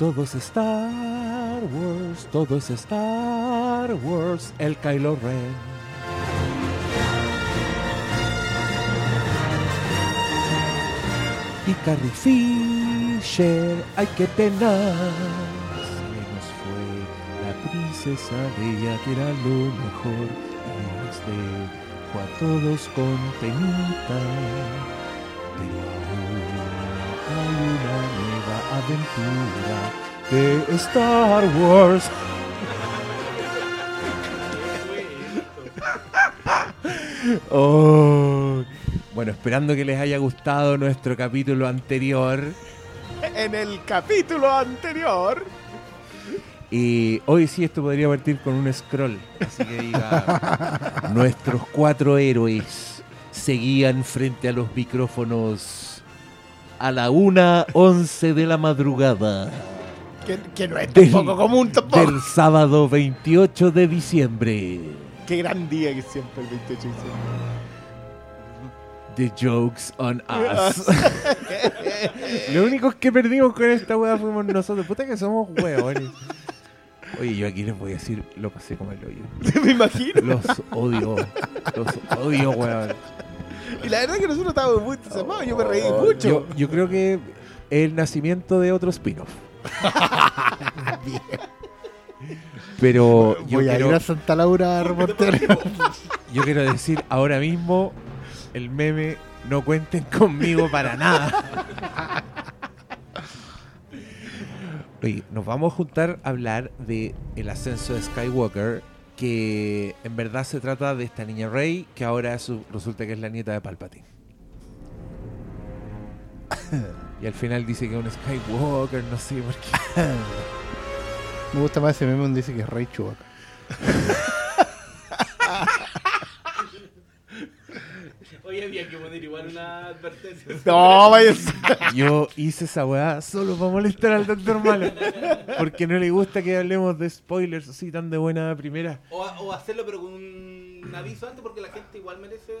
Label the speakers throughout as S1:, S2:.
S1: Todo es Star Wars, todo es Star Wars, el Kylo Ren. Y Carrie Fisher, ay que pena. Se nos fue la princesa Leia, que era lo mejor. Y nos dejó a todos con penita. Pero aventura de Star Wars. Oh. Bueno, esperando que les haya gustado nuestro capítulo anterior.
S2: En el capítulo anterior.
S1: Y hoy sí esto podría partir con un scroll. Así que diga, nuestros cuatro héroes seguían frente a los micrófonos a la 1.11 de la madrugada
S2: Que, que no es
S1: Del-
S2: tampoco común tampoco.
S1: del sábado 28 de diciembre.
S2: Qué gran día que siempre el 28 de diciembre.
S1: The jokes on us. Lo único que perdimos con esta weá fuimos nosotros. Puta que somos weones. Oye, yo aquí les voy a decir, lo pasé como el hoyo.
S2: Me imagino.
S1: Los odio. Los odio, weón.
S2: Y la verdad es que nosotros estábamos muy entusiasmados. Yo me reí mucho.
S1: Yo, yo creo que el nacimiento de otro spin-off. Pero yo
S3: Voy a ir
S1: quiero,
S3: a Santa Laura a reportear.
S1: yo quiero decir ahora mismo el meme no cuenten conmigo para nada. Oye, nos vamos a juntar a hablar de el ascenso de Skywalker, que en verdad se trata de esta niña Rey, que ahora su- resulta que es la nieta de Palpatine. Y al final dice que es un Skywalker, no sé por qué.
S3: Me gusta más ese meme donde dice que es Rey Chewbacca.
S4: Oye, había que poner igual una advertencia.
S2: No, vaya.
S1: Yo hice esa weá solo para molestar al doctor Malo. Porque no le gusta que hablemos de spoilers así tan de buena primera.
S4: O, o hacerlo pero con un aviso antes porque la gente igual merece...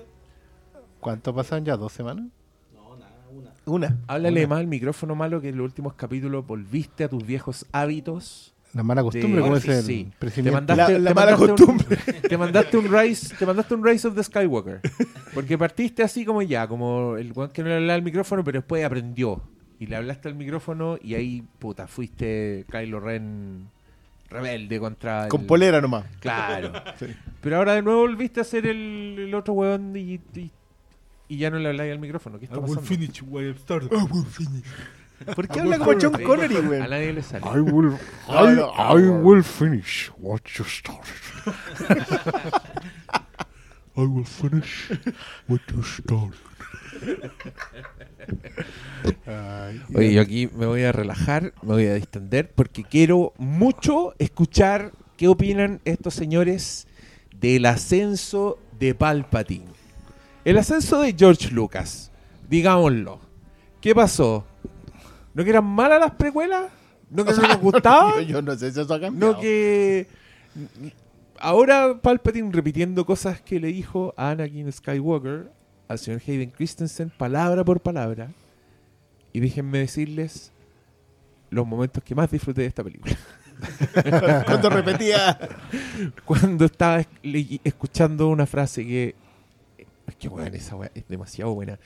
S3: ¿Cuánto pasan ya? ¿Dos semanas?
S4: No, nada, una.
S2: Una.
S1: Háblale más al micrófono malo que en los últimos capítulos volviste a tus viejos hábitos.
S3: La mala costumbre, ¿cómo es el
S1: sí. Te
S3: presidente?
S1: mandaste,
S2: La- la
S1: te
S2: mala
S1: mandaste
S2: costumbre.
S1: Un, te mandaste un Rise, te mandaste un Rise of the Skywalker. Porque partiste así como ya, como el weón que no le hablaba al micrófono, pero después aprendió. Y le hablaste al micrófono y ahí, puta, fuiste Kylo Ren rebelde contra
S2: Con
S1: el-
S2: polera nomás.
S1: Claro.
S2: Sí.
S1: Pero ahora de nuevo volviste a ser el, el otro weón y, y, y ya no le habláis al micrófono. ¿Qué está pasando?
S2: ¿Por qué habla como John Connery,
S1: A
S2: güey?
S1: nadie le sale.
S3: I will,
S2: I-
S3: I, will finish what you started.
S5: I will finish what you started.
S1: Oye, yo aquí me voy a relajar, me voy a distender, porque quiero mucho escuchar qué opinan estos señores del ascenso de Palpatine. El ascenso de George Lucas, digámoslo. ¿Qué pasó? ¿No que eran malas las precuelas? ¿No que no les gustaba?
S2: Yo, yo no sé si eso ha cambiado.
S1: No que... Ahora Palpatine repitiendo cosas que le dijo a Anakin Skywalker, al señor Hayden Christensen, palabra por palabra. Y déjenme decirles los momentos que más disfruté de esta película.
S2: Cuando repetía.
S1: Cuando estaba escuchando una frase que... Es que, esa weá es demasiado buena.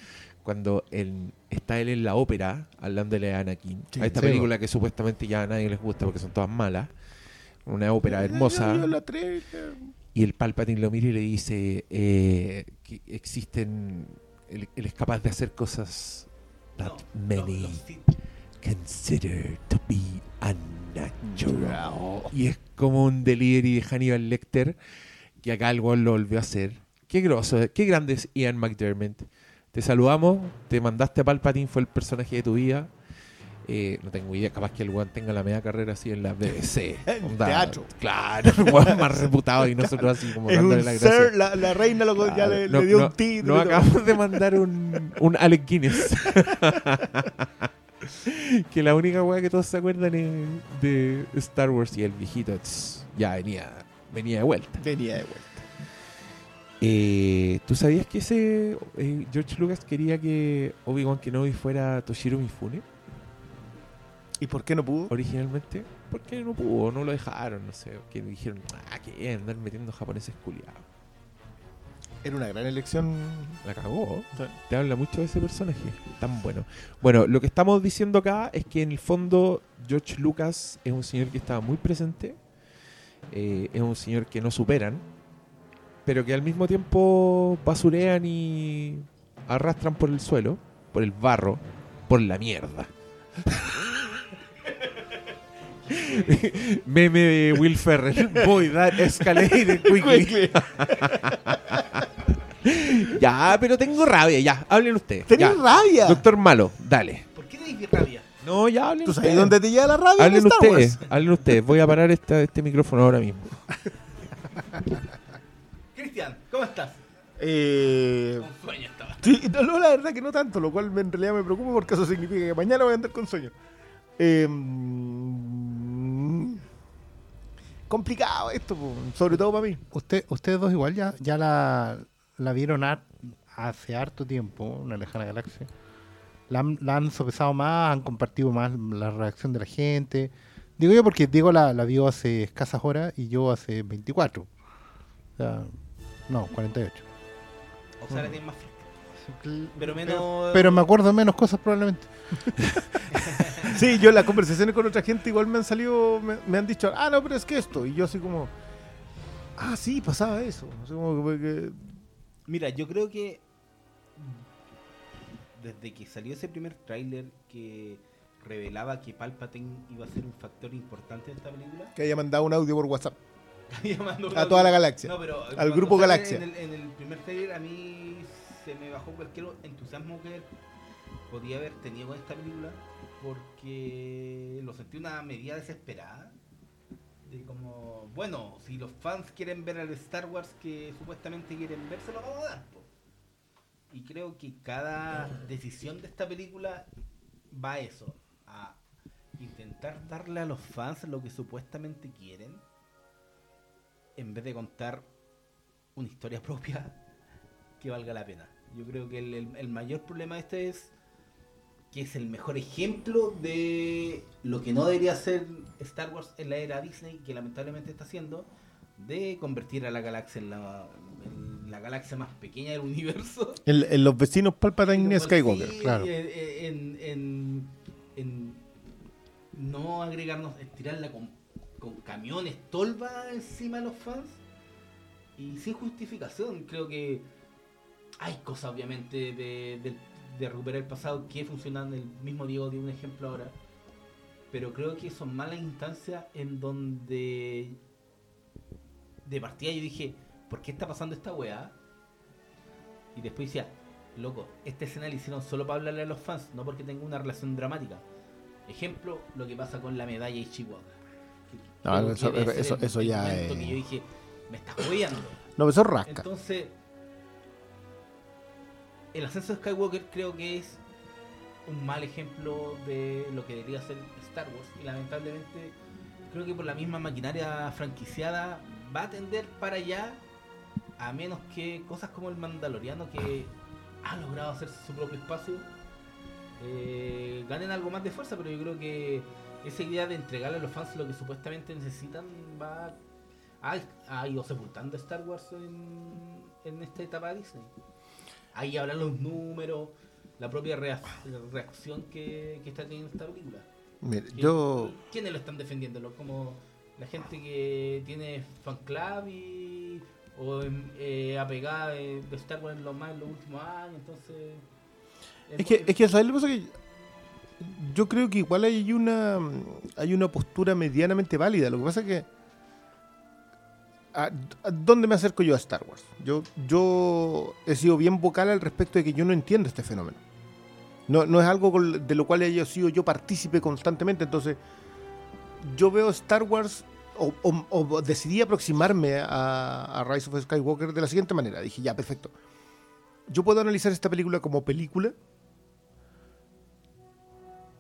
S1: Cuando él, está él en la ópera, hablándole a Anakin,
S2: Sí,
S1: a esta
S3: sí,
S1: película que supuestamente ya a nadie les gusta porque son todas malas. Una ópera hermosa.
S2: Yo la tres,
S1: Y el Palpatine lo mira y le dice eh, que existen. Él, él es capaz de hacer cosas that many consider to be unnatural. Y es como un delivery de Hannibal Lecter que acá el weón lo volvió a hacer. Qué grosso, qué grande es Ian McDermott. Te saludamos, te mandaste a Palpatine, fue el personaje de tu vida. Eh, no tengo idea, capaz que el weón tenga la media carrera así en la BBC.
S2: En
S1: Onda,
S2: teatro.
S1: Claro, el weón más reputado y nosotros así como
S2: Es
S1: dándole la gracia.
S2: ser, la, la reina lo, ya
S1: Claro.
S2: le,
S1: No-
S2: le dio
S1: no-
S2: un título.
S1: Nos acabamos de mandar un, un Alec Guinness. que la única weá que todos se acuerdan es de Star Wars y el viejito tss, ya venía, venía de vuelta.
S2: Venía de vuelta.
S1: Eh, ¿Tú sabías que ese eh, George Lucas quería que Obi-Wan Kenobi fuera Toshiro Mifune?
S2: ¿Y por qué no pudo?
S1: originalmente. Porque no pudo, no lo dejaron, no sé. Que dijeron, ah, que andar metiendo japoneses culiados.
S2: Era una gran elección.
S1: La cagó.
S2: Sí.
S1: Te habla mucho de ese personaje. Tan bueno. Bueno, lo que estamos diciendo acá es que en el fondo George Lucas es un señor que estaba muy presente. eh, es un señor que no superan. Pero que al mismo tiempo basurean y arrastran por el suelo, por el barro, por la mierda. Meme de Will Ferrell. Boy, that escalated quickly. Ya, pero tengo rabia, ya. Hablen ustedes.
S2: ¡Tenés
S1: ya.
S2: rabia!
S1: Doctor Malo, dale.
S4: ¿Por qué tenéis rabia?
S1: No, ya hablen
S2: ¿Tú sabes
S1: ustedes.
S2: dónde te lleva la rabia?
S1: Hablen
S2: en Star
S1: ustedes,
S2: Wars?
S1: hablen ustedes. Voy a parar esta- este micrófono ahora mismo.
S4: ¿cómo estás?
S2: Eh,
S4: Con sueño estaba.
S2: sí, no, no, la verdad que no tanto, lo cual me- en realidad me preocupa porque eso significa que mañana voy a andar con sueño. Eh, mm, complicado esto, sobre todo para mí.
S6: Usted, ustedes dos igual ya, ya la, la vieron hace harto tiempo, una lejana galaxia. La han, la han sopesado más, han compartido más la reacción de la gente. Digo yo porque Diego la, la vio hace escasas horas y yo hace 24. O sea, no, 48.
S4: O sea, la tienes más fresca.
S6: Pero,
S4: menos.
S6: pero me acuerdo menos cosas probablemente.
S2: Sí, yo en las conversaciones con otra gente igual me han salido, me, me han dicho, ah, no, pero es que esto. Y yo así como, ah, sí, pasaba eso. Así como que- que-
S4: Mira, yo creo que. Desde que salió ese primer tráiler que revelaba que Palpatine iba a ser un factor importante en esta película.
S2: que haya mandado un audio por WhatsApp. A toda la galaxia.
S4: No, pero
S2: Al grupo Galaxia.
S4: En el, en el primer trailer a mí se me bajó cualquier entusiasmo que podía haber tenido con esta película porque lo sentí una medida desesperada de como, bueno, si los fans quieren ver al Star Wars que supuestamente quieren ver, se lo vamos a dar. po. Y creo que cada decisión de esta película va a eso, a intentar darle a los fans lo que supuestamente quieren en vez de contar una historia propia que valga la pena. Yo creo que el, el- el mayor problema de este es que es el mejor ejemplo de lo que no debería ser Star Wars en la era Disney, que lamentablemente está haciendo, de convertir a la galaxia en la, en la galaxia más pequeña del universo.
S2: En, en los vecinos Palpatine y
S4: Sí,
S2: Skywalker.
S6: claro.
S4: En, en- en- en no agregarnos, estirarla con, con camiones, tolva encima de los fans y sin justificación. Creo que hay cosas, obviamente, de, de- recuperar el pasado que funcionan. El mismo Diego dio un ejemplo ahora. Pero creo que son malas instancias en donde de partida yo dije, ¿por qué está pasando esta weá? Y después decía, loco, esta escena la hicieron solo para hablarle a los fans, no porque tenga una relación dramática. Ejemplo, lo que pasa con la medalla Chihuahua.
S2: No, eso-
S4: el
S2: ya es-
S4: que yo dije, me estás jodiendo.
S2: No, eso es rasca.
S4: Entonces, el ascenso de Skywalker creo que es un mal ejemplo de lo que debería ser Star Wars. Y lamentablemente, creo que por la misma maquinaria franquiciada va a tender para allá, a menos que cosas como el Mandaloriano, que ha logrado hacerse su propio espacio, eh, ganen algo más de fuerza. Pero yo creo que esa idea de entregarle a los fans lo que supuestamente necesitan va ha, ha ido sepultando Star Wars en, en esta etapa de Disney. Ahí hablan los números, la propia rea- reacción que, que está teniendo esta película.
S2: Mire,
S4: ¿Qui-
S2: yo,
S4: ¿Quiénes lo están defendiéndolo? Como la gente que tiene fan club y o em, eh, apegada de, de Star Wars en los más en los últimos años, entonces
S2: es que, es que ¿sabes lo que pasa? Que yo creo que igual hay una hay una postura medianamente válida. Lo que pasa es que ¿a, a dónde me acerco yo a Star Wars? Yo, yo he sido bien vocal al respecto de que yo no entiendo este fenómeno. No, no es algo de lo cual haya sido yo partícipe constantemente. Entonces, yo veo Star Wars o decidí aproximarme a, a Rise of Skywalker de la siguiente manera. Dije, ya, perfecto. Yo puedo analizar esta película como película,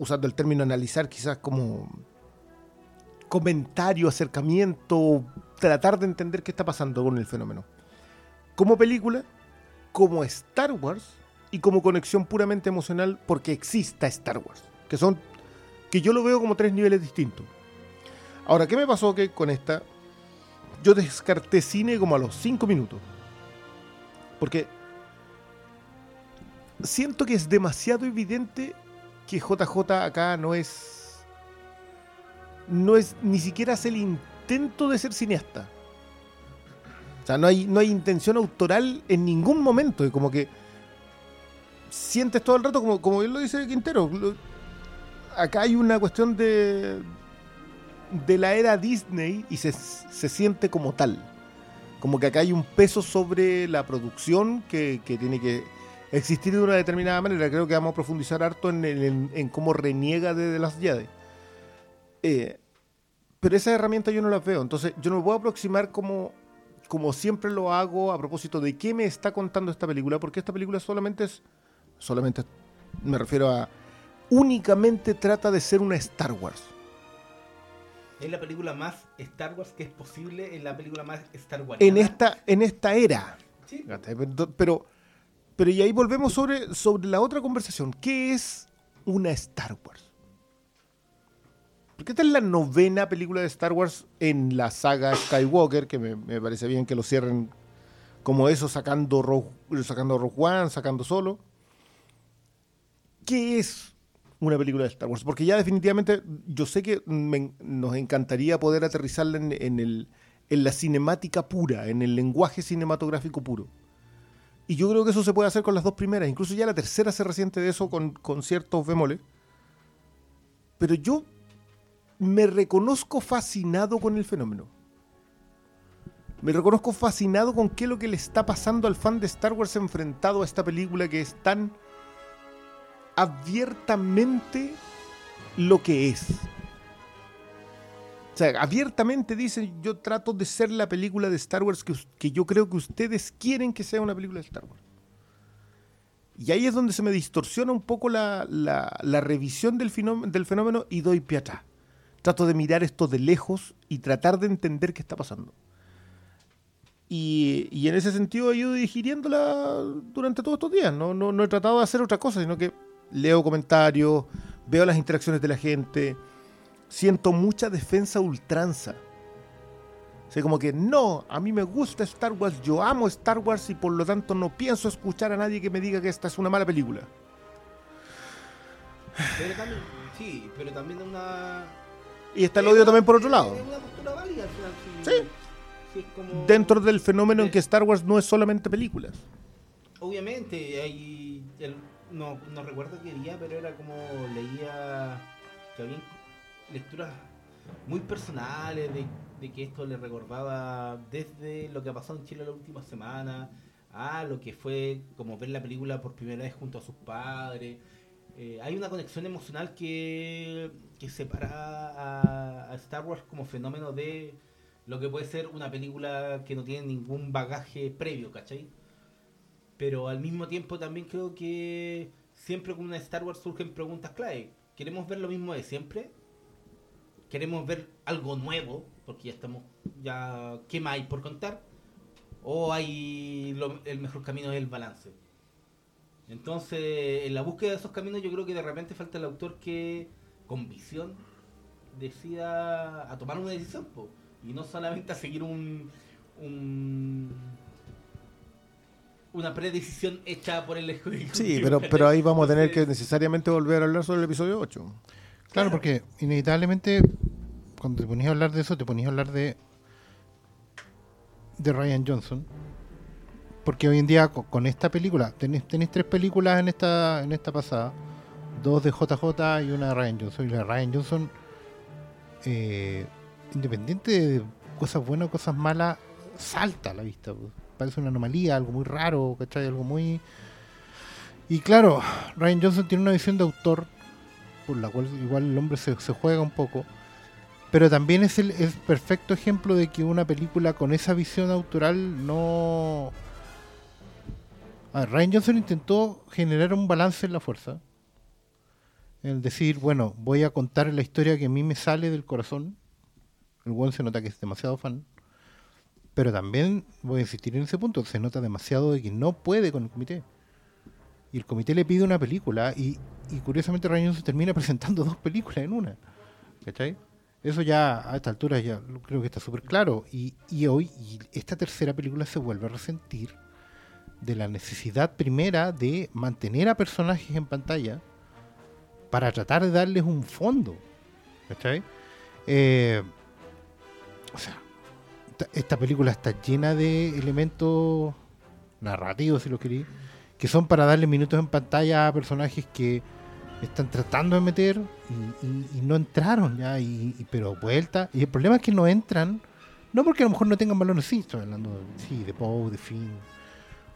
S2: usando el término analizar quizás como comentario, acercamiento, tratar de entender qué está pasando con el fenómeno. Como película, como Star Wars y como conexión puramente emocional porque exista Star Wars. Que son, que yo lo veo como tres niveles distintos. Ahora, ¿qué me pasó que con esta? Yo descarté cine como a los cinco minutos. Porque siento que es demasiado evidente que JJ acá no es. No es. Ni siquiera hace el intento de ser cineasta. O sea, no hay, no hay intención autoral en ningún momento. Y como que sientes todo el rato, como, como él lo dice Quintero. acá hay una cuestión de. de la era Disney y se, se siente como tal. Como que acá hay un peso sobre la producción que, que tiene que existir de una determinada manera. Creo que vamos a profundizar harto en, en- en cómo reniega de, de las Jedi. Eh, pero esas herramientas yo no las veo. Entonces, yo no me puedo aproximar como, como siempre lo hago a propósito de qué me está contando esta película, porque esta película solamente es. Solamente me refiero a. Únicamente trata de ser una Star Wars.
S4: Es la película más Star Wars que es posible, es la película más Star Wars.
S2: En esta, en esta era.
S4: Sí.
S2: Pero, pero, y ahí volvemos sobre, sobre la otra conversación. ¿Qué es una Star Wars? Porque esta es la novena película de Star Wars en la saga Skywalker, que me, me parece bien que lo cierren como eso, sacando Rogue, sacando Rogue One, sacando solo. ¿Qué es una película de Star Wars? Porque ya definitivamente yo sé que nos encantaría poder aterrizarla en el, en la cinemática pura, en el lenguaje cinematográfico puro. Y yo creo que eso se puede hacer con las dos primeras. Incluso ya la tercera se resiente de eso con, con ciertos bemoles. Pero yo me reconozco fascinado con el fenómeno. Me reconozco fascinado con qué es lo que le está pasando al fan de Star Wars enfrentado a esta película que es tan abiertamente lo que es. O sea, abiertamente dicen, yo trato de ser la película de Star Wars que, que yo creo que ustedes quieren que sea una película de Star Wars. Y ahí es donde se me distorsiona un poco la, la- la revisión del fenómeno, del fenómeno y doy pie atrás. Trato de mirar esto de lejos y tratar de entender qué está pasando. Y, y en ese sentido he ido digiriéndola durante todos estos días. No, no, no he tratado de hacer otra cosa, sino que leo comentarios, veo las interacciones de la gente, siento mucha defensa ultranza. O sea, como que no, a mí me gusta Star Wars, yo amo Star Wars y por lo tanto no pienso escuchar a nadie que me diga que esta es una mala película.
S4: Pero también, sí, pero también es una.
S2: Y está el odio también por otro lado.
S4: Es una postura válida al final. Sí.
S2: Sí.
S4: Sí, es como-
S2: Dentro del fenómeno en que Star Wars no es solamente películas.
S4: Obviamente, hay. el- no, no recuerdo qué día, pero era como leía que lecturas muy personales de, que esto le recordaba desde lo que ha pasado en Chile la última semana a lo que fue como ver la película por primera vez junto a sus padres. Eh, hay una conexión emocional que, que separa a, a Star Wars como fenómeno de lo que puede ser una película que no tiene ningún bagaje previo, ¿cachai? Pero al mismo tiempo también creo que siempre con una Star Wars surgen preguntas clave. ¿Queremos ver lo mismo de siempre? ¿Queremos ver algo nuevo? Porque ya estamos, ya, ¿qué más hay por contar? ¿O hay lo- el mejor camino es el balance? Entonces, en la búsqueda de esos caminos yo creo que de repente falta el autor que, con visión, decida a tomar una decisión, po, y no solamente a seguir un, un una predecisión hecha por el ejecutivo.
S2: Sí, pero, pero ahí vamos a tener que necesariamente volver a hablar sobre el episodio 8.
S6: Claro, porque inevitablemente cuando te ponías a hablar de eso, te ponías a hablar de de Ryan Johnson. Porque hoy en día co- con, esta película, tenéis, tenéis tres películas en esta en esta pasada, dos de JJ y una de Ryan Johnson. Y la de Ryan Johnson, eh, independiente de cosas buenas o cosas malas, salta a la vista. pues. Parece una anomalía, algo muy raro, ¿cachai? Algo muy... Y claro, Ryan Johnson tiene una visión de autor por la cual igual el hombre se, juega un poco. Pero también es el es perfecto ejemplo de que una película con esa visión autoral no... Ryan Johnson intentó generar un balance en la fuerza. El decir, bueno, voy a contar la historia que a mí me sale del corazón. El buen se nota que es demasiado fan. Pero también voy a insistir en ese punto, se nota demasiado de que no puede con el comité. Y el comité le pide una película y, y curiosamente Ryan termina presentando dos películas en una. ¿Cachai? Eso ya a esta altura ya creo que está súper claro. Y, y hoy y esta tercera película se vuelve a resentir de la necesidad primera de mantener a personajes en pantalla para tratar de darles un fondo. ¿Cachai? Eh, o sea, esta película está llena de elementos narrativos, si lo queréis, que son para darle minutos en pantalla a personajes que están tratando de meter y, no entraron ya, y, pero vuelta. Y el problema es que no entran, no porque a lo mejor no tengan balones, sí, estoy hablando de, sí, de de Finn.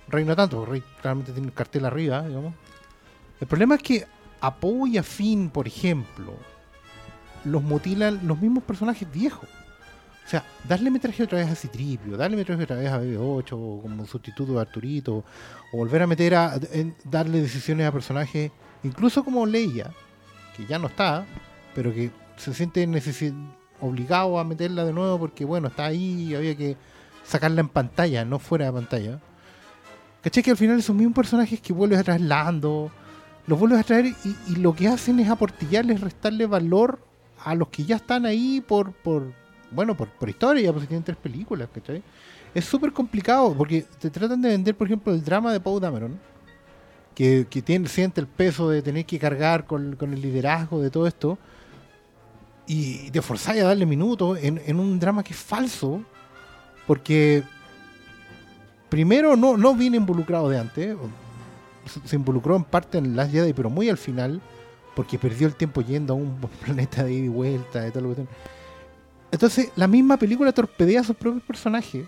S6: Rey no tanto, Rey claramente tiene el cartel arriba, digamos. El problema es que a Poe y a Finn, por ejemplo, los mutilan los mismos personajes viejos. O sea, darle metraje otra vez a Citripio, darle metraje otra vez a BB8 como sustituto de Arturito, o volver a meter a darle decisiones a personajes, incluso como Leia, que ya no está, pero que se siente obligado a meterla de nuevo porque bueno, está ahí y había que sacarla en pantalla, no fuera de pantalla. ¿Caché que al final esos mismos personajes que vuelves a traer Lando, los vuelves a traer y, y lo que hacen es aportillarles, restarle valor a los que ya están ahí por, por bueno, por, por historia, porque tienen tres películas, ¿cachai? Es súper complicado porque te tratan de vender, por ejemplo, el drama de Poe Dameron, que, que tiene, siente el peso de tener que cargar con, con el liderazgo de todo esto, y te forzáis a darle minutos en, en un drama que es falso, porque primero no, no viene involucrado de antes, se- involucró en parte en Last Jedi, pero muy al final, porque perdió el tiempo yendo a un planeta de ida y vuelta, de tal cuestión. Entonces, la misma película torpedea a sus propios personajes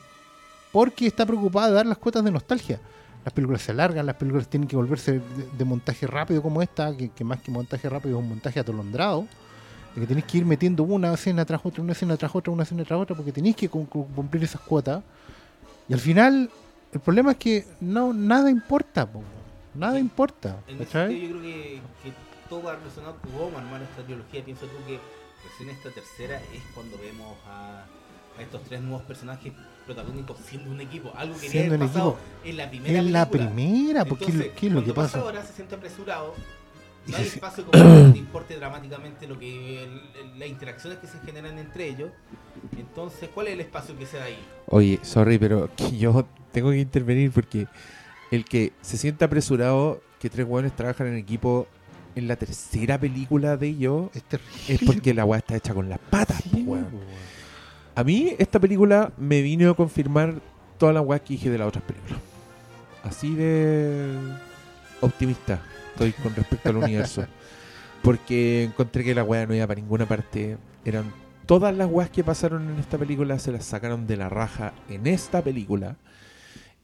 S6: porque está preocupada de dar las cuotas de nostalgia. Las películas se alargan, las películas tienen que volverse de, de montaje rápido como esta, que, que más que montaje rápido es un montaje atolondrado, de que tenéis que ir metiendo una escena tras otra, una escena tras otra, una escena tras otra, porque tenéis que cum- cum- cumplir esas cuotas. Y al final, el problema es que no nada importa, po. nada importa.
S4: En ese yo creo que, que todo va relacionado con cómo armar esta trilogía. Pienso tú que recién esta tercera es cuando vemos a, a estos tres nuevos personajes protagónicos siendo un equipo. Algo que
S6: Siendo un
S4: pasado
S6: equipo.
S4: en la primera
S6: En la
S4: película.
S6: primera, porque ¿qué es lo-
S4: Entonces,
S6: ¿qué es lo que
S4: cuando
S6: pasa?
S4: ahora se siente apresurado. No hay espacio como que te importe dramáticamente lo que el- el- las interacciones que se generan entre ellos. Entonces, ¿cuál es el espacio que se da ahí?
S1: Oye, sorry, pero que yo tengo que intervenir porque el que se siente apresurado que tres hueones trabajan en equipo en la tercera película de ellos
S6: Es
S1: porque la weá está hecha con las patas,
S6: Sí,
S1: po. A mí esta película me vino a confirmar todas las weas que dije de las otras películas. Así de optimista estoy con respecto al universo. Porque encontré que la wea no iba para ninguna parte. Eran todas las weas que pasaron en esta película se las sacaron de la raja en esta película.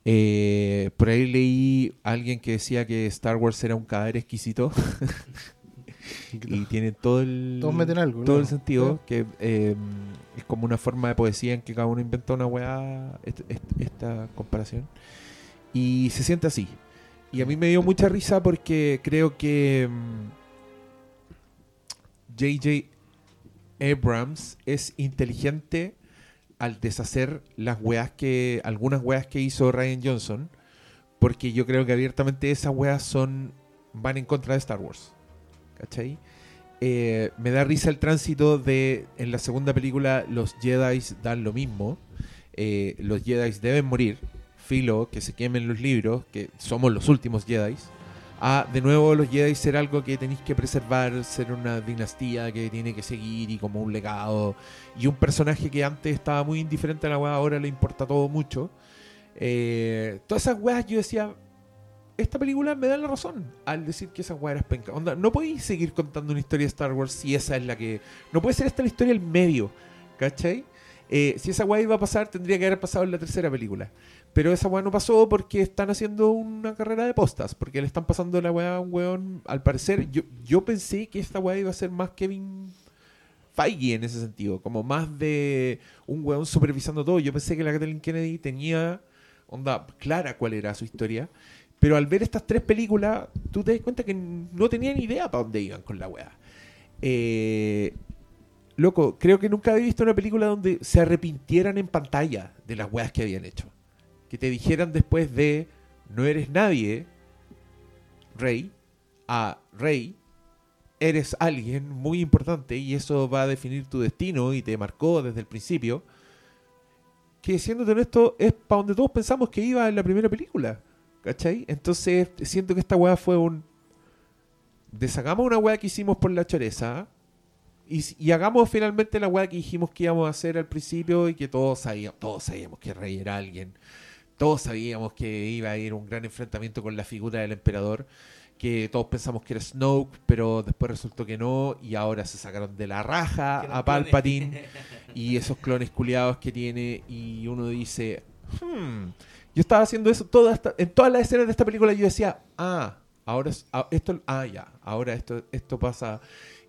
S1: Eh, por ahí leí a alguien que decía que Star Wars era un cadáver exquisito. y tiene todo el
S6: Todos meten algo,
S1: todo el sentido que eh, es como una forma de poesía en que cada uno inventó una weá est- est- esta comparación. Y se siente así. Y a mí me dio mucha risa porque creo que JJ Abrams es inteligente al deshacer las weas que algunas weas que hizo Ryan Johnson porque yo creo que abiertamente esas weas son van en contra de Star Wars ¿cachai? Eh, me da risa el tránsito de en la segunda película los Jedi dan lo mismo Eh, los Jedi deben morir filo que se quemen los libros que somos los últimos Jedi de nuevo los Jedi ser algo que tenéis que preservar ser una dinastía que tiene que seguir y como un legado y un personaje que antes estaba muy indiferente a la weá ahora le importa todo mucho Eh, todas esas weas yo decía esta película me da la razón al decir que esa weá era penca. Onda, no podéis seguir contando una historia de Star Wars si esa es la que. No puede ser esta la historia del medio, ¿cachai? Eh, si esa weá iba a pasar, tendría que haber pasado en la tercera película. Pero esa weá no pasó porque están haciendo una carrera de postas, porque le están pasando la weá a un weón. Al parecer, yo, yo pensé que esta weá iba a ser más Kevin Feige en ese sentido, como más de un weón supervisando todo. Yo pensé que la Kathleen Kennedy tenía onda clara cuál era su historia. Pero al ver estas tres películas, tú te das cuenta que no tenían idea para dónde iban con la weá. Eh, loco, creo que nunca había visto una película donde se arrepintieran en pantalla de las weas que habían hecho. Que te dijeran después de no eres nadie, Rey, a Rey, eres alguien muy importante y eso va a definir tu destino y te marcó desde el principio. Que siéndote honesto, es para donde todos pensamos que iba en la primera película. ¿Cachai? Entonces, siento que esta weá fue un. Deshagamos una weá que hicimos por la choreza. Y, y hagamos finalmente la weá que dijimos que íbamos a hacer al principio y que todos sabíamos, todos sabíamos que Rey era alguien. Todos sabíamos que iba a ir un gran enfrentamiento con la figura del emperador. Que todos pensamos que era Snoke, pero después resultó que no. Y ahora se sacaron de la raja a Palpatine y esos clones culiados que tiene. Y uno dice, hmm, yo estaba haciendo eso toda esta- en todas las escenas de esta película. Yo decía, ah, ahora ah, esto, ah, ya, ahora esto, esto pasa.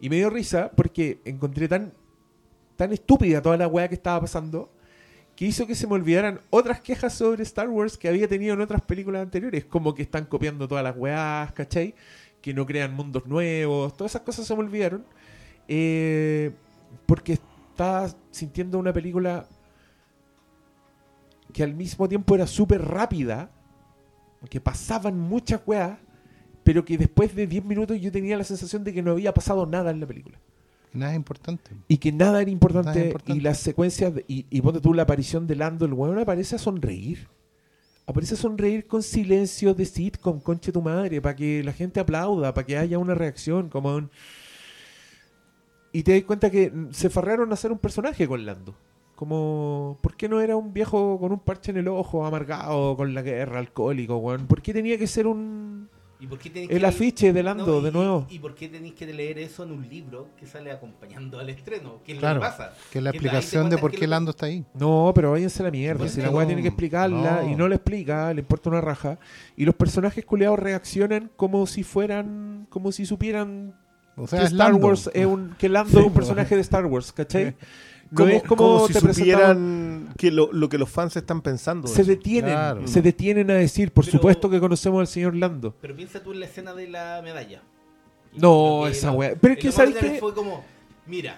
S1: Y me dio risa porque encontré tan, tan estúpida toda la weá que estaba pasando que hizo que se me olvidaran otras quejas sobre Star Wars que había tenido en otras películas anteriores, como que están copiando todas las weás, ¿cachai? Que no crean mundos nuevos, todas esas cosas se me olvidaron. Eh, porque estaba sintiendo una película que al mismo tiempo era súper rápida, que pasaban muchas weas, pero que después de 10 minutos yo tenía la sensación de que no había pasado nada en la película.
S6: Nada es importante.
S1: Y que nada era importante.
S6: Nada es importante.
S1: Y las secuencias, de- y, y ponte tú la aparición de Lando, el weón aparece a sonreír. Aparece a sonreír con silencio de sitcom, conche tu madre, para que la gente aplauda, para que haya una reacción, como un... Y te das cuenta que se farrearon a hacer un personaje con Lando. Como, ¿por qué no era un viejo con un parche en el ojo, amargado, con la guerra, alcohólico, weón? ¿Por qué tenía que ser un...
S4: ¿Y por qué tenéis
S1: El
S4: que-
S1: afiche de Lando,
S4: No,
S1: de
S4: y-
S1: nuevo?
S4: ¿Y por qué tenéis que leer eso en un libro que sale acompañando al estreno? ¿Qué
S6: Claro,
S4: que pasa?
S6: Que es la
S4: Que
S6: explicación de por
S4: que
S6: qué Lando está ahí.
S1: No, pero váyanse a la mierda.
S6: Bueno,
S1: si la weá tiene que explicarla
S6: no.
S1: y no la explica, le importa una raja. Y los personajes culeados reaccionan como si fueran, como si supieran
S6: O
S1: que
S6: sea, es
S1: Star
S6: Lando.
S1: Wars es un, que Lando es un personaje de Star Wars, ¿cachai? No
S2: Como,
S1: es como,
S2: como si
S1: te
S2: supieran que lo, lo que los fans están pensando.
S1: Se
S2: eso.
S1: detienen,
S6: Claro.
S1: se detienen a decir, por
S4: Pero-
S1: supuesto que conocemos al señor Lando.
S4: Pero piensa tú en la escena de la medalla. Y
S1: No,
S4: que
S1: esa weá. Pero es que, ¿sabes qué?
S4: Fue como, mira,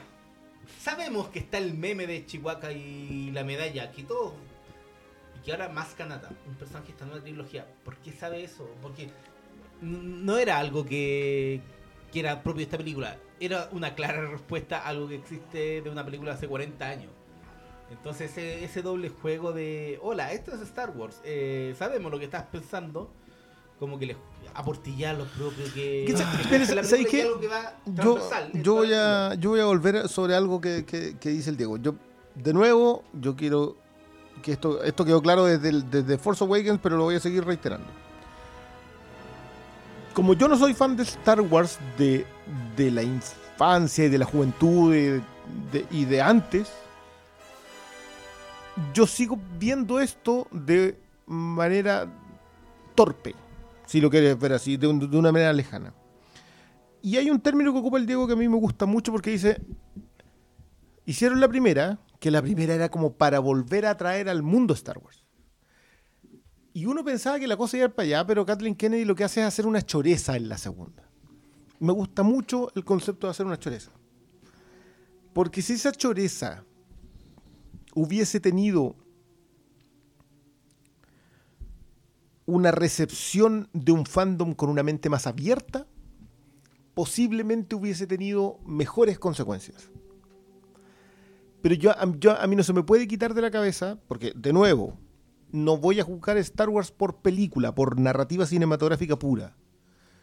S4: sabemos que está el meme de Chihuahua y la medalla, que todo. Y que ahora más Kanata, un personaje que está en una trilogía. ¿Por qué sabe eso? Porque no era algo que, que era propio de esta película. Era una clara respuesta a algo que existe de una película hace 40 años. Entonces ese, ese doble juego de, hola, esto es Star Wars, eh, sabemos lo que estás pensando, como que le aportillar lo propio que...
S2: ¿Qué ¿sabes qué?
S4: que va
S2: Yo, yo, voy a, yo voy a volver sobre algo que, que- que dice el Diego. Yo, de nuevo, yo quiero que esto, esto quedó claro desde, el- desde Force Awakens, pero lo voy a seguir reiterando. Como yo no soy fan de Star Wars de, de la infancia y de la juventud y de antes, yo sigo viendo esto de manera torpe, si lo quieres ver así, de, un- de una manera lejana. Y hay un término que ocupa el Diego que a mí me gusta mucho porque dice, hicieron la primera, que la primera era como para volver a traer al mundo Star Wars. Y uno pensaba que la cosa iba a ir para allá, pero Kathleen Kennedy lo que hace es hacer una choreza en la segunda. Me gusta mucho el concepto de hacer una choreza. Porque si esa choreza hubiese tenido una recepción de un fandom con una mente más abierta, posiblemente hubiese tenido mejores consecuencias. Pero yo, yo- a mí no se me puede quitar de la cabeza, porque de nuevo, no voy a juzgar Star Wars por película, por narrativa cinematográfica pura,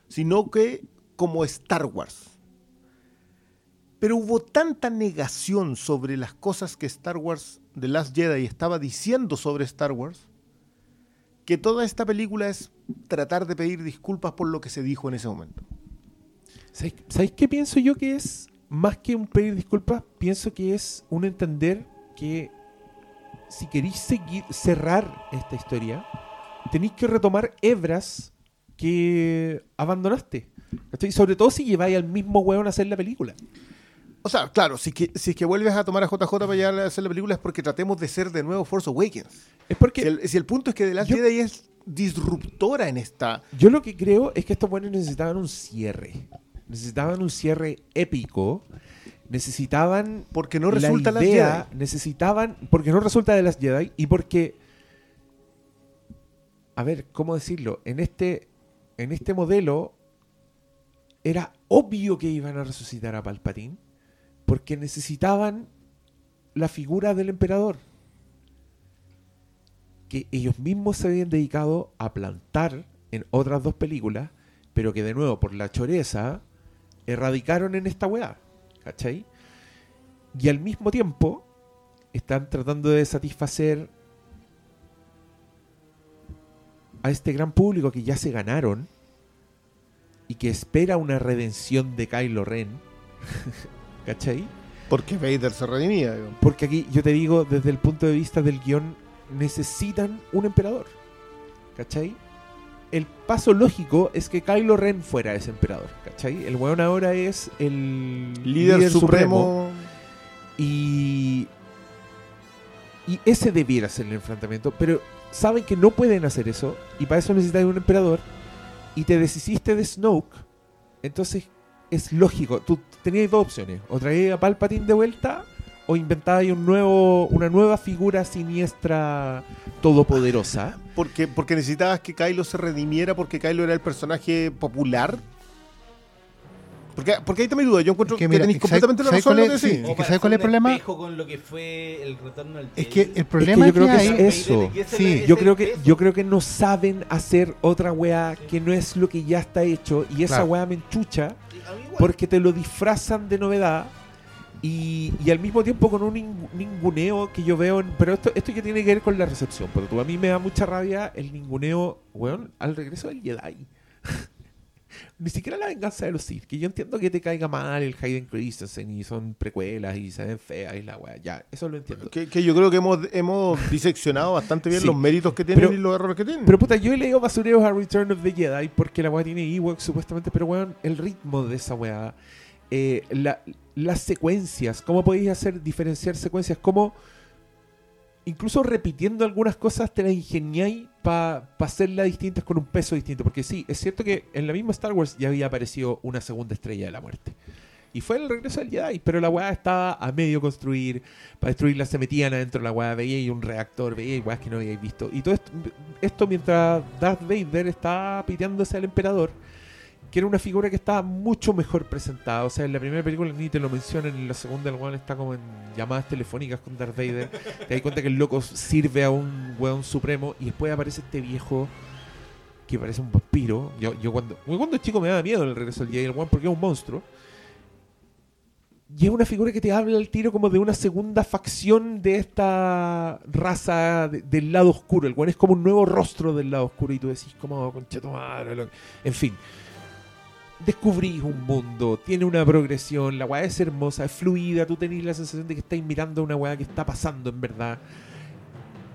S2: sino que como Star Wars. Pero hubo tanta negación sobre las cosas que Star Wars The Last Jedi estaba diciendo sobre Star Wars, que toda esta película es tratar de pedir disculpas por lo que se dijo en ese momento.
S1: ¿Sabéis, qué pienso yo que es? Más que un pedir disculpas, pienso que es un entender que si queréis seguir, cerrar esta historia, tenéis que retomar hebras que abandonaste. ¿Cachai? Sobre todo si lleváis al mismo hueón a hacer la película.
S2: O sea, claro, si es que, si es que vuelves a tomar a JJ para llegar a hacer la película es porque tratemos de ser de nuevo Force Awakens.
S1: Es porque
S2: Si el, si el punto es que The Last
S1: Yo-
S2: Jedi es disruptora en esta...
S1: yo lo que creo es que estos buenos necesitaban un cierre. Necesitaban un cierre épico. Necesitaban
S2: Porque no
S1: la
S2: resulta Last
S1: idea,
S2: Jedi.
S1: necesitaban, porque no resulta de las Jedi y porque, a ver, ¿cómo decirlo? En este, en este modelo era obvio que iban a resucitar a Palpatine porque necesitaban la figura del emperador que ellos mismos se habían dedicado a plantar en otras dos películas, pero que de nuevo por la choreza erradicaron en esta weá, ¿cachai? Y al mismo tiempo están tratando de satisfacer a este gran público que ya se ganaron y que espera una redención de Kylo Ren, ¿cachai?
S2: Porque Vader se redimía.
S1: Porque aquí yo te digo, desde el punto de vista del guion, necesitan un emperador. ¿Cachai? El paso lógico es que Kylo Ren fuera ese emperador. ¿Cachai? El weón ahora es el
S2: Líder, supremo.
S1: Y. Y ese debiera ser el enfrentamiento. Pero saben que no pueden hacer eso. Y para eso necesitan un emperador. Y te deshiciste de Snoke. Entonces es lógico. Tú tenías dos opciones. O traías a Palpatine de vuelta. O inventabas un nuevo, una nueva figura siniestra todopoderosa.
S2: Porque, porque necesitabas que Kylo se redimiera porque Kylo era el personaje popular. Porque, porque ahí también duda. Yo encuentro
S6: Es que
S2: tenéis
S6: ¿sabes-
S2: completamente la razón lo
S6: es?
S2: que
S6: Sí. Es que ¿sabes cuál es el problema?
S4: con lo que fue el retorno al
S6: Es que el problema
S1: yo creo que es eso.
S6: Sí,
S1: Yo creo que yo creo que no saben hacer otra weá que no es lo que ya está hecho y esa
S6: Claro.
S1: weá me enchucha porque te lo disfrazan de novedad y, y al mismo tiempo con un ning- ninguneo que yo veo en, pero esto esto ya tiene que ver con la recepción porque tú a mí me da mucha rabia el ninguneo weón al regreso del Jedi ni siquiera la venganza de los Sith que yo entiendo que te caiga mal el Hayden Christensen y son precuelas y se ven feas y la weá ya eso lo entiendo
S2: Que, que yo creo que hemos, hemos diseccionado bastante bien
S1: Sí.
S2: los méritos que tienen
S1: Pero-
S2: y los errores que tienen.
S1: Pero puta, yo he leído basureos a Return of the Jedi porque la weá tiene Ewoks supuestamente, pero weón, el ritmo de esa weá, eh, la- las secuencias, cómo podéis hacer diferenciar secuencias, cómo incluso repitiendo algunas cosas te las ingeniáis para hacerlas distintas con un peso distinto. Porque sí, es cierto que en la misma Star Wars ya había aparecido una segunda estrella de la muerte. Y fue el regreso del Jedi, pero la weá estaba a medio construir. Para destruirla se metían adentro de la weá, veía un reactor, veía weas que no habíais visto. Y todo esto, esto mientras Darth Vader estaba piteándose al emperador, que era una figura que estaba mucho mejor presentada. O sea, en la primera película ni te lo mencionan, en la segunda el weón está como en llamadas telefónicas con Darth Vader. te das cuenta que el loco sirve a un weón supremo y después aparece este viejo que parece un vampiro. Yo, yo cuando, cuando chico me daba miedo el regreso del Jedi, el weón porque es un monstruo. Y es una figura que te habla al tiro como de una segunda facción de esta raza de- del lado oscuro. El weón es como un nuevo rostro del lado oscuro y tú decís como concheto madre. lo- En fin. Descubrís un mundo, tiene una progresión, la weá es hermosa, es fluida, tú tenés la sensación de que estáis mirando una weá que está pasando en verdad.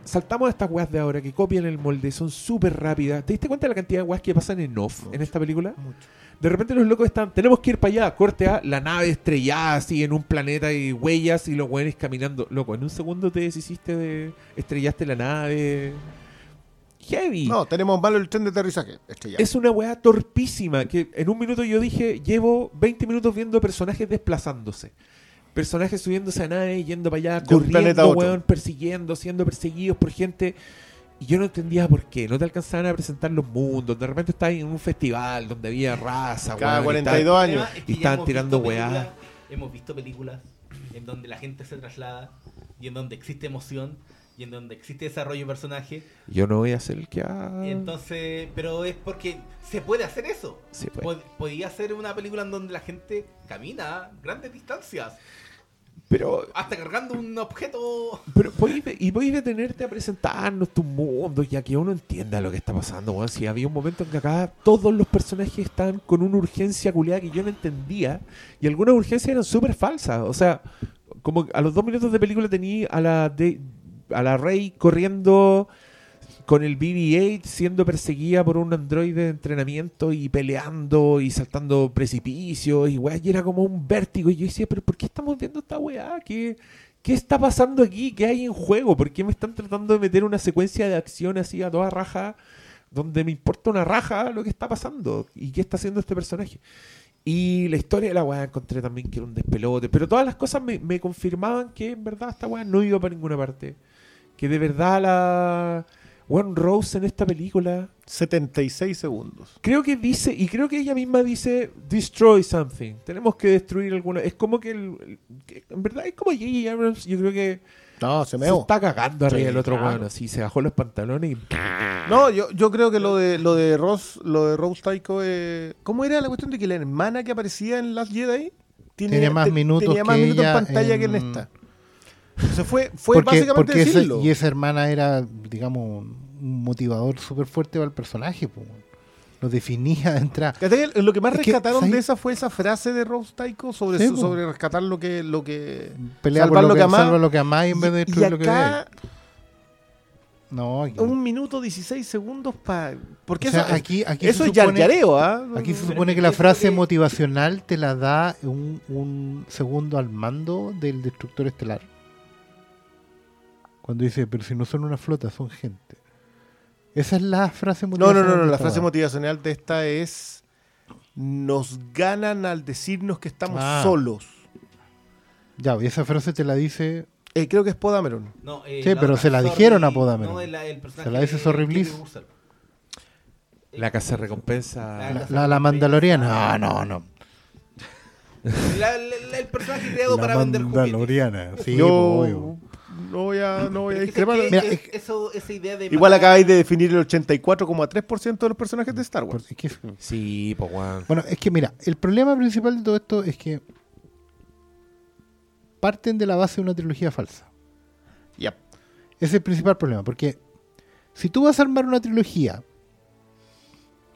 S1: Saltamos a estas weas de ahora que copian el molde, son súper rápidas. ¿Te diste cuenta de la cantidad de weas que pasan en off en esta película? De repente los locos están, tenemos que ir para allá, corte a la nave estrellada así en un planeta y huellas y los weones caminando. Loco, en un segundo te deshiciste de. estrellaste la nave. Heavy.
S2: No, tenemos malo el tren de aterrizaje. Estrellado.
S1: Es una weá torpísima que en un minuto yo dije, llevo 20 minutos viendo personajes desplazándose. Personajes subiéndose a nave, yendo para allá,
S2: De
S1: corriendo, weón, persiguiendo, siendo perseguidos por gente. Y yo no entendía por qué. No te alcanzaban a presentar los mundos. De repente estás en un festival donde había raza,
S2: Cada
S1: weón, y
S2: 42
S1: tal.
S2: años.
S4: Además, es que
S1: Y estaban tirando weá.
S4: Hemos visto películas en donde la gente se traslada y en donde existe emoción y en donde existe desarrollo de personaje.
S1: Yo no voy a ser el que ha...
S4: Entonces, pero es porque se puede hacer eso.
S1: Sí, pues.
S4: Pod- Podía ser una película en donde la gente camina grandes distancias,
S1: Pero
S4: hasta cargando un objeto.
S1: Pero podéis y podéis detenerte a presentarnos tu mundo, ya que uno entienda lo que está pasando, weón. Si había un momento en que acá todos los personajes estaban con una urgencia culiada que yo no entendía, y algunas urgencias eran súper falsas. O sea, como a los dos minutos de película tenía a la de, a la Rey corriendo con el BB-8 siendo perseguida por un androide de entrenamiento y peleando y saltando precipicios y weá, y era como un vértigo. Y yo decía, pero ¿por qué estamos viendo esta weá? ¿Qué, ¿Qué está pasando aquí? ¿Qué hay en juego? ¿Por qué me están tratando de meter una secuencia de acción así a toda raja? Donde me importa una raja lo que está pasando y qué está haciendo este personaje. Y la historia de la weá encontré también que era un despelote. Pero todas las cosas me, me confirmaban que en verdad esta weá no iba para ninguna parte. Que de verdad la. One Rose en esta película.
S2: 76 segundos.
S1: Creo que dice, y creo que ella misma dice, destroy something. Tenemos que destruir alguna. Es como que, el- el- que en verdad es como J.J. Abrams. Yo creo que
S2: No, se
S1: se
S2: meó.
S1: está cagando arriba
S2: Sí,
S1: el otro
S2: claro.
S1: weón. Así se bajó los pantalones y.
S2: No, yo, yo creo que lo de lo de Ross, lo de Rose Taiko, eh, ¿cómo era la cuestión de que la hermana que aparecía en Last Jedi
S6: Tiene más minutos
S2: tenía más
S6: que
S2: minutos
S6: ella
S2: en pantalla que en
S6: en-
S2: esa? Entonces fue, fue
S6: porque,
S2: básicamente
S6: porque esa-
S2: decirlo.
S6: y esa hermana era, digamos, un motivador súper fuerte para el personaje. po. Lo definía de entrada.
S2: Lo que más
S6: Es
S2: rescataron de esa fue esa frase de Rose Taiko sobre,
S6: Sí,
S2: su-
S6: po.
S2: sobre rescatar lo que, lo que
S6: Pelea
S2: Salvar
S6: por lo
S2: lo
S6: que,
S2: que
S6: salva lo que amáis en vez de
S2: y
S6: destruir lo que veáis. No, aquí,
S2: un minuto 16 segundos para porque
S6: o sea,
S2: eso,
S6: aquí, aquí
S2: eso es yaryareo, ¿ah?
S6: Aquí se supone que la frase
S4: que-
S6: motivacional te la da un, un segundo al mando del destructor estelar. Cuando dice, pero si no son una flota, son gente. Esa es la frase
S2: No, no,
S6: motivacional.
S2: no, no,
S6: de
S2: la frase motivacional de esta es nos ganan al decirnos que estamos
S6: Ah.
S2: solos.
S6: Ya, y esa frase te la dice.
S2: Eh, creo que es Podameron.
S4: No, eh,
S6: Sí, pero
S4: otra,
S6: se la
S4: Sorry-
S6: dijeron a Podameron.
S4: No, el, el personaje
S6: Se la dice Sorry Bliss.
S1: La casa recompensa.
S6: La, la, la Mandaloriana. No, no, no.
S4: La- la- la- el personaje creado
S6: La
S4: para vender juguetes.
S6: Mandaloriana. Sí,
S2: Yo
S6: obvio.
S2: No voy a, no voy a
S4: Es
S2: discrepar.
S4: sé que
S6: Mira,
S4: es-
S6: es-
S4: eso, esa idea de
S2: Igual
S4: matar-
S2: acabáis de definir el 84,3% de los personajes de Star Wars.
S6: Es que-
S1: Sí, pues weón.
S6: bueno, es que mira, el problema principal de todo esto es que parten de la base de una trilogía falsa.
S2: Ya.
S6: Ese es el principal problema, porque si tú vas a armar una trilogía,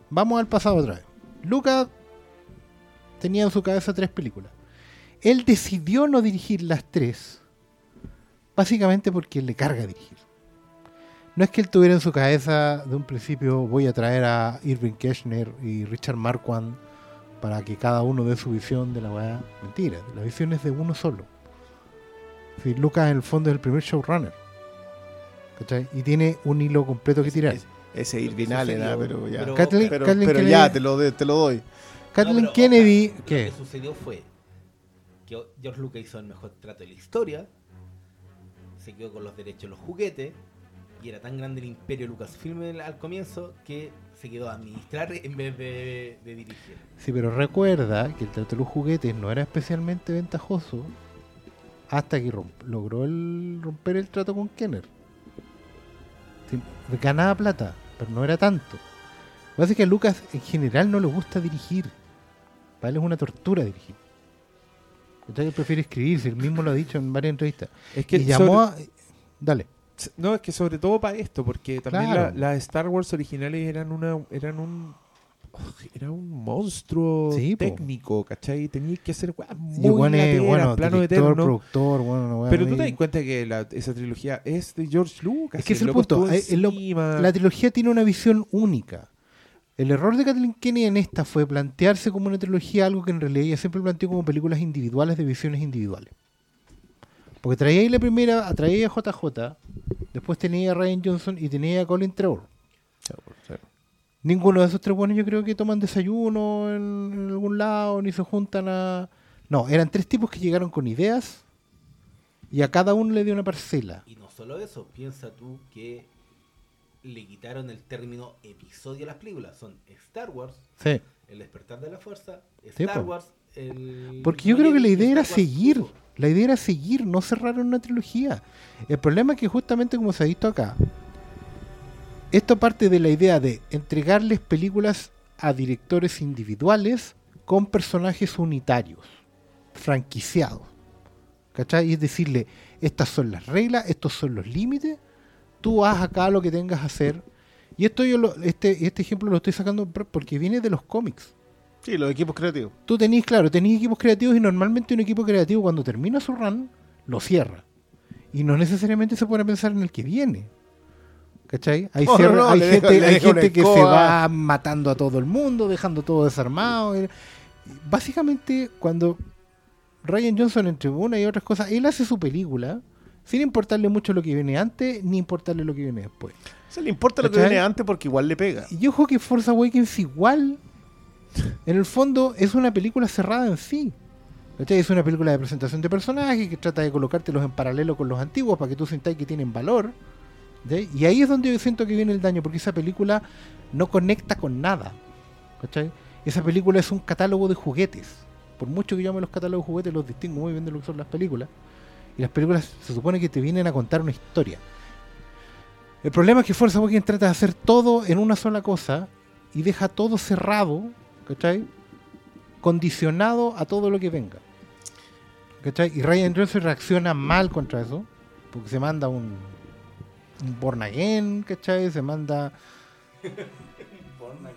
S6: vamos al pasado otra vez. Lucas tenía en su cabeza tres películas. Él decidió no dirigir las tres, básicamente porque le carga dirigir. No es que él tuviera en su cabeza de un principio voy a traer a Irving Kirchner y Richard Marquand para que cada uno dé su visión de la weá. Mentira, la visión es de uno solo. Si Lucas en el fondo es el primer showrunner. ¿Cachai? Y tiene un hilo completo que tirar.
S2: Ese- Ese
S4: Lo que
S2: Irvin Allen, ah, pero ya.
S4: pero-
S6: Kathleen-
S2: Pero,
S6: Kathleen
S2: pero ya, te lo, de- te lo doy.
S6: Kathleen
S4: No, pero,
S6: Kennedy, ¿qué?
S4: Lo que sucedió fue que George Lucas hizo el mejor trato de la historia, se quedó con los derechos de los juguetes, y era tan grande el imperio Lucasfilm al- al comienzo que se quedó a administrar en vez de, dirigir.
S6: Sí, pero recuerda que el trato de los juguetes no era especialmente ventajoso hasta que logró romper el trato con Kenner. Ganaba plata, pero no era tanto. Lo que pasa es que a Lucas en general no le gusta dirigir. Para él es una tortura dirigir. Él prefiere escribir, si él mismo lo ha dicho en varias entrevistas.
S1: Es que
S6: y llamó
S1: sobre-
S6: a... Dale.
S1: No, es que sobre todo para esto, porque también
S6: Claro.
S1: la- las Star Wars originales eran una eran un era un monstruo
S6: Sí, po.
S1: técnico, ¿cachai? Tenías que hacer weas muy
S6: bueno, es,
S1: lateras,
S6: bueno,
S1: plano
S6: director,
S1: eterno.
S6: productor, bueno, weá
S1: Pero tú te das cuenta que la- esa trilogía es de George Lucas.
S6: Es que es el punto, eh, es lo-
S1: encima.
S6: La trilogía tiene una visión única. El error de Kathleen Kennedy en esta fue plantearse como una trilogía algo que en realidad ella siempre planteó como películas individuales de visiones individuales. Porque traía ahí la primera, traía a JJ, después tenía a Ryan Johnson y tenía a Colin Trevor. Ninguno de esos tres buenos yo creo que toman desayuno en, en algún lado, ni se juntan a... No, eran tres tipos que llegaron con ideas y a cada uno le dio una parcela.
S4: Y no solo eso, piensa tú que le quitaron el término episodio a las películas. Son Star Wars,
S6: Sí.
S4: El despertar de la fuerza,
S6: Sí,
S4: Star
S6: po.
S4: Wars, el...
S6: Porque yo creo que la idea era seguir. La idea era seguir, no cerrar una trilogía. El problema es que justamente como se ha visto acá, esto parte de la idea de entregarles películas a directores individuales con personajes unitarios, franquiciados. ¿Cachai? Y es decirle, estas son las reglas, estos son los límites, tú haz acá lo que tengas que hacer. Y esto yo lo- este, este ejemplo lo estoy sacando por- porque viene de los cómics
S2: Sí, los equipos creativos.
S6: tú tenés, claro, tenés equipos creativos y normalmente un equipo creativo cuando termina su run lo cierra. Y no necesariamente se pone a pensar en el que viene. ¿Cachai? Hay,
S2: no, le
S6: gente, hay gente que se va matando a todo el mundo, dejando todo desarmado. Básicamente, cuando Ryan Johnson, entre una y otras cosas, él hace su película sin importarle mucho lo que viene antes, ni importarle lo que viene después.
S2: Se le importa lo que
S6: ¿Cachai?
S2: viene antes porque igual le pega.
S6: Y ojo que Force Awakens igual, en el fondo, es una película cerrada en sí. ¿Cachai? Es una película de presentación de personajes que trata de colocártelos en paralelo con los antiguos para que tú sintáis que tienen valor. ¿cachai? Y ahí es donde yo siento que viene el daño, porque esa película no conecta con nada. ¿cachai? Esa película es un catálogo de juguetes. Por mucho que yo ame los catálogos de juguetes, los distingo muy bien de lo que son las películas. Y las películas se supone que te vienen a contar una historia. El problema es que Forza Awakens trata de hacer todo en una sola cosa y deja todo cerrado, ¿cachai? Condicionado a todo lo que venga. ¿Cachai? Y Ryan Johnson reacciona mal contra eso, porque se manda un, un Born Again, ¿cachai? Se manda...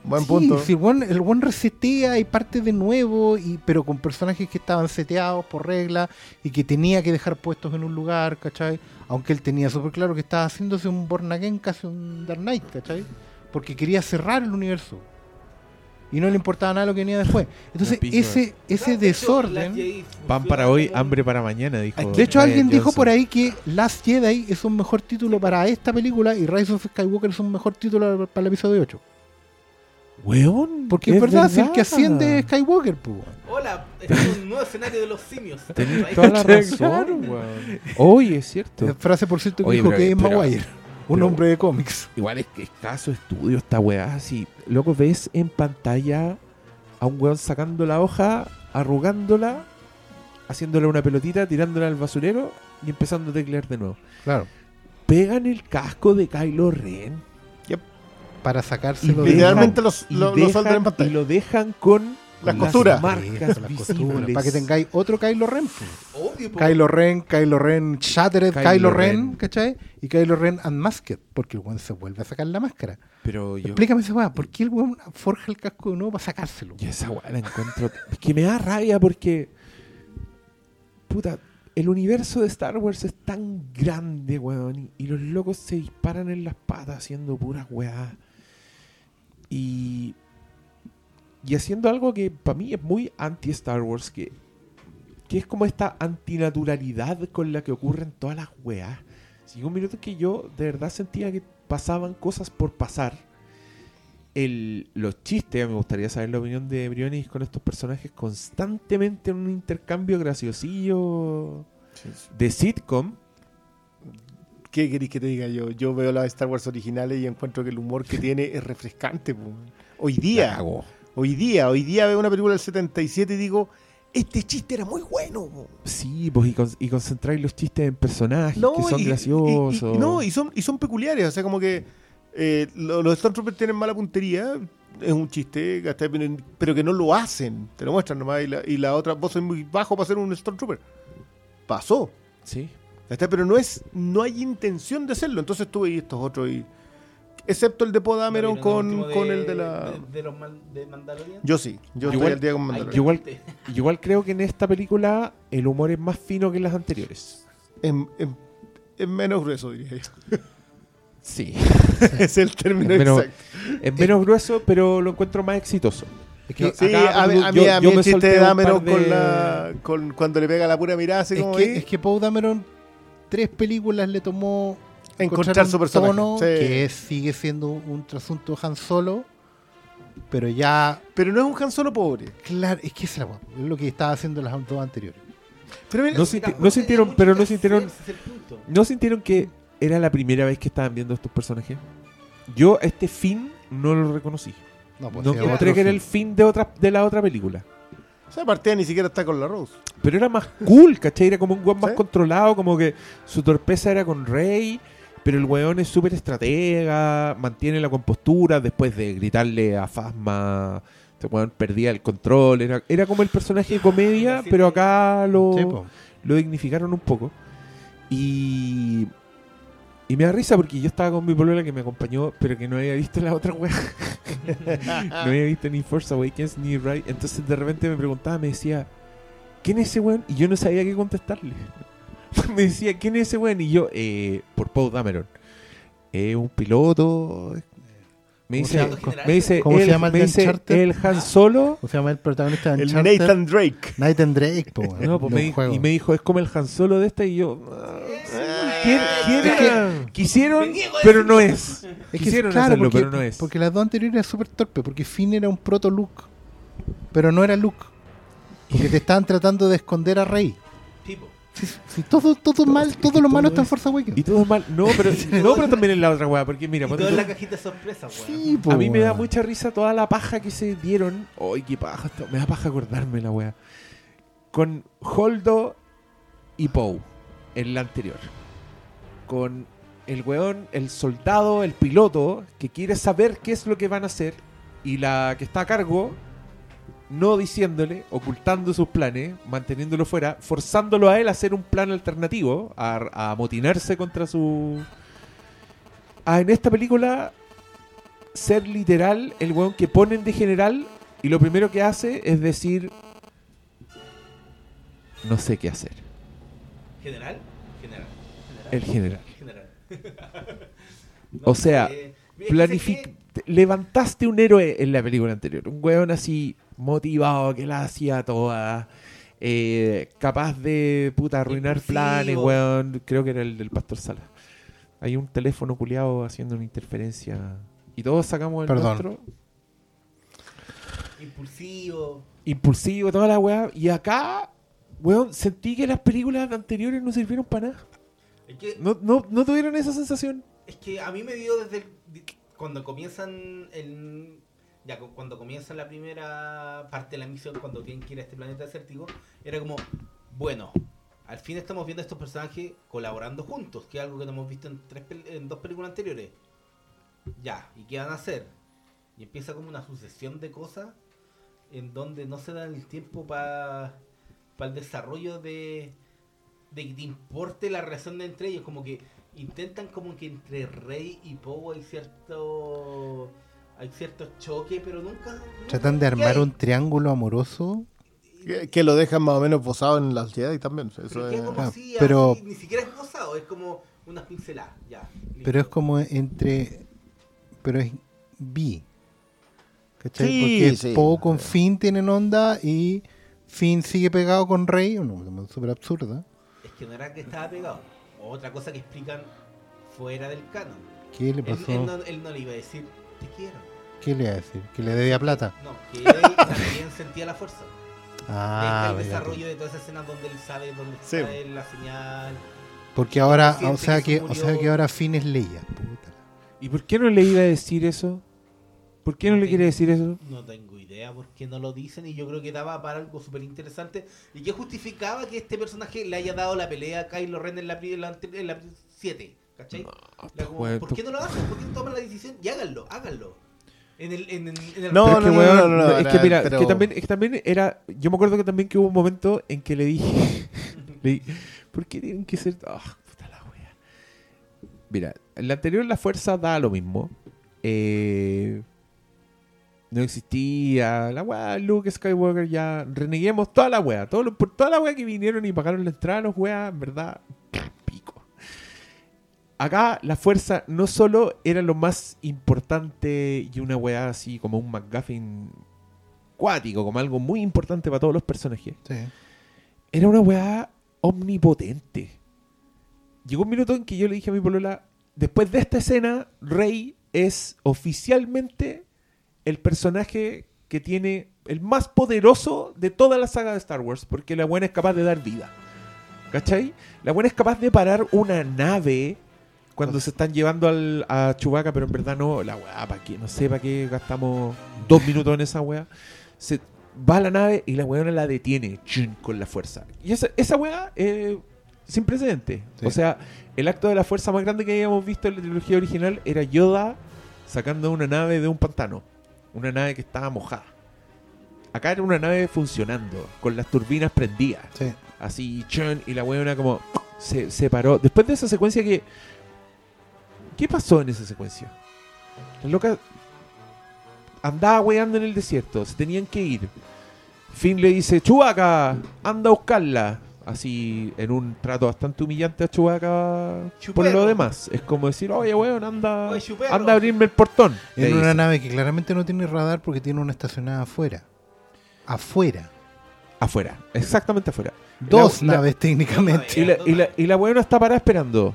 S2: Buen
S6: Sí,
S2: punto.
S6: sí, el buen, el buen resetea y parte de nuevo, y, pero con personajes que estaban seteados por regla y que tenía que dejar puestos en un lugar, ¿cachai? Aunque él tenía súper claro que estaba haciéndose un Born Again, casi un Dark Knight, ¿cachai? Porque quería cerrar el universo. Y no le importaba nada lo que venía después. Entonces, ese, ese desorden...
S1: Pan para hoy, hambre para mañana, dijo.
S6: De hecho,
S1: Ryan
S6: alguien dijo por ahí que Last Jedi es un mejor título para esta película y Rise of Skywalker es un mejor título para el episodio 8.
S1: Weón,
S6: Porque es verdad, si el que asciende es Skywalker, pues.
S4: Hola, este es un nuevo escenario de los simios.
S1: Tenés
S4: Ahí
S1: toda la razón, weón. Oye, es cierto.
S6: La frase, por cierto, que
S1: Oye,
S6: dijo
S1: pero-
S6: que es
S1: pero-
S6: Maguire, un
S1: pero-
S6: hombre de cómics.
S1: Igual es que escaso estudio esta weá. Así, luego ves en pantalla a un weón sacando la hoja, arrugándola, haciéndole una pelotita, tirándola al basurero y empezando a teclear de nuevo.
S6: Claro.
S1: Pegan el casco de Kylo Ren
S6: Para sacárselo
S1: Y
S6: de
S2: Literalmente los,
S1: y,
S2: lo,
S1: dejan,
S2: en
S1: y
S2: pantalla.
S1: lo dejan con
S2: Las
S1: las
S2: costuras.
S1: marcas
S6: Sí, las costuras. Para que tengáis otro Kylo Ren.
S4: Obvio.
S6: Kylo Ren, Kylo Ren Shattered, Kylo,
S1: Kylo
S6: Ren,
S1: Ren.
S6: ¿cachai? Y Kylo Ren Unmasked, porque el weón se vuelve a sacar la máscara.
S1: Pero yo,
S6: Explícame esa weá, ¿por qué el weón forja el casco de nuevo para sacárselo?
S1: yo esa weá la encuentro. Es que me da rabia porque. Puta, el universo de Star Wars es tan grande, weón. Y, y los locos se disparan en las patas haciendo puras weá. Y. Y haciendo algo que para mí es muy anti-Star Wars, que, que es como esta antinaturalidad con la que ocurren todas las weas. Si un minuto que yo de verdad sentía que pasaban cosas por pasar. El, los chistes, me gustaría saber la opinión de Briones con estos personajes constantemente en un intercambio graciosillo de sitcom.
S2: ¿Qué queréis que te diga yo? Yo veo las Star Wars originales y encuentro que el humor que tiene es refrescante. po. Hoy día, hoy día, hoy día veo una película del 77 y digo, este chiste era muy bueno. po".
S1: Sí, pues y, con- y concentráis los chistes en personajes
S2: No,
S1: que son
S2: y-
S1: graciosos.
S2: y- no, y son, y son peculiares. O sea, como que eh, lo- los Stormtroopers tienen mala puntería. Es un chiste, pero que no lo hacen. Te lo muestran nomás. Y la, y la otra, vos sois muy bajo para ser un Stormtrooper. Pasó.
S1: Sí.
S2: Pero no es no hay intención de hacerlo. Entonces tú veis estos otros y... Excepto el de Poe Dameron
S4: ¿No
S2: con,
S4: vieron
S2: con
S4: último
S2: el de la...
S4: De, de los man- de Mandalorian.
S2: Yo sí, yo
S1: Igual-
S2: estoy al día con Mandalorian.
S1: yo igual- Yo creo que en esta película el humor es más fino que en las anteriores.
S2: En, en- en menos grueso, diría yo.
S1: Sí.
S2: es el término
S1: En menos-
S2: exacto.
S1: Es menos grueso, pero lo encuentro más exitoso.
S6: Es que,
S2: Sí,
S1: Acá,
S2: a, mí- a mí,
S1: yo-
S2: a mí
S1: yo
S2: el
S1: me
S2: chiste de Dameron
S1: de-
S2: con la, con, cuando le pega la pura mirada así
S6: es
S2: como
S6: que,
S2: ahí,
S6: es que Poe Dameron tres películas le tomó
S2: encontrar
S6: un
S2: su personaje.
S6: tono
S2: Sí.
S6: que es- sigue siendo un trasunto Han Solo, pero ya
S2: Pero no es un Han Solo pobre.
S6: Claro, es que es la guapa, es lo que estaba haciendo las dos anteriores.
S2: Pero mira,
S1: No, sinti-
S4: no
S1: sintieron, pero no sintieron, no sintieron que era la primera vez que estaban viendo estos personajes. Yo este fin no lo reconocí.
S6: No, pues
S1: No encontré que era el fin de otra de la otra película.
S2: Esa partida ni siquiera está con la Rose.
S1: Pero era más cool, ¿cachai? Era como un weón más
S2: ¿Sí?
S1: controlado, como que su torpeza era con Rey, pero el weón es súper estratega, mantiene la compostura después de gritarle a Fasma. Este weón perdía el control, era, era como el personaje de comedia, pero acá lo,
S6: Sí,
S1: lo dignificaron un poco. Y, y me da risa porque yo estaba con mi polola que me acompañó, pero que no había visto la otra wea. no había visto ni Force Awakens ni Rise. Entonces de repente me preguntaba, me decía, ¿quién es ese weón? Y yo no sabía qué contestarle. me decía, ¿quién es ese weón? Y yo, eh, por Poe Dameron. Es un piloto. Me
S6: ¿Cómo
S1: dice,
S6: se
S1: me dice,
S6: ¿Cómo se
S1: el-
S6: llama el
S1: me
S6: de
S1: dice
S6: Uncharted?
S1: el Han Solo.
S6: ¿Cómo se llama el protagonista de
S2: El
S6: Uncharted?
S2: Nathan Drake.
S6: Nathan Drake, po, weón,
S1: No, pues me y me dijo, es como el Han Solo de esta, y yo. Quisieron,
S4: Me niego a
S1: pero no es.
S6: Es que,
S1: Quisieron
S6: claro,
S1: hacerlo,
S6: porque,
S1: pero no es.
S6: porque las dos anteriores eran súper torpe, porque Finn era un proto Luke, pero no era Luke. Porque te estaban tratando de esconder a Rey.
S4: Tipo.
S6: Sí, sí, todo, todo mal, todo lo
S1: todo
S6: malo está en Forza Awakens.
S1: Y todo es mal. No, pero, no, pero también en la otra weá. Porque mira,
S4: Y todo en la cajita sorpresa, weón.
S6: Sí, po,
S1: a mí me da mucha risa toda la paja que se dieron. Ay, qué paja. esto- Me da paja acordarme la weá. Con Holdo y Poe en la anterior. Con el weón, el soldado, el piloto, que quiere saber qué es lo que van a hacer. Y la que está a cargo, no diciéndole, ocultando sus planes, manteniéndolo fuera, forzándolo a él a hacer un plan alternativo, a, a amotinarse contra su. Ah, en esta película ser literal el weón que ponen de general y lo primero que hace es decir no sé qué hacer.
S4: ¿General? General.
S1: El general. O sea,
S4: eh, que
S1: levantaste un héroe en la película anterior. Un weón así motivado que la hacía toda. eh, capaz de puta arruinar
S4: Impulsivo.
S1: planes, weón. Creo que era el del Pastor Sala. Hay un teléfono culiado haciendo una interferencia. Y todos sacamos el
S6: Perdón.
S1: nuestro.
S4: Impulsivo.
S1: impulsivo, toda la weá. Y acá, weón, sentí que las películas anteriores no sirvieron para nada.
S4: Es que,
S1: No, no, no tuvieron esa sensación.
S4: es que a mí me dio desde el- cuando comienzan el ya cu- cuando comienza la primera parte de la misión cuando tienen que ir a este planeta desértico era como bueno al fin estamos viendo a estos personajes colaborando juntos que es algo que no hemos visto en tres en dos películas anteriores ya y qué van a hacer y empieza como una sucesión de cosas en donde no se dan el tiempo para el desarrollo de de que te importe la relación de entre ellos, como que intentan como que entre Rey y Poe hay cierto hay cierto choque, pero nunca, nunca
S6: Tratan de
S4: ¿qué
S6: armar
S4: hay?
S6: un triángulo amoroso.
S2: Que, que lo dejan más o menos posado en las Jedi también. Eso
S4: pero,
S2: es-
S4: como así,
S6: pero-
S4: así, ni siquiera es posado, es como unas pinceladas, ya.
S6: Pero es como entre. Pero es bi. ¿Cachai?
S2: Sí,
S6: Porque
S2: sí.
S6: Poe con Finn tienen onda y Finn sigue pegado con Rey. Una cosa súper absurda.
S4: Que no era que estaba pegado. Otra cosa que explican fuera del canon.
S6: ¿Qué le pasó?
S4: él no, él no le iba a decir, te quiero.
S6: ¿Qué le iba a decir? ¿Que le debía plata?
S4: No, que él también sentía la fuerza.
S6: Ah,
S4: el desarrollo de toda esa escena donde él sabe dónde
S2: Sí.
S4: está él, la señal.
S6: Porque ahora, o sea
S4: que
S6: o sea que ahora Finn es Leia. Puta.
S1: ¿Y por qué no le iba a decir eso? ¿Por qué no le quiere decir eso?
S4: No tengo idea por qué no lo dicen y yo creo que daba para algo súper interesante y que justificaba que este personaje le haya dado la pelea a Kylo Ren en la, pri- en la, ante- en la 7. ¿Cachai? La como, ¿Por qué no lo hacen? ¿Por qué no toman la decisión? Y háganlo, háganlo. En el, en, el- en el-
S2: No,
S1: Pero es que,
S2: no,
S1: weón,
S2: no, no,
S1: es que mira,
S2: pero-
S1: que también, es que también era. Yo me acuerdo que también que hubo un momento en que le dije. le dije, ¿Por qué tienen que ser.? Ah, puta la wea. Mira, en la anterior la fuerza da lo mismo. Eh, no existía. La wea, Luke Skywalker ya. Reneguemos toda la wea. Todo lo- por toda la wea que vinieron y pagaron la entrada, los weas, en verdad. Pico. Acá la fuerza no solo era lo más importante y una weá así como un McGuffin cuático, como algo muy importante para todos los personajes.
S6: Sí.
S1: Era una weá omnipotente. Llegó un minuto en que yo le dije a mi polola, después de esta escena, Rey es oficialmente el personaje que tiene el más poderoso de toda la saga de Star Wars, porque la buena es capaz de dar vida. ¿Cachai? La buena es capaz de parar una nave cuando se están llevando al, a Chewbacca, pero en verdad no, la weá, ¿para qué? No sé para qué gastamos dos minutos en esa weá. Se va a la nave y la weona la detiene chun, con la fuerza. Y esa, esa weá eh, sin precedente.
S6: Sí.
S1: O sea, el acto de la fuerza más grande que habíamos visto en la trilogía original era Yoda sacando una nave de un pantano. Una nave que estaba mojada. Acá era una nave funcionando, con las turbinas prendidas
S6: Sí.
S1: así, chun, y la weona como se, se paró. Después de esa secuencia que... ¿Qué pasó en esa secuencia? La loca andaba weando en el desierto, se tenían que ir. Finn le dice, Chubaca, anda a buscarla. Así, en un trato bastante humillante a Chubaca por lo demás. Es como decir, oye, weón, anda,
S4: Oye,
S1: anda a abrirme el portón.
S6: En una
S1: dice.
S6: nave que claramente no tiene radar porque tiene una estacionada afuera. Afuera.
S1: Afuera, exactamente afuera.
S6: Dos
S1: La- la-
S6: naves técnicamente.
S1: Y la, y la, y la weona está parada esperando.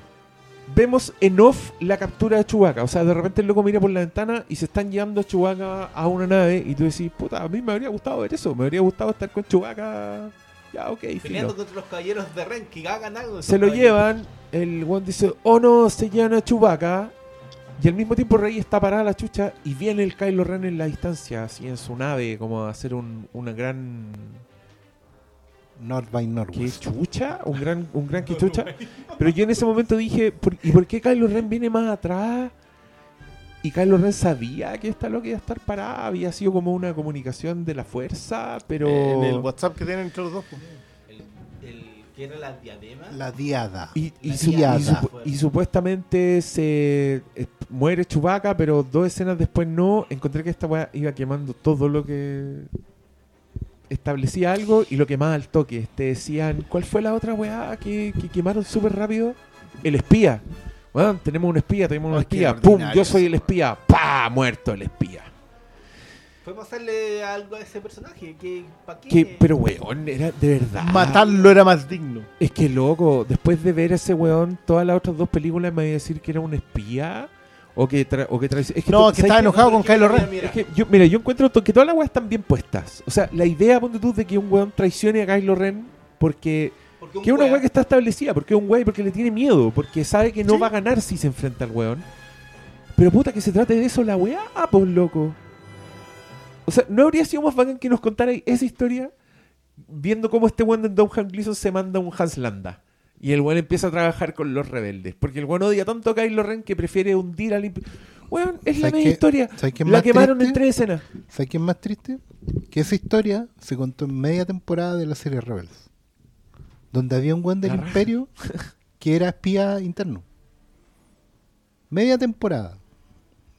S1: Vemos en off la captura de Chewbacca. O sea, de repente el loco mira por la ventana y se están llevando a Chewbacca a una nave. Y tú decís, puta, a mí me habría gustado ver eso. Me habría gustado estar con Chewbacca Ya, ok,
S4: Peleando
S1: filo.
S4: contra los caballeros de Ren que hagan algo. esos
S1: Se lo
S4: caballeros.
S1: llevan, el weón dice, oh no, se llevan a Chewbacca. Y al mismo tiempo Rey está parada la chucha y viene el Kylo Ren en la distancia, así en su nave, como a hacer un, una gran...
S6: North by
S1: ¿Qué
S6: Northwest.
S1: chucha? Un gran, un gran que chucha. Pero yo en ese momento dije, ¿por- ¿y por qué Kylo Ren viene más atrás? Y Kylo Ren sabía que esta loca iba a estar parada, había sido como una comunicación de la fuerza, pero...
S2: En el WhatsApp que tienen entre los dos. pues.
S4: El, el que era la diadema.
S6: La diada.
S1: Y, y
S4: La
S1: su-
S6: diada.
S1: y supu- y supuestamente se eh, muere Chubaca, pero dos escenas después no. Encontré que esta weá iba quemando todo lo que establecía algo y lo quemaba al toque. Te decían, ¿cuál fue la otra weá que, que quemaron súper rápido? El espía. Bueno, tenemos un espía, tenemos un espía. ¡Pum! Yo soy el espía. ¡Pa! Muerto el espía.
S4: Fue pasarle algo a ese personaje. Que, ¿pa' qué?
S1: Que, pero weón, era de verdad.
S2: Matarlo era más digno.
S1: Es que loco, después de ver a ese weón, todas las otras dos películas me iba a decir que era un espía o que, tra o que traici- es que
S2: No, que
S1: ¿sabes
S2: estaba enojado con Kylo
S4: mira,
S2: Ren.
S4: mira.
S1: Es que yo, mira, yo encuentro to- que todas las weas están bien puestas. O sea, la idea, ponte tú, de que un weón traicione a Kylo Ren porque
S4: Porque un
S1: que es una
S4: weá-
S1: wea que está establecida, porque es un wey, porque le tiene miedo, porque sabe que no
S2: Sí.
S1: va a ganar si se enfrenta al weón. Pero puta, que se trate de eso la weá, pues loco. O sea, ¿no habría sido más bacán que nos contara esa historia viendo cómo este weón de Don Han Gleason se manda un Hans Landa? Y el weón empieza a trabajar con los rebeldes. Porque el weón odia tanto a Kylo Ren que prefiere hundir al... imp- Weón, es la
S6: ¿Sabes
S1: misma historia.
S6: ¿Sabes qué es
S1: La quemaron en tres escenas.
S6: ¿Sabes qué es más triste? Que esa historia se contó en media temporada de la serie Rebels. Donde había un buen del
S1: La raja.
S6: imperio que era espía interno. Media temporada.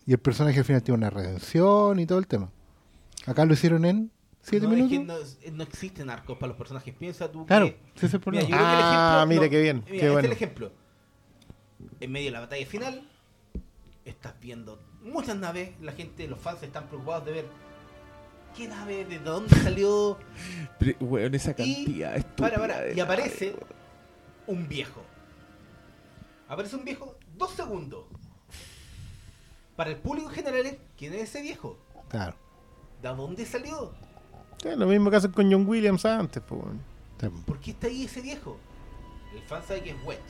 S6: Y el personaje al final tiene una redención y todo el tema. Acá lo hicieron en siete
S4: no, es
S6: minutos.
S4: que no, existen arcos para los personajes. Piensa tú
S6: Claro,
S4: que...
S6: ese es el problema.
S2: Ah,
S4: ejemplo-
S2: mira qué bien,
S4: mira,
S2: qué
S4: este
S2: bueno.
S4: el ejemplo. En medio de la batalla final, estás viendo muchas naves, la gente, los fans están preocupados de ver qué nave, de dónde salió,
S1: Pero, weón, esa
S4: Y-
S1: cantidad estúpida
S4: para, para, y aparece un viejo. Aparece un viejo dos segundos. Para el público en general, es, ¿quién es ese viejo?
S6: Claro.
S4: ¿De dónde salió?
S2: Sí, lo mismo que hacen con John Williams antes. Pues. bueno.
S4: ¿Por qué está ahí ese viejo? El fan sabe que es Wedge,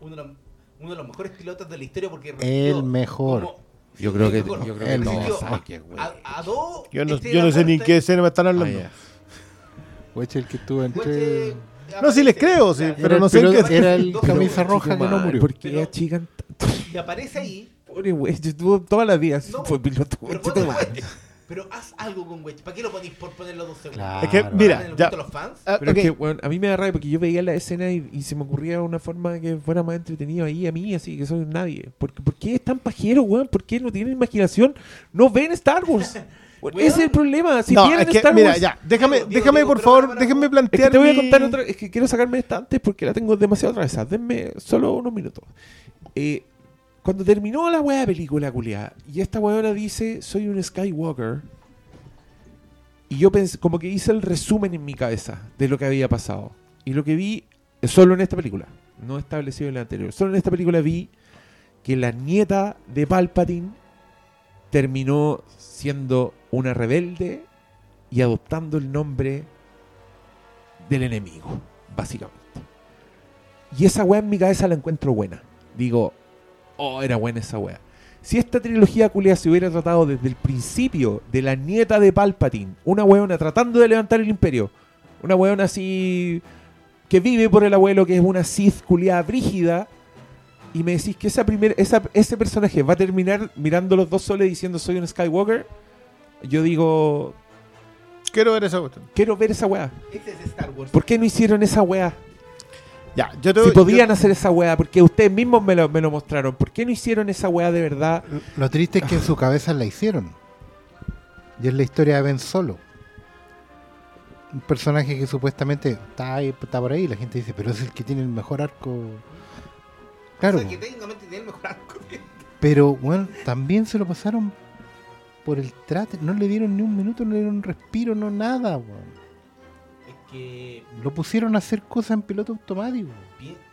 S4: uno de los, uno de los mejores pilotos de la historia porque
S6: El mejor.
S4: como-
S1: Yo creo que, yo creo que
S6: El
S1: todos
S6: mejor.
S1: saben que es weón.
S4: a, a dos
S2: Yo no,
S4: estrellas
S2: yo no sé ni en qué escena me están
S1: Ah,
S2: hablando.
S1: ya.
S6: Wedge el que estuvo entre.
S2: No, sí les creo, sí, pero no sé en qué-
S6: Era el camisa roja que no murió.
S1: ¿Por qué achican tanto?
S4: Y aparece ahí
S1: Pobre güey, yo estuvo toda la vida.
S4: No,
S1: fue piloto.
S4: Pero, haz algo con Wedge. ¿Para qué lo ponís por ponerlo dos segundos?
S6: Claro.
S2: Es que,
S4: ¿Para
S2: mira, ya.
S4: los fans?
S2: Ah,
S1: Pero
S2: ok.
S1: es que, weón, a mí me da rabia porque yo veía la escena y, y se me ocurría una forma que fuera más entretenido ahí a mí, así que soy nadie. ¿Por, qué- por qué es tan pajero, weón? ¿Por qué no tienen imaginación? No ven Star Wars. Weón. ese es el problema. Si
S2: no,
S1: tienen
S2: es que,
S1: Star
S2: mira,
S1: Wars.
S2: ya, déjame,
S4: Diego,
S2: déjame
S4: Diego,
S2: por favor,
S4: para, para.
S2: déjenme
S1: Es que
S2: plantear.
S1: te voy a
S2: mi-
S1: contar otra. Es que quiero sacarme esta antes porque la tengo demasiado atravesada. Denme solo unos minutos. Eh, cuando terminó la weá película, culiada, y esta weona dice: Soy un Skywalker. Y yo pensé, como que hice el resumen en mi cabeza de lo que había pasado. Y lo que vi, solo en esta película, no establecido en la anterior, solo en esta película vi que la nieta de Palpatine terminó siendo una rebelde y adoptando el nombre del enemigo, básicamente. Y esa weá en mi cabeza la encuentro buena. Digo, oh, era buena esa weá. Si esta trilogía culia se hubiera tratado desde el principio de la nieta de Palpatine, una weona tratando de levantar el imperio, una weona así que vive por el abuelo, que es una Sith culiada brígida, y me decís que esa primer, esa, ese personaje va a terminar mirando los dos soles diciendo soy un Skywalker, yo digo,
S2: Quiero ver esa cuestión.
S1: quiero ver esa weá.
S4: Ese es Star Wars.
S1: ¿Por qué no hicieron esa weá?
S2: Ya, yo te
S1: Si
S2: yo-
S1: podían hacer esa weá, porque ustedes mismos me lo, me lo mostraron. ¿Por qué no hicieron esa weá de verdad?
S6: Lo triste es que en su cabeza la hicieron. Y es la historia de Ben Solo. Un personaje que supuestamente está, ahí, está por ahí. La gente dice, pero es el que tiene el mejor arco. Claro,
S4: O sea, que técnicamente tiene el mejor arco.
S6: pero bueno, también se lo pasaron por el trate. No le dieron ni un minuto, no le dieron un respiro, no nada. weón.
S4: Que
S6: Lo pusieron a hacer cosas en piloto automático.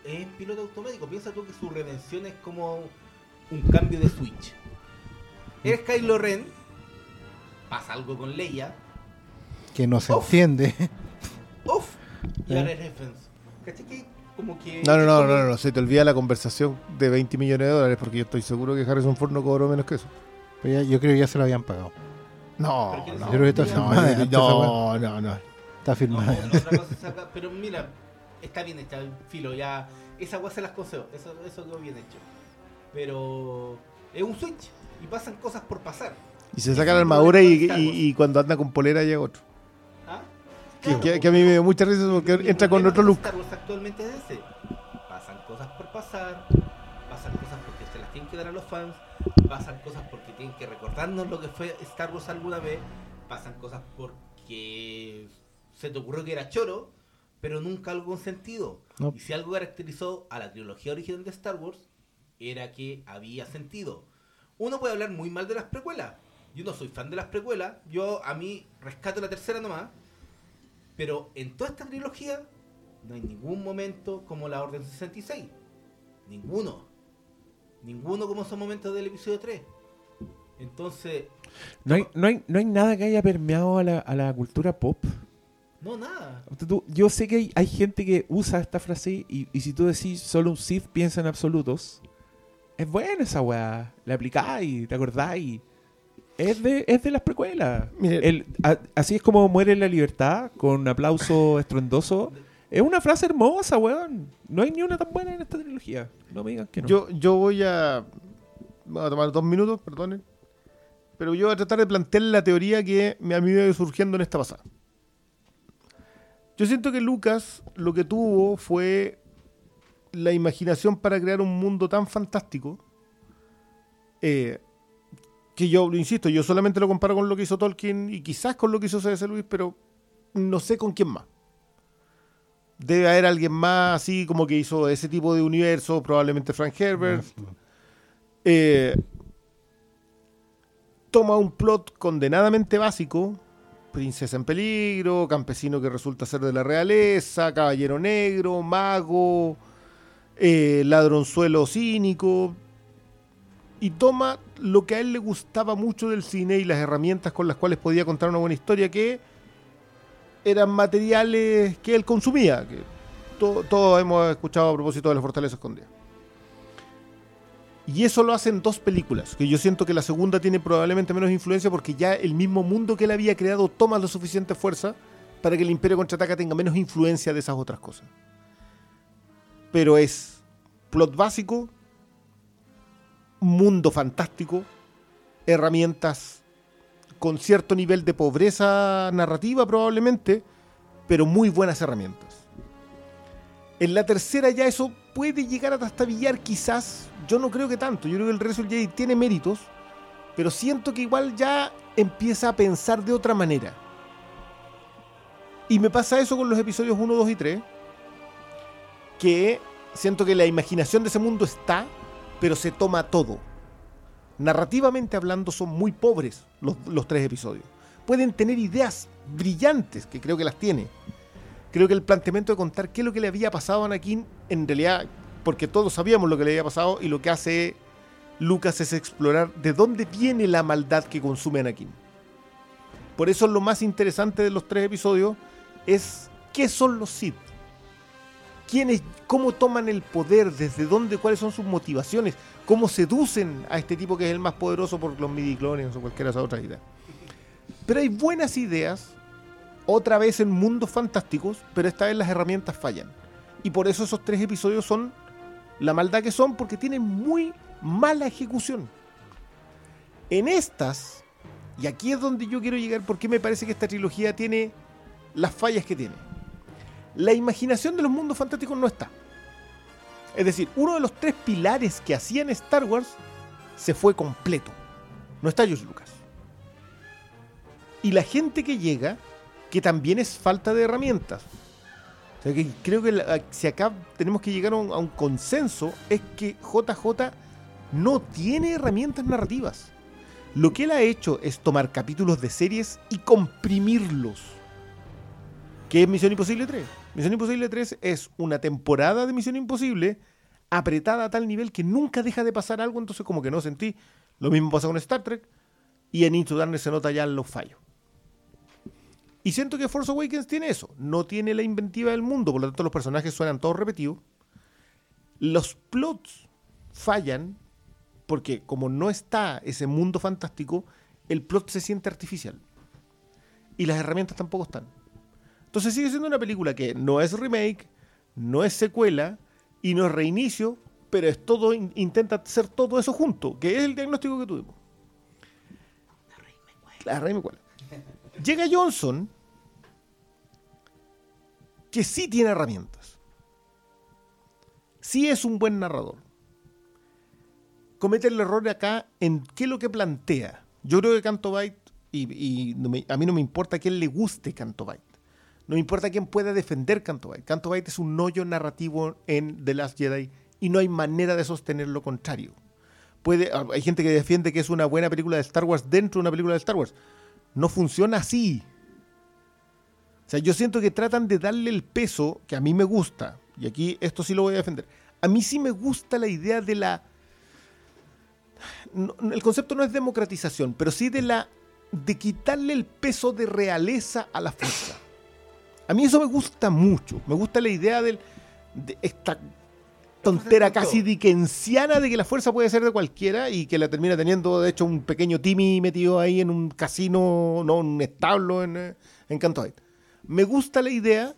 S4: es piloto automático. Piensa tú que su redención es como un cambio de switch. Eres Kylo Ren, pasa algo con Leia,
S6: Que no se
S4: Uf.
S6: entiende.
S4: uff, y ahora es Defense. ¿Cachai que como que...
S2: No, no, no,
S4: como-
S2: no, no, se te olvida la conversación de 20 millones de dólares porque yo estoy seguro que Harrison Ford no cobró menos que eso.
S6: Pero ya- yo creo que ya se lo habían pagado.
S2: No, no, no, no, no.
S6: Está
S4: No,
S6: firmado.
S4: no, otra cosa pero mira, está bien hecha el filo, ya. Esa weá se las concedo, eso, eso quedó bien hecho. Pero es un switch y pasan cosas por pasar.
S2: Y se saca la armadura y, y- y cuando anda con polera llega otro.
S4: ¿Ah?
S2: Que,
S4: Claro,
S2: que- que a mí me dio mucha risa porque entra con otro look.
S4: Star Wars actualmente es ese. Pasan cosas por pasar, pasan cosas porque se las tienen que dar a los fans, pasan cosas porque tienen que recordarnos lo que fue Star Wars alguna vez, pasan cosas porque se te ocurrió que era choro, pero nunca algo con sentido.
S6: No.
S4: Y si algo caracterizó a la trilogía original de Star Wars, era que había sentido. Uno puede hablar muy mal de las precuelas. Yo no soy fan de las precuelas. Yo a mí rescato la tercera nomás. Pero en toda esta trilogía no hay ningún momento como la Orden 66. Ninguno. Ninguno como esos momentos del episodio 3. Entonces,
S1: No hay, no, hay, no hay nada que haya permeado a la, a la cultura pop.
S4: No nada.
S1: Tú- yo sé que hay, hay gente que usa esta frase y, y si tú decís solo un Sith piensa en absolutos, es buena esa weá. La aplicáis, te acordáis. Es de, es de las precuelas.
S2: Mire.
S1: El- a- así es como muere la libertad, con aplauso estruendoso. Es una frase hermosa, weón. No hay ni una tan buena en esta trilogía. No me digan que no.
S2: Yo, yo voy a. Voy a tomar dos minutos, perdonen. Pero yo voy a tratar de plantear la teoría que me a mí me ha ido surgiendo en esta pasada. Yo siento que Lucas lo que tuvo fue la imaginación para crear un mundo tan fantástico eh, que yo, insisto, yo solamente lo comparo con lo que hizo Tolkien y quizás con lo que hizo C.S. Lewis, pero no sé con quién más. Debe haber alguien más así como que hizo ese tipo de universo, probablemente Frank Herbert. Eh, toma un plot condenadamente básico, princesa en peligro, campesino que resulta ser de la realeza, caballero negro, mago, eh, ladronzuelo cínico, y toma lo que a él le gustaba mucho del cine y las herramientas con las cuales podía contar una buena historia, que eran materiales que él consumía, que to- todos hemos escuchado a propósito de la fortaleza escondida. Y eso lo hace en dos películas, que yo siento que la segunda tiene probablemente menos influencia porque ya el mismo mundo que él había creado toma la suficiente fuerza para que el Imperio Contraataca tenga menos influencia de esas otras cosas. Pero es plot básico, mundo fantástico, herramientas con cierto nivel de pobreza narrativa probablemente, pero muy buenas herramientas. En la tercera ya eso puede llegar a trastabillar quizás, yo no creo que tanto, yo creo que el Rezo del Jedi tiene méritos, pero siento que igual ya empieza a pensar de otra manera. Y me pasa eso con los episodios 1, 2 y 3, que siento que la imaginación de ese mundo está, pero se toma todo. Narrativamente hablando son muy pobres los, los tres episodios. Pueden tener ideas brillantes, que creo que las tiene. Creo que el planteamiento de contar qué es lo que le había pasado a Anakin, en realidad, porque todos sabíamos lo que le había pasado, y lo que hace Lucas es explorar de dónde viene la maldad que consume Anakin. Por eso lo más interesante de los tres episodios es qué son los Sith. ¿Quiénes, cómo toman el poder, desde dónde, cuáles son sus motivaciones, cómo seducen a este tipo que es el más poderoso por los midi-clones o esas otras ideas. Pero hay buenas ideas, otra vez en mundos fantásticos, pero esta vez las herramientas fallan. Y por eso esos tres episodios son la maldad que son, porque tienen muy mala ejecución. En estas, y aquí es donde yo quiero llegar, porque me parece que esta trilogía tiene las fallas que tiene. La imaginación de los mundos fantásticos no está. Es decir, uno de los tres pilares que hacían Star Wars se fue completo. No está George Lucas. Y la gente que llega, que también es falta de herramientas. O sea que creo que si acá tenemos que llegar a un, a un consenso, es que JJ no tiene herramientas narrativas. Lo que él ha hecho es tomar capítulos de series y comprimirlos. ¿Qué es Misión Imposible 3? Misión Imposible 3 es una temporada de Misión Imposible apretada a tal nivel que nunca deja de pasar algo, entonces como que no sentí. Lo mismo pasa con Star Trek y en Into Darkness se nota ya los fallos. Y siento que Force Awakens tiene eso. No tiene la inventiva del mundo, por lo tanto los personajes suenan todos repetidos. Los plots fallan porque como no está ese mundo fantástico, el plot se siente artificial. Y las herramientas tampoco están. Entonces sigue siendo una película que no es remake, no es secuela y no es reinicio, pero es todo, in- intenta hacer todo eso junto, que es el diagnóstico que tuvimos. La reina cuela. Llega Johnson, que sí tiene herramientas. Sí es un buen narrador. Comete el error acá en qué es lo que plantea. Yo creo que Canto Bight, y, a mí no me importa quién le guste Canto Bight. No me importa quién pueda defender Canto Bight. Canto Bight es un hoyo narrativo en The Last Jedi y no hay manera de sostener lo contrario. Puede, ah, hay gente que defiende que es una buena película de Star Wars dentro de una película de Star Wars. No funciona así. O sea, yo siento que tratan de darle el peso que a mí me gusta. Y aquí esto sí lo voy a defender. A mí sí me gusta la idea de la... no- el concepto no es democratización, pero sí de la... de quitarle el peso de realeza a la fuerza. A mí eso me gusta mucho. Me gusta la idea del, de esta tontera casi dickensiana de que la fuerza puede ser de cualquiera y que la termina teniendo, de hecho, un pequeño Timmy metido ahí en un casino, no, un establo en, eh, en. Me gusta la idea,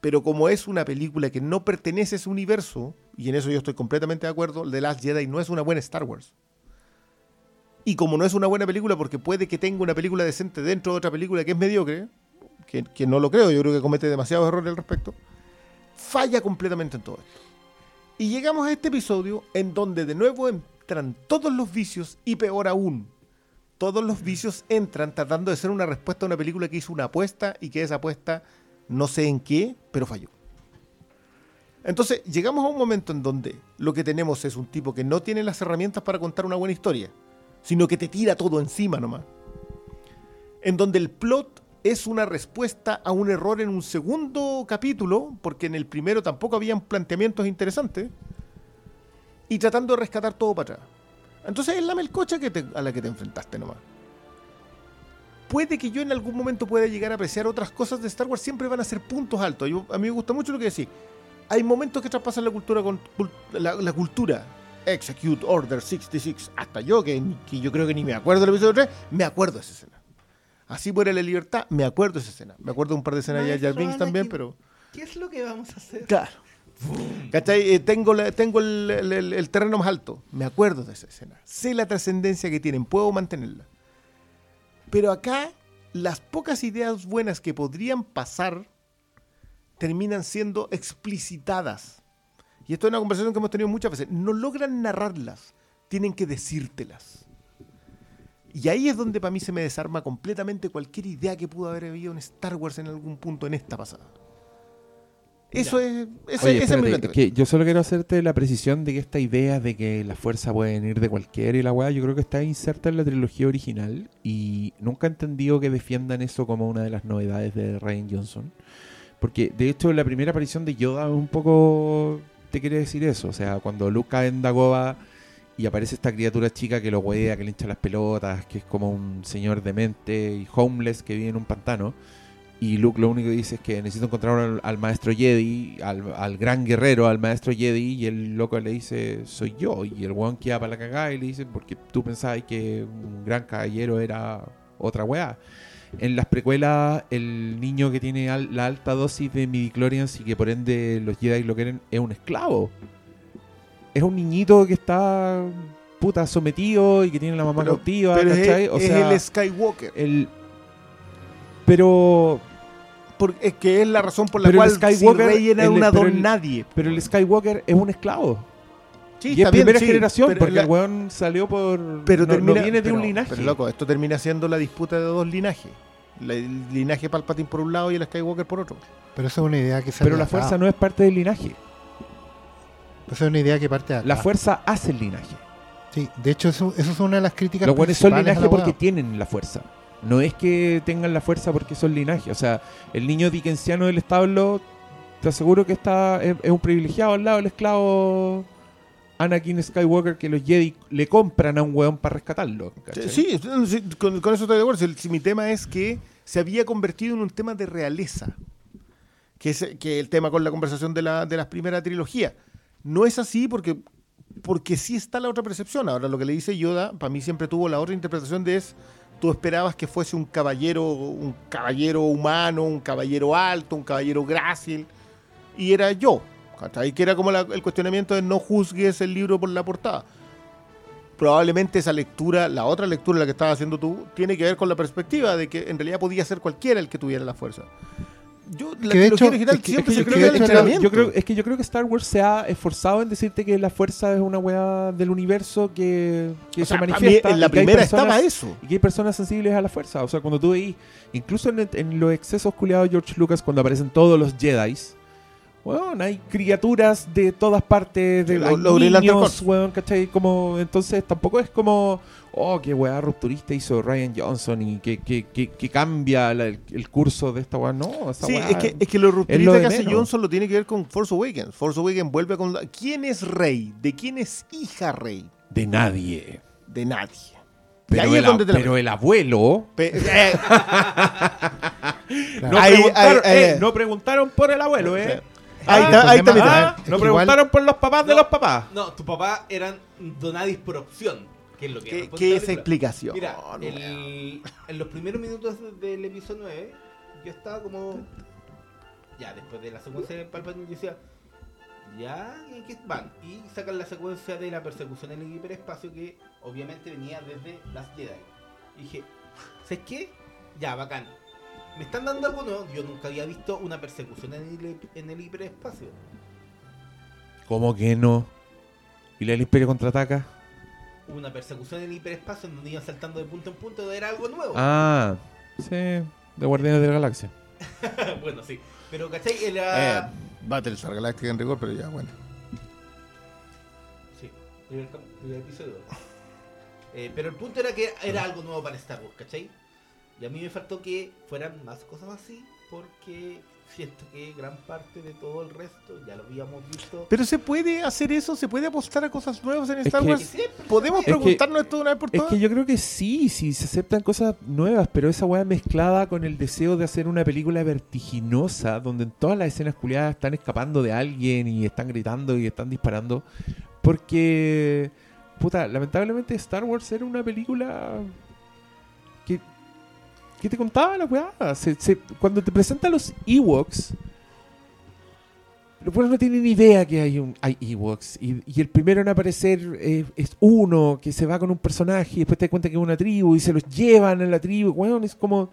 S2: pero como es una película que no pertenece a ese universo, y en eso yo estoy completamente de acuerdo, The Last Jedi no es una buena Star Wars. Y como no es una buena película, porque puede que tenga una película decente dentro de otra película que es mediocre, que, que no lo creo, yo creo que comete demasiados errores al respecto, falla completamente en todo esto. Y llegamos a este episodio en donde de nuevo entran todos los vicios y peor aún, todos los vicios entran tratando de ser una respuesta a una película que hizo una apuesta y que esa apuesta no sé en qué, pero falló. Entonces llegamos a un momento en donde lo que tenemos es un tipo que no tiene las herramientas para contar una buena historia, sino que te tira todo encima nomás. En donde el plot es una respuesta a un error en un segundo capítulo, porque en el primero tampoco habían planteamientos interesantes, y tratando de rescatar todo para atrás. Entonces es la melcocha que te- a la que te enfrentaste nomás. Puede que yo en algún momento pueda llegar a apreciar otras cosas de Star Wars, siempre van a ser puntos altos. Yo- a mí me gusta mucho lo que decís. Hay momentos que traspasan la cultura con la, la cultura. Execute Order 66. Hasta yo, que, que yo creo que ni me acuerdo del episodio 3, me acuerdo de esa escena. Así muere la libertad, me acuerdo de esa escena. Me acuerdo de un par de escenas de Jar Binks también, pero...
S4: ¿Qué es lo que vamos a hacer?
S2: Claro. Eh, tengo el- el terreno más alto. Me acuerdo de esa escena. Sé la trascendencia que tienen. Puedo mantenerla. Pero acá, las pocas ideas buenas que podrían pasar terminan siendo explicitadas. Y esto es una conversación que hemos tenido muchas veces. No logran narrarlas. Tienen que decírtelas. Y ahí es donde para mí se me desarma completamente cualquier idea que pudo haber habido en Star Wars en algún punto en esta pasada. Eso es,
S1: Oye,
S2: es
S1: espérate,
S2: planteamiento.
S1: que yo solo quiero hacerte la precisión de que esta idea de que la fuerza puede venir de cualquiera y la weá, yo creo que está inserta en la trilogía original y nunca he entendido que defiendan eso como una de las novedades de Ryan Johnson. Porque de hecho la primera aparición de Yoda un poco te quiere decir eso. O sea, cuando Luke cae en Dagobah y aparece esta criatura chica que lo huea, que le hincha las pelotas, que es como un señor demente y homeless que vive en un pantano. Y Luke lo único que dice es que necesito encontrar al, al maestro Jedi, al, al gran guerrero, al maestro Jedi, y el loco le dice, soy yo. Y el weón queda para la cagada y le dice, porque tú pensabas que un gran caballero era otra weá. En las precuelas, el niño que tiene al- la alta dosis de midichlorians y que por ende los Jedi lo quieren, es un esclavo. Es un niñito que está puta sometido y que tiene la mamá
S2: Pero-
S1: cautiva,
S2: Pero es,
S1: ¿cachai?
S2: Es el Skywalker.
S1: el... Pero
S2: Porque es que es la razón por la
S1: Pero el
S2: cual
S1: Skywalker,
S2: si Rey era
S1: el-
S2: una
S1: pero
S2: don
S1: el-
S2: nadie.
S1: Pero el Skywalker es un esclavo.
S2: Sí,
S1: y es
S2: está bien,
S1: primera
S2: sí,
S1: generación,
S2: pero
S1: porque
S2: la-
S1: el weón salió por.
S2: pero
S1: no, no
S2: termina,
S1: viene de
S2: pero-
S1: un linaje.
S2: Pero loco, esto termina siendo la disputa de dos linajes. La- el linaje Palpatine por un lado y el Skywalker por otro.
S6: Pero esa es una idea que sale
S1: pero la fuerza no es parte del linaje.
S6: Esa es una idea que parte de acá.
S1: La fuerza hace el linaje.
S6: Sí, de hecho, eso, eso es una de las críticas
S1: Los weones son linaje porque tienen la fuerza. No es que tengan la fuerza porque son linaje. O sea, el niño dickensiano del establo, te aseguro que está es, un privilegiado al lado del esclavo Anakin Skywalker que los Jedi le compran a un weón para rescatarlo.
S2: Sí, con, eso estoy de acuerdo. Si, si mi tema es que se había convertido en un tema de realeza, que es que el tema con la conversación de la, de la primera trilogía. No es así porque, porque sí está la otra percepción. Ahora, lo que le dice Yoda, para mí siempre tuvo la otra interpretación de es, tú esperabas que fuese un caballero, un caballero humano, un caballero alto, un caballero grácil, y era yo. ¿cachai? Que era como la- el cuestionamiento de no juzgues el libro por la portada probablemente esa lectura, la otra lectura, la que estabas haciendo tú, tiene que ver con la perspectiva de que en realidad podía ser cualquiera el que tuviera la fuerza. Yo, la
S6: Que
S2: trilogía
S6: hecho,
S2: original
S6: es que-
S2: siempre
S6: es
S2: se
S6: que
S2: el entrenamiento.
S1: Yo creo, es que yo creo que Star Wars se ha esforzado en decirte que la fuerza es una weá del universo que, que
S2: O sea,
S1: se
S2: mí
S1: manifiesta.
S2: en la primera
S1: personas-
S2: estaba eso.
S1: Y que hay personas sensibles a la fuerza. O sea, cuando tú veis, incluso en, en los excesos culiados de George Lucas, cuando aparecen todos los Jedi, weón, hay criaturas de todas partes, de
S2: los-
S1: niños, weón, ¿cachai? Como, entonces tampoco es como, oh, qué weá rupturista hizo Ryan Johnson y que, que, que, que cambia la- el, el curso de esta weá. No, esa
S2: Sí,
S1: weá-
S2: es que, es que lo rupturista que hace
S1: menos.
S2: Johnson lo tiene que ver con Force Awakens. Force Awakens vuelve con... la- ¿Quién es rey? ¿De quién es hija rey?
S1: de nadie.
S2: De nadie.
S1: Pero,
S2: ahí
S1: el, pero abuelo...
S2: Pe- eh,
S1: No,
S2: Ahí-
S1: preguntaron,
S2: ahí- ahí-
S1: eh, no preguntaron por el abuelo, ¿eh?
S2: ahí
S1: Ah,
S2: está, ahí está.
S1: Ah, no preguntaron por los papás de los papás.
S4: No, tu papá eran donadis por opción. Que es lo que
S2: ¿Qué, es esa
S4: película.
S2: explicación?
S4: Mira,
S2: No,
S4: el- en los primeros minutos del episodio 9, yo estaba como. Ya, después de la secuencia de Palpatine, yo decía. Ya, ¿y qué van? Y sacan la secuencia de la persecución en el hiperespacio que obviamente venía desde las Jedi. Y dije, ¿sabes qué? Ya, bacán. Me están dando algo nuevo. Yo nunca había visto una persecución en el, en el hiperespacio.
S1: ¿Cómo que no? ¿Y la del Imperio contraataca?
S4: Una persecución en el hiperespacio en donde iban saltando de punto en punto era algo nuevo.
S1: Ah, sí, de Guardianes de la Galaxia.
S4: bueno, sí. Pero, ¿cachai?
S2: Eh,
S4: Era.
S2: Battlestar Galactica en rigor, pero ya, bueno.
S4: Sí, primer, primer episodio. Eh, pero el punto era que era algo nuevo para Star Wars, ¿cachai? Y a mí me faltó que fueran más cosas así, porque siento que gran parte de todo el resto ya lo habíamos visto.
S2: Pero se puede hacer eso, se puede apostar a cosas nuevas en Star
S1: que-
S2: Wars.
S4: siempre
S2: Podemos
S1: Es que-
S2: preguntarnos esto de una vez por
S1: Es
S2: todas.
S1: que yo creo que sí, sí, se aceptan cosas nuevas, pero esa weá mezclada con el deseo de hacer una película vertiginosa, donde en todas las escenas culiadas están escapando de alguien y están gritando y están disparando, porque, puta, lamentablemente Star Wars era una película que te contaba la weá. Cuando te presentan los Ewoks, los buenos no tienen idea que hay un hay Ewoks. Y, y el primero en aparecer eh, es uno que se va con un personaje y después te das cuenta que es una tribu y se los llevan en la tribu. Weón, es como.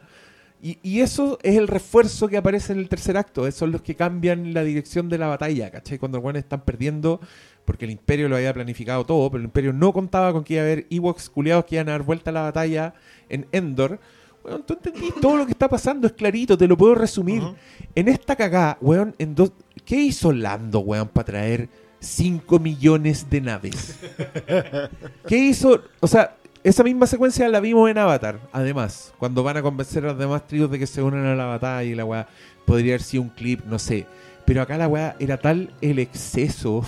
S1: Y, y eso es el refuerzo que aparece en el tercer acto. Esos son los que cambian la dirección de la batalla, ¿cachai? Cuando los weones están perdiendo, porque el Imperio lo había planificado todo, pero el Imperio no contaba con que iba a haber Ewoks culiados que iban a dar vuelta a la batalla en Endor. Weón, tú entendí todo lo que está pasando, es clarito, te lo puedo resumir. En esta cagada, weón, en dos... ¿qué hizo Lando, weón, para traer 5 millones de naves? ¿Qué hizo? O sea, esa misma secuencia la vimos en Avatar, además, cuando van a convencer a los demás tribus de que se unan a la batalla y la weá podría haber sido un clip, no sé. Pero acá la weá era tal el exceso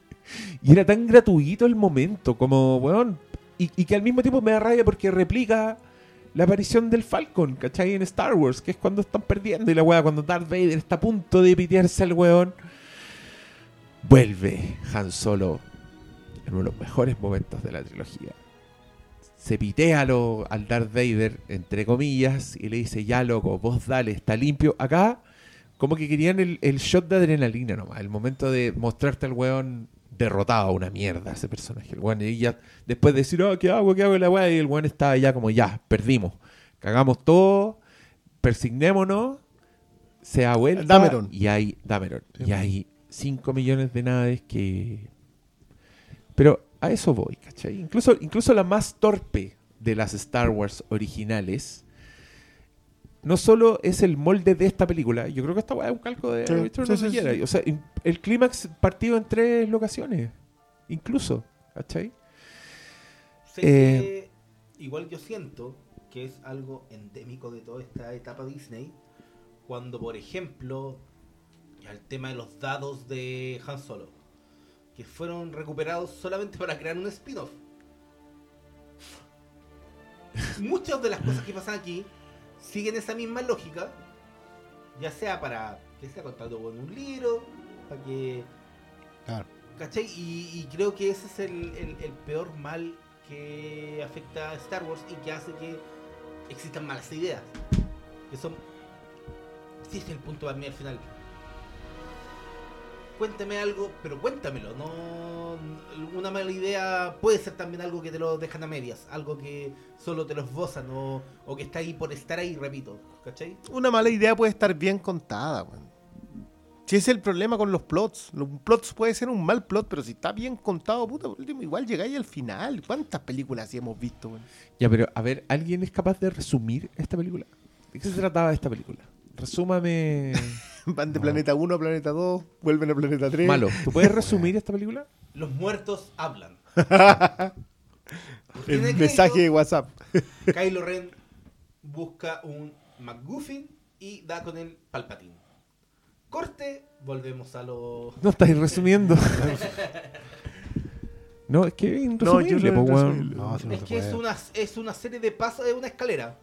S1: y era tan gratuito el momento, como, weón, y, y que al mismo tiempo me da rabia porque replica la aparición del Falcon, ¿cachai? En Star Wars, que es cuando están perdiendo y la weá, cuando Darth Vader está a punto de pitearse al weón. Vuelve Han Solo en uno de los mejores momentos de la trilogía. Se pitea lo- al Darth Vader, entre comillas, y le dice, ya loco, vos dale, está limpio. Acá, como que querían el, el shot de adrenalina nomás, el momento de mostrarte al weón derrotado, una mierda ese personaje. El weón, y ya, después de decir, oh, ¿qué hago? ¿Qué hago? La weá, y el weón estaba ya como, ya, perdimos. Cagamos todo, persignémonos, se da vuelta.
S2: Dameron.
S1: Y hay, Dameron.
S2: Sí.
S1: Y hay 5 millones de naves que... Pero a eso voy, ¿cachai? Incluso, incluso la más torpe de las Star Wars originales no solo es el molde de esta película, yo creo que esta weá es un calco de
S2: Sí,
S1: Return
S2: sí,
S1: the
S2: sí.
S1: O sea, el clímax partido en tres locaciones, incluso, ¿cachai?
S4: Sé
S1: Eh,
S4: que igual yo siento que es algo endémico de toda esta etapa Disney. Cuando, por ejemplo, ya el tema de los dados de Han Solo. que fueron recuperados solamente para crear un spin-off. Muchas de las cosas que pasan aquí siguen esa misma lógica, ya sea para que sea contado con un libro, para que
S6: Claro.
S4: ¿Cachai? Y, y creo que ese es el, el- el peor mal que afecta a Star Wars y que hace que existan malas ideas. Que son. Ese es el punto para mí al final. Cuéntame algo, pero cuéntamelo. No, una mala idea puede ser también algo que te lo dejan a medias, algo que solo te lo esbozan o, o que está ahí por estar ahí, repito. ¿Cachai?
S2: Una mala idea puede estar bien contada, weón. Si ese es el problema con los plots. Los plots puede ser un mal plot, pero si está bien contado, puta, por último, igual llegáis al final. ¿Cuántas películas así hemos visto, weón?
S1: Ya, pero a ver, ¿alguien es capaz de resumir esta película? ¿De qué se trataba esta película? Resúmame.
S2: Van de planeta 1 a planeta 2, vuelven a planeta 3.
S1: Malo, ¿tú puedes resumir esta película?
S4: Los muertos hablan.
S2: El mensaje de WhatsApp.
S4: Kylo Ren busca un McGuffin y da con el Palpatine. Corte, volvemos a lo.
S1: No estáis resumiendo. no, es que es
S2: No, yo
S1: irresumible,
S2: no es.
S6: No,
S4: es que es una, es una serie de pasos de una escalera.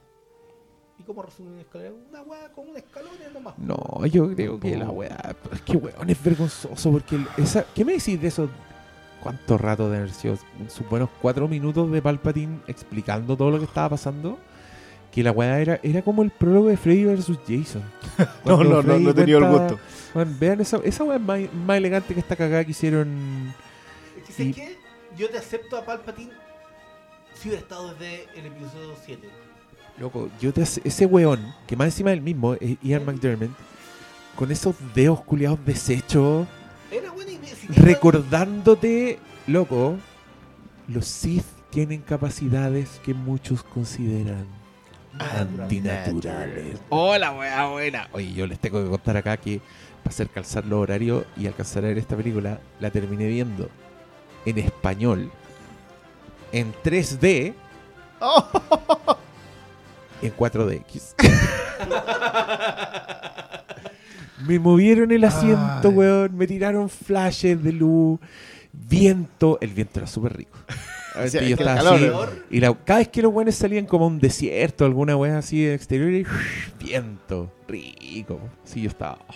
S4: ¿Y cómo resume una escalera? Una weá con un escalón nomás.
S1: No, yo creo que la weá. Es que weón, es vergonzoso porque. esa, ¿Qué me decís de eso? ¿Cuánto rato de haber sido? Sus buenos cuatro minutos de Palpatine explicando todo lo que estaba pasando. Que la weá era, era como el prólogo de Freddy vs. Jason.
S2: No, no, no,
S1: Freddy
S2: no he tenido el gusto.
S1: Weón, vean esa, esa weá es más, más elegante que esta cagada que hicieron.
S4: Es que, ¿sabes
S1: Y-
S4: qué? Yo te acepto a Palpatine si hubiera estado desde el episodio 7.
S1: Loco, yo te hace- ese weón, que más encima del mismo, es Ian McDermott, con esos dedos culiados deshechos,
S4: Era buena idea. si quería-
S1: recordándote, loco, los Sith tienen capacidades que muchos consideran antinaturales. Hola, wea buena. Oye, yo les tengo que contar acá que para hacer calzar los horarios y alcanzar a ver esta película, la terminé viendo en español, en 3D, en 4DX. me movieron el asiento,
S6: Ay.
S1: weón. Me tiraron flashes de luz, viento. El viento era súper rico. A ver, yo estaba
S2: calor,
S1: así, y la- cada vez que los weones salían como a un desierto, alguna wea así de exterior, y viento, rico. Sí, yo estaba. oh.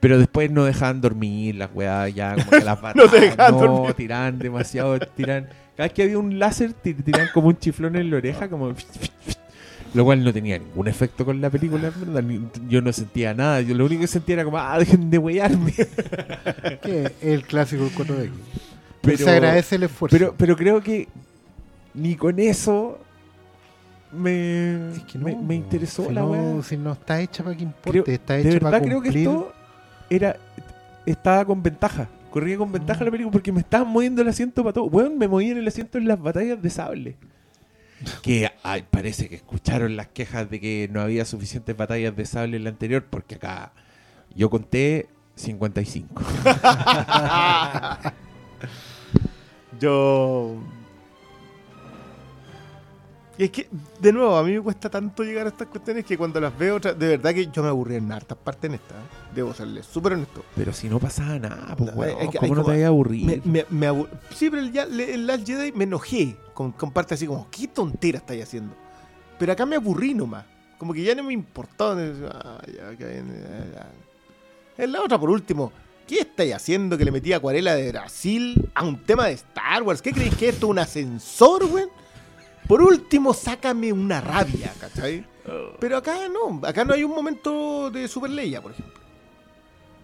S1: Pero después no dejaban dormir las weas, ya como que las
S2: No te dejaban
S1: no,
S2: dormir.
S1: tiraban demasiado, tiran. Cada vez que había un láser, tir- tiraban como un chiflón en la oreja, como. Lo cual no tenía ningún efecto con la película, en verdad. ni- Yo no sentía nada. Yo lo único que sentía era como, ah, dejen de.
S6: Que es el clásico 4X. Pero
S1: Pero-
S6: se agradece el esfuerzo.
S1: Pero, pero creo que ni con eso me,
S6: Es que
S1: me,
S6: no,
S1: me interesó
S6: si
S1: la
S6: no,
S1: weá.
S6: Si no está hecha para que importe,
S1: Creo-
S6: está
S1: De
S6: hecha para
S1: verdad creo que
S6: cumplir.
S1: esto era estaba con ventaja. Corría con ventaja la película porque me estaban moviendo el asiento para todo. Weón, me movían el asiento en las batallas de sable. Que ay, parece que escucharon las quejas de que no había suficientes batallas de sable en la anterior, porque acá yo conté 55.
S2: Yo. Y es que, de nuevo, a mí me cuesta tanto llegar a estas cuestiones que cuando las veo, de verdad que yo me aburrí en hartas partes en esta. ¿eh? Debo serle súper honesto.
S1: Pero si no pasaba nada, pues,
S2: No,
S1: weón,
S2: hay que-
S1: ¿cómo
S2: hay
S1: no te había aburrido?
S2: Me, me, me abu- Sí, pero el, ya- le- el Last Jedi me enojé con, con parte así como, ¿qué tontera estáis haciendo? Pero acá me aburrí nomás. Como que ya no me importó. Ah, ya, que viene, ya, ya. En la otra, por último, ¿qué estáis haciendo que le metí acuarela de Brasil a un tema de Star Wars? ¿Qué creéis que esto es un ascensor, güey? Por último, sácame una rabia, ¿cachai? Pero acá no, acá no hay un momento de Super Leia, por ejemplo.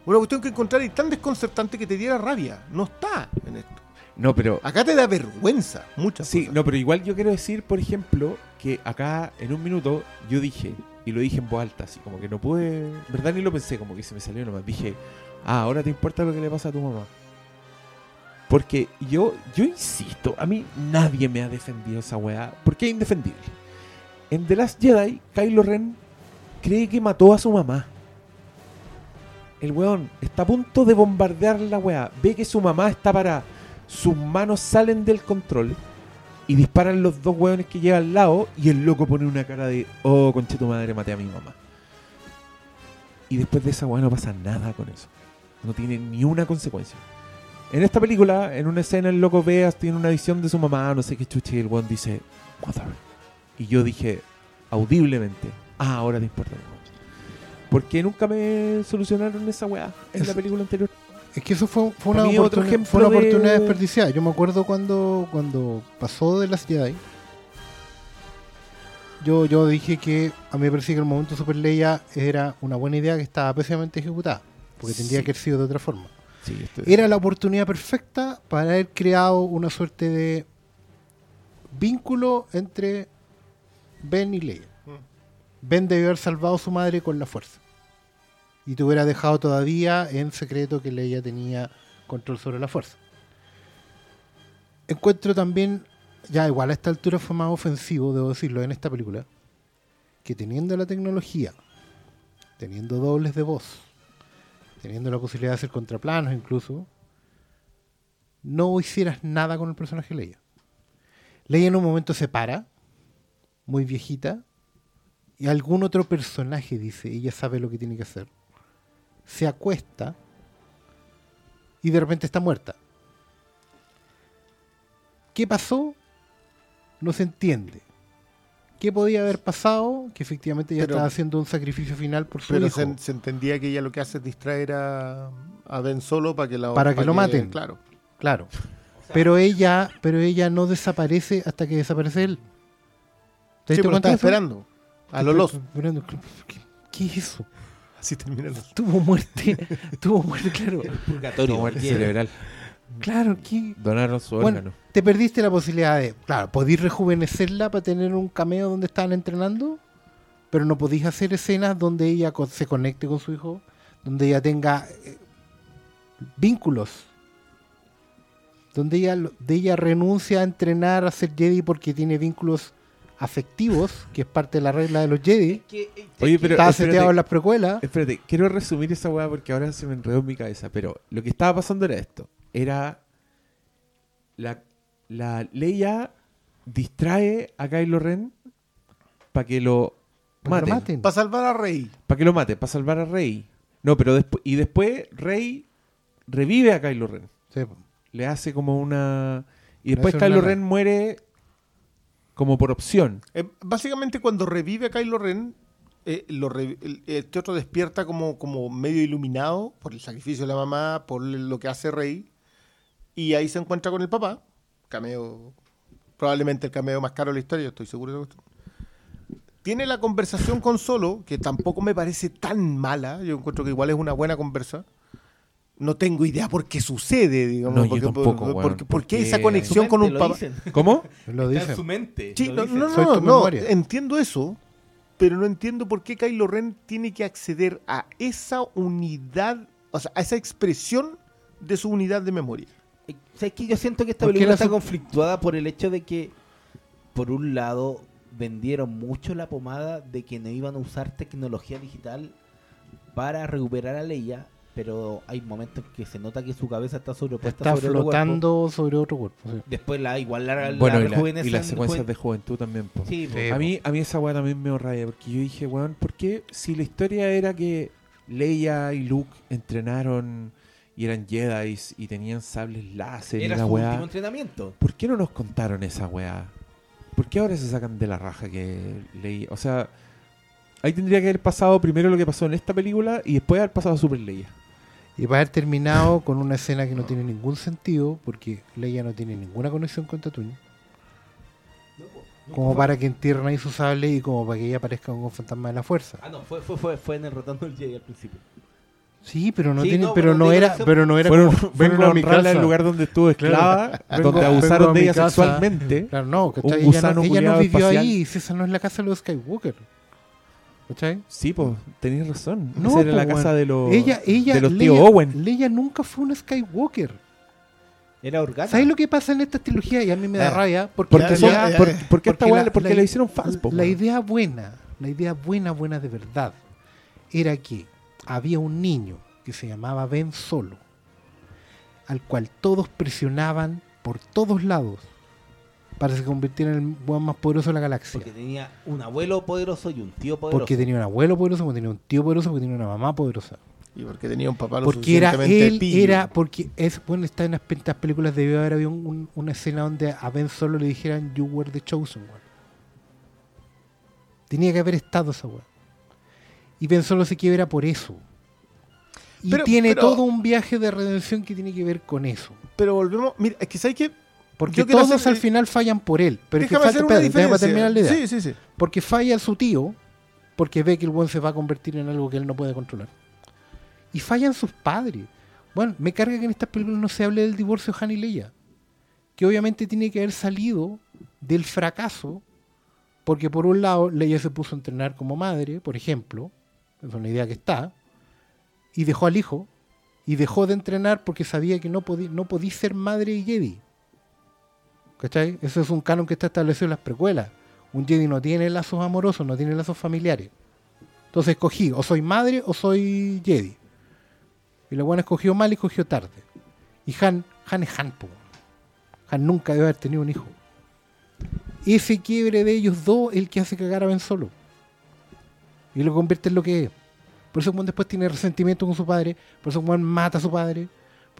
S2: Una cuestión que encontrar y tan desconcertante que te diera rabia. No está en esto.
S1: No, pero
S2: Acá te da vergüenza muchas
S1: Sí,
S2: cosas.
S1: no, pero igual yo quiero decir, por ejemplo, que acá en un minuto yo dije, y lo dije en voz alta, así como que no pude, verdad ni lo pensé, como que se me salió nomás. Dije, ah, ahora te importa lo que le pasa a tu mamá. Porque yo, yo insisto, a mí nadie me ha defendido esa weá, porque es indefendible. En The Last Jedi, Kylo Ren cree que mató a su mamá. El weón está a punto de bombardear la weá. Ve que su mamá está para. Sus manos salen del control y disparan los dos weones que lleva al lado. Y el loco pone una cara de: Oh, conche tu madre, maté a mi mamá. Y después de esa weá no pasa nada con eso. No tiene ni una consecuencia. En esta película, en una escena, el loco Veas tiene una visión de su mamá, no sé qué chucha, y el weón dice, Mother. Y yo dije, audiblemente, ah, ahora te importa. weón". Porque nunca me solucionaron esa weá en la película anterior.
S6: Es que eso fue, fue una, fue
S1: de-
S6: oportunidad desperdiciada. Yo me acuerdo cuando, cuando pasó de las Jedi. Yo, yo dije que a mí me parecía que el momento Super Leia era una buena idea que estaba pésimamente ejecutada. Porque tendría que haber sido de otra forma.
S1: Sí,
S6: Era la oportunidad perfecta para haber creado una suerte de vínculo entre Ben y Leia. Ben debió haber salvado a su madre con la fuerza. Y te hubiera dejado todavía en secreto que Leia tenía control sobre la fuerza. Encuentro también, ya igual a esta altura fue más ofensivo, debo decirlo, en esta película, que teniendo la tecnología, teniendo dobles de voz, teniendo la posibilidad de hacer contraplanos incluso, no hicieras nada con el personaje Leia. Leia en un momento se para, muy viejita, y algún otro personaje dice, ella sabe lo que tiene que hacer, se acuesta y de repente está muerta. ¿Qué pasó? No se entiende. ¿Qué podía haber pasado? Que efectivamente ella
S2: Pero-
S6: estaba haciendo un sacrificio final por su
S2: Pero
S6: hijo.
S2: se, se entendía que ella lo que hace es distraer a, a Ben Solo para que, la,
S6: Para que lo maten.
S2: Claro.
S6: Claro. Pero ella, pero ella no desaparece hasta que desaparece él. ¿Te
S2: Sí, pero está esperando. A lo los.
S6: Esperando. ¿Qué, qué es eso?
S2: Así los.
S6: Tuvo muerte. tuvo muerte, claro.
S4: Purgatorio.
S1: muerte cerebral.
S6: Claro, ¿qué?
S1: Donaron su
S6: Bueno,
S1: órgano.
S6: te perdiste la posibilidad de. Claro, podís rejuvenecerla para tener un cameo donde estaban entrenando, pero no podís hacer escenas donde ella se conecte con su hijo, donde ella tenga eh, vínculos. Donde ella, de ella renuncia a entrenar a ser Jedi porque tiene vínculos afectivos, que es parte de la regla de los Jedi.
S4: Que, eh,
S1: Oye,
S4: que-
S1: pero-
S6: Estaba
S1: espérate.
S6: seteado en las precuelas.
S1: Espérate, quiero resumir esa weá porque ahora se me enredó en mi cabeza. Pero lo que estaba pasando era esto. Era. La, la Leia distrae a Kylo Ren para que lo
S6: para maten.
S2: Para salvar a Rey.
S1: Para que lo mate, para salvar a Rey. No, pero después. Y después Rey revive a Kylo Ren.
S6: Sí.
S1: Le hace como una. Y después Kylo
S6: una-
S1: Ren muere como por opción.
S2: Eh, básicamente cuando revive a Kylo Ren, eh, este otro despierta como, como medio iluminado por el sacrificio de la mamá, por lo que hace Rey. Y ahí se encuentra con el papá. Cameo, probablemente el cameo más caro de la historia, estoy seguro de eso. Tiene la conversación con Solo, que tampoco me parece tan mala. Yo encuentro que igual es una buena conversa. No tengo idea por qué sucede, digamos.
S1: No, yo
S2: porque,
S1: tampoco,
S2: por- porque- ¿Por qué
S1: porque-
S2: esa conexión con un papá?
S4: dicen.
S1: ¿Cómo?
S6: Lo
S4: Está
S6: dice.
S4: en su mente.
S2: Sí,
S4: lo
S2: no,
S4: dicen.
S2: no, no, entiendo eso, pero no entiendo por qué Kylo Ren tiene que acceder a esa unidad, o sea, a esa expresión de su unidad de memoria.
S4: Eh, ¿Sabes qué? Yo siento que esta
S6: ¿Por qué
S4: película
S6: la
S4: está conflictuada por el hecho de que, por un lado, vendieron mucho la pomada de que no iban a usar tecnología digital para recuperar a Leia, pero hay momentos en que se nota que su cabeza está sobrepuesta
S6: Está
S4: sobre otro cuerpo.
S6: flotando sobre otro cuerpo. sí.
S4: Después la igual la, la
S1: Bueno, y, la- y las secuencias
S4: juven-
S1: de juventud también. po.
S4: Sí, po.
S6: Sí.
S1: A mí, a mí esa weá también me raya, porque yo dije, weón, ¿por qué si la historia era que Leia y Luke entrenaron y eran Jedi y tenían sables láser
S4: era
S1: y la
S4: su
S1: weá,
S4: último entrenamiento.
S1: ¿por qué no nos contaron esa weá? ¿Por qué ahora se sacan de la raja que Leia? O sea, ahí tendría que haber pasado primero lo que pasó en esta película y después haber pasado a Super Leia.
S6: Y va a haber terminado con una escena que no tiene ningún sentido, porque Leia no tiene ninguna conexión con Tatooine. Como para que entierren ahí su sable y como para que ella aparezca como un fantasma de la fuerza.
S4: Ah, no, fue, fue, fue, fue en el rotando el Jedi al principio.
S6: Sí, pero no
S4: Sí,
S6: tiene,
S4: no,
S6: pero no era, pero no era
S1: Fueron,
S6: como,
S1: vengo
S6: vengo
S1: a
S6: mi casa.
S1: al lugar donde estuvo esclava,
S6: Vengo-
S1: donde
S6: vengo
S1: abusaron
S6: a
S1: de ella
S6: casa.
S1: sexualmente.
S6: Claro, no, ¿cachai?
S1: Un
S6: Ella
S1: gusano
S6: no, ella no vivió
S1: espacial.
S6: ahí, si esa no es la casa de los Skywalker. ¿Cachai?
S1: Sí, pues, tenías razón.
S6: No,
S1: Esa era
S6: po,
S1: la casa de los,
S6: ella, ella,
S1: de los
S6: Leia,
S1: tíos Owen.
S6: Leia nunca fue una Skywalker.
S4: Era organa.
S6: ¿Sabes lo que pasa en esta trilogía? Y a mí me da
S2: Eh,
S6: rabia. Porque,
S1: Porque,
S6: la
S1: son-
S6: idea-
S2: ya,
S1: por-
S2: ya.
S1: porque esta
S6: porque
S1: weá-
S6: la-
S1: porque
S6: la-
S1: la hicieron fans, po,
S6: la idea buena, la idea buena, buena de verdad, era que había un niño que se llamaba Ben Solo, al cual todos presionaban por todos lados para que se convirtiera en el weón más poderoso de la galaxia.
S4: Porque tenía un abuelo poderoso y un tío poderoso.
S6: Porque tenía un abuelo poderoso, porque tenía un tío poderoso, porque tenía una mamá poderosa.
S2: Y porque tenía un papá lo
S6: Porque era él,
S2: pillo.
S6: era, porque es, bueno, está en las estas películas debió haber habido un- un- una escena donde a Ben Solo le dijeran You were the chosen one. Tenía que haber estado esa weá. Y Ben Solo se quiebra por eso. Y
S2: Pero-
S6: tiene
S2: pero-
S6: todo un viaje de redención que tiene que ver con eso.
S2: Pero volvemos. Mira, es que ¿sabes qué?
S6: Porque todos
S2: hacer-
S6: al final fallan por él. Pero es que falta,
S2: hacer una
S6: terminar la idea.
S2: Sí, sí, sí.
S6: Porque falla su tío, porque ve que el buen se va a convertir en algo que él no puede controlar. Y fallan sus padres. Bueno, me carga que en estas películas no se hable del divorcio de Han y Leia. Que obviamente tiene que haber salido del fracaso, porque por un lado Leia se puso a entrenar como madre, por ejemplo, es una idea que está, y dejó al hijo, y dejó de entrenar porque sabía que no podía no podía ser madre y Jedi. ¿Cachai? Eso es un canon que está establecido en las precuelas. Un Jedi no tiene lazos amorosos, no tiene lazos familiares. Entonces escogí, o soy madre o soy Jedi. Y la buena escogió mal y escogió tarde. Y Han, Han es Han, po. Han nunca debe haber tenido un hijo. Ese quiebre de ellos dos es el que hace cagar a Ben Solo. Y lo convierte en lo que es. Por eso Juan después tiene resentimiento con su padre. Por eso Juan mata a su padre.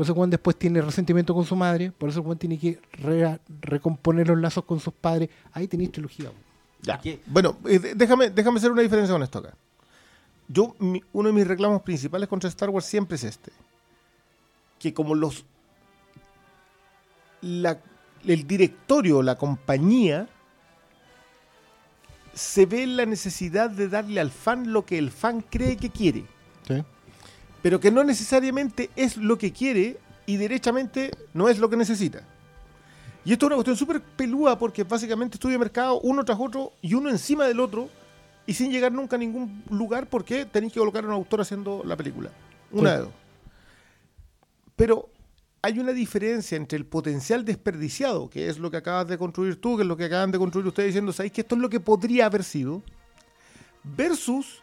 S6: Por eso Juan después tiene resentimiento con su madre. Por eso Juan tiene que re- recomponer los lazos con sus padres. Ahí tenéis trilogía.
S2: Bueno, eh, déjame, déjame hacer una diferencia con esto acá. Yo, mi- uno de mis reclamos principales contra Star Wars siempre es este. Que como los... la- el directorio, la compañía, se ve la necesidad de darle al fan lo que el fan cree que quiere. Pero que no necesariamente es lo que quiere y derechamente no es lo que necesita. Y esto es una cuestión súper pelúa porque básicamente estudia mercado uno tras otro y uno encima del otro y sin llegar nunca a ningún lugar porque tenéis que colocar a un autor haciendo la película. Una
S6: Sí.
S2: de dos. Pero hay una diferencia entre el potencial desperdiciado, que es lo que acabas de construir tú, que es lo que acaban de construir ustedes diciendo, ¿sabéis que esto es lo que podría haber sido? Versus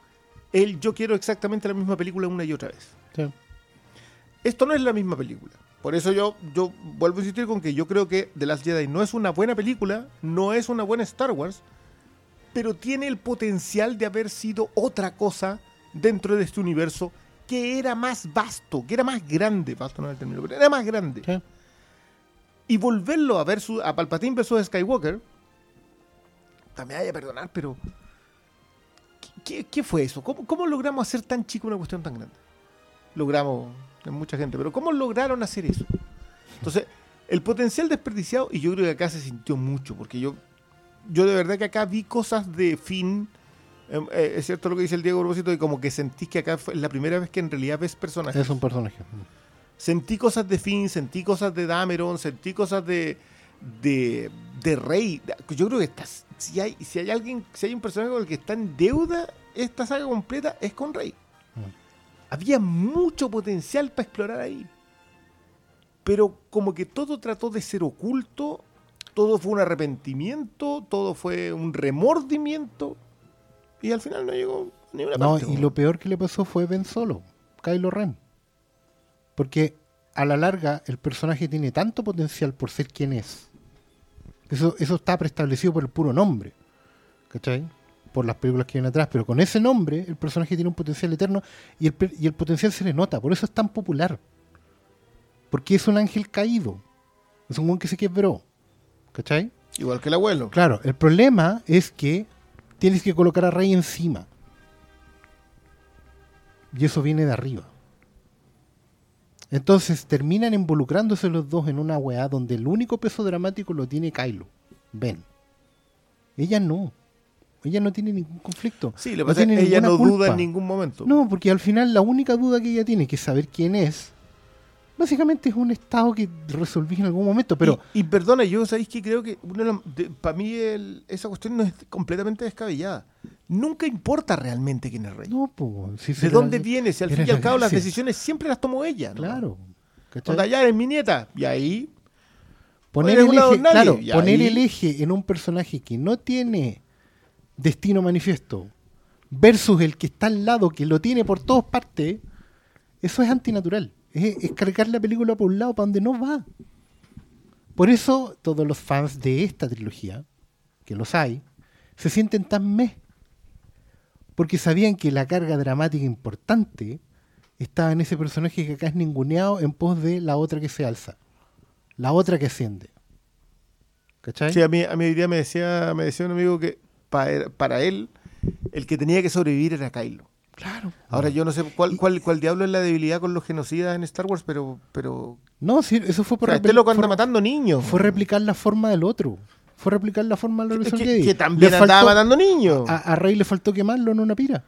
S2: el yo quiero exactamente la misma película una y otra vez.
S6: Sí.
S2: Esto no es la misma película. Por eso yo, yo vuelvo a insistir con que yo creo que The Last Jedi no es una buena película, no es una buena Star Wars, pero tiene el potencial de haber sido otra cosa dentro de este universo que era más vasto, que era más grande, vasto no es el término, pero era más grande.
S6: Sí.
S2: Y volverlo a ver su, a Palpatine versus Skywalker, también haya perdonar, pero ¿qué, qué fue eso? ¿Cómo, ¿Cómo logramos hacer tan chico una cuestión tan grande? Logramos, en mucha gente, pero ¿cómo lograron hacer eso? Entonces, el potencial desperdiciado, y yo creo que acá se sintió mucho, porque yo, yo de verdad que acá vi cosas de fin. eh, eh, es cierto lo que dice el Diego propósito de como que sentís que acá fue la primera vez que en realidad ves personajes.
S6: Es un personaje.
S2: Sentí cosas de Finn, sentí cosas de Dameron, sentí cosas de, de, de Rey. Yo creo que estás, si hay, si hay alguien, si hay un personaje con el que está en deuda esta saga completa, es con Rey.
S6: Mm.
S2: Había mucho potencial para explorar ahí. Pero como que todo trató de ser oculto, todo fue un arrepentimiento, todo fue un remordimiento. Y al final no llegó ni una
S6: No,
S2: parte.
S6: y lo peor que le pasó fue Ben Solo, Kylo Ren. Porque a la larga el personaje tiene tanto potencial por ser quien es. Eso, eso está preestablecido por el puro nombre. ¿Cachai? Por las películas que vienen atrás. Pero con ese nombre el personaje tiene un potencial eterno y el, y el potencial se le nota. Por eso es tan popular. Porque es un ángel caído. Es un buen que se quebró. ¿Cachai?
S2: Igual que el abuelo.
S6: Claro, el problema es que tienes que colocar a Rey encima. Y eso viene de arriba. Entonces terminan involucrándose los dos en una weá donde el único peso dramático lo tiene Kylo. Ben. Ella no. Ella no tiene ningún conflicto.
S2: Sí, lo que
S6: No
S2: pasa es
S6: tiene
S2: que ella no duda en ningún momento.
S6: No, porque al final la única duda que ella tiene, que es saber quién es, básicamente es un estado que resolví en algún momento. Pero
S2: y, y perdona, yo sabéis que creo que para mí el- esa cuestión no es completamente descabellada. Nunca importa realmente quién es rey.
S6: no, pues. si
S2: ¿De dónde
S6: la-
S2: viene? Si al fin y al
S6: la
S2: cabo las decisiones siempre las tomó ella. ¿no?
S6: Claro. ¿cachai?
S2: Onda, ya es mi nieta. Y ahí.
S6: Poner,
S2: Eres
S6: el eje,
S2: nadie,
S6: claro,
S2: y
S6: poner
S2: ahí-
S6: el eje en un personaje que no tiene destino manifiesto versus el que está al lado, que lo tiene por todas partes, eso es antinatural. Es, cargar la película por un lado para donde no va. Por eso todos los fans de esta trilogía, que los hay, se sienten tan meh. Porque sabían que la carga dramática importante está en ese personaje que acá es ninguneado en pos de la otra que se alza. La otra que asciende. ¿Cachai?
S2: Sí, a mí, a mí hoy día me decía, me decía un amigo que pa- para él el que tenía que sobrevivir era Kylo.
S6: Claro.
S2: Ahora yo no sé cuál, cuál, cuál diablo es la debilidad con los genocidas en Star Wars, pero, pero
S6: No, sí, eso fue
S2: o
S6: por
S2: sea, este loco anda
S6: fue-
S2: matando niños.
S6: fue replicar la forma del otro. Fue replicar la forma del
S2: que,
S6: Revolution
S2: que- que también
S6: Le
S2: andaba
S6: faltó-
S2: matando niños.
S6: A, a Rey le faltó quemarlo en una pira.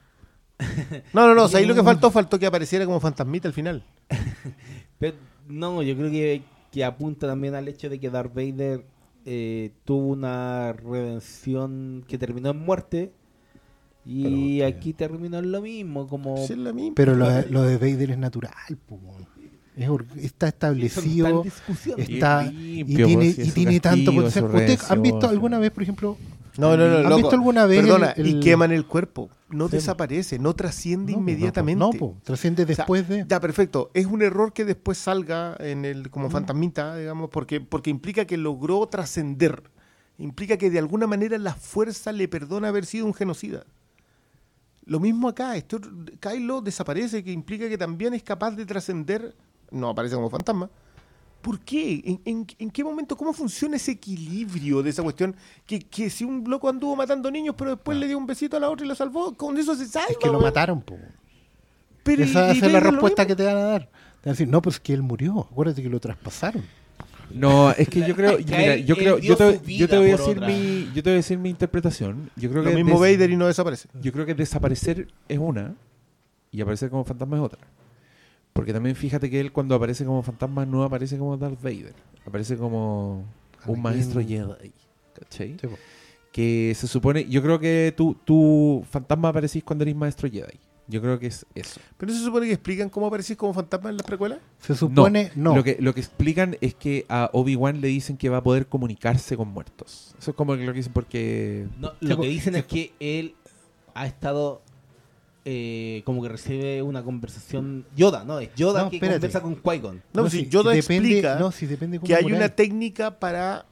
S2: No, no, no, o sea, ahí lo que faltó, faltó que apareciera como fantasmita al final.
S4: Pero, no, yo creo que, que apunta también al hecho de que Darth Vader eh, tuvo una redención que terminó en muerte. Y
S6: Pero,
S4: aquí terminó en lo mismo, como...
S2: Sí, es la misma.
S6: Pero lo, de- lo de Vader es natural. Es está establecido.
S4: discusión.
S6: Está,
S1: Y
S6: y, tiene,
S1: pues, si
S6: y tiene tanto potencial. ¿Ustedes han visto alguna vez, por ejemplo,
S2: No, no, no.
S6: ¿Han
S2: loco.
S6: visto alguna vez
S2: Perdona,
S6: el-
S2: y
S6: el-
S2: queman el cuerpo. No
S6: Sí,
S2: desaparece, no trasciende
S6: No,
S2: inmediatamente.
S6: No, po, trasciende
S2: O sea,
S6: después de.
S2: Ya, perfecto. Es un error que después salga en el como fantasmita, digamos, porque, porque implica que logró trascender. Implica que de alguna manera la fuerza le perdona haber sido un genocida. Lo mismo acá, otro- Kylo desaparece, que implica que también es capaz de trascender. No aparece como fantasma. ¿Por qué? ¿En, en- en qué momento? ¿Cómo funciona ese equilibrio de esa cuestión? Que, que si un loco anduvo matando niños, pero después le dio un besito a la otra y lo salvó, con eso se salva.
S6: Es que lo mataron, po.
S2: Pero
S6: Esa esa
S2: y
S6: es la respuesta que te van a dar. Te van a decir, no, pues que él murió. Acuérdate que lo traspasaron.
S1: No, es que yo creo, mira, yo creo, yo te, yo voy a decir
S4: otra.
S1: mi, yo te voy a decir mi interpretación. Yo creo
S2: Lo
S1: que
S2: mismo
S1: des-
S2: Vader y no desaparece.
S1: Yo creo que desaparecer es una y aparecer como fantasma es otra. Porque también fíjate que él cuando aparece como fantasma no aparece como Darth Vader. Aparece como un maestro Jedi. ¿Cachai?
S6: Sí.
S1: Que se supone... Yo creo que tú, tú fantasma aparecís cuando eres maestro Jedi. Yo creo que es eso.
S2: ¿Pero se supone que explican cómo aparecís como fantasma en las precuelas?
S6: Se supone, no.
S1: Lo, que, lo que explican es que a Obi-Wan le dicen que va a poder comunicarse con muertos. Eso es como lo que dicen porque...
S4: No, lo que dicen es que él ha estado eh, como que recibe una conversación Yoda, ¿no? Es Yoda
S6: No,
S4: que
S6: espérate.
S4: conversa con Qui-Gon.
S2: No,
S6: No,
S2: si Yoda
S6: depende-
S2: explica
S6: no, si depende cómo
S2: que hay una técnica para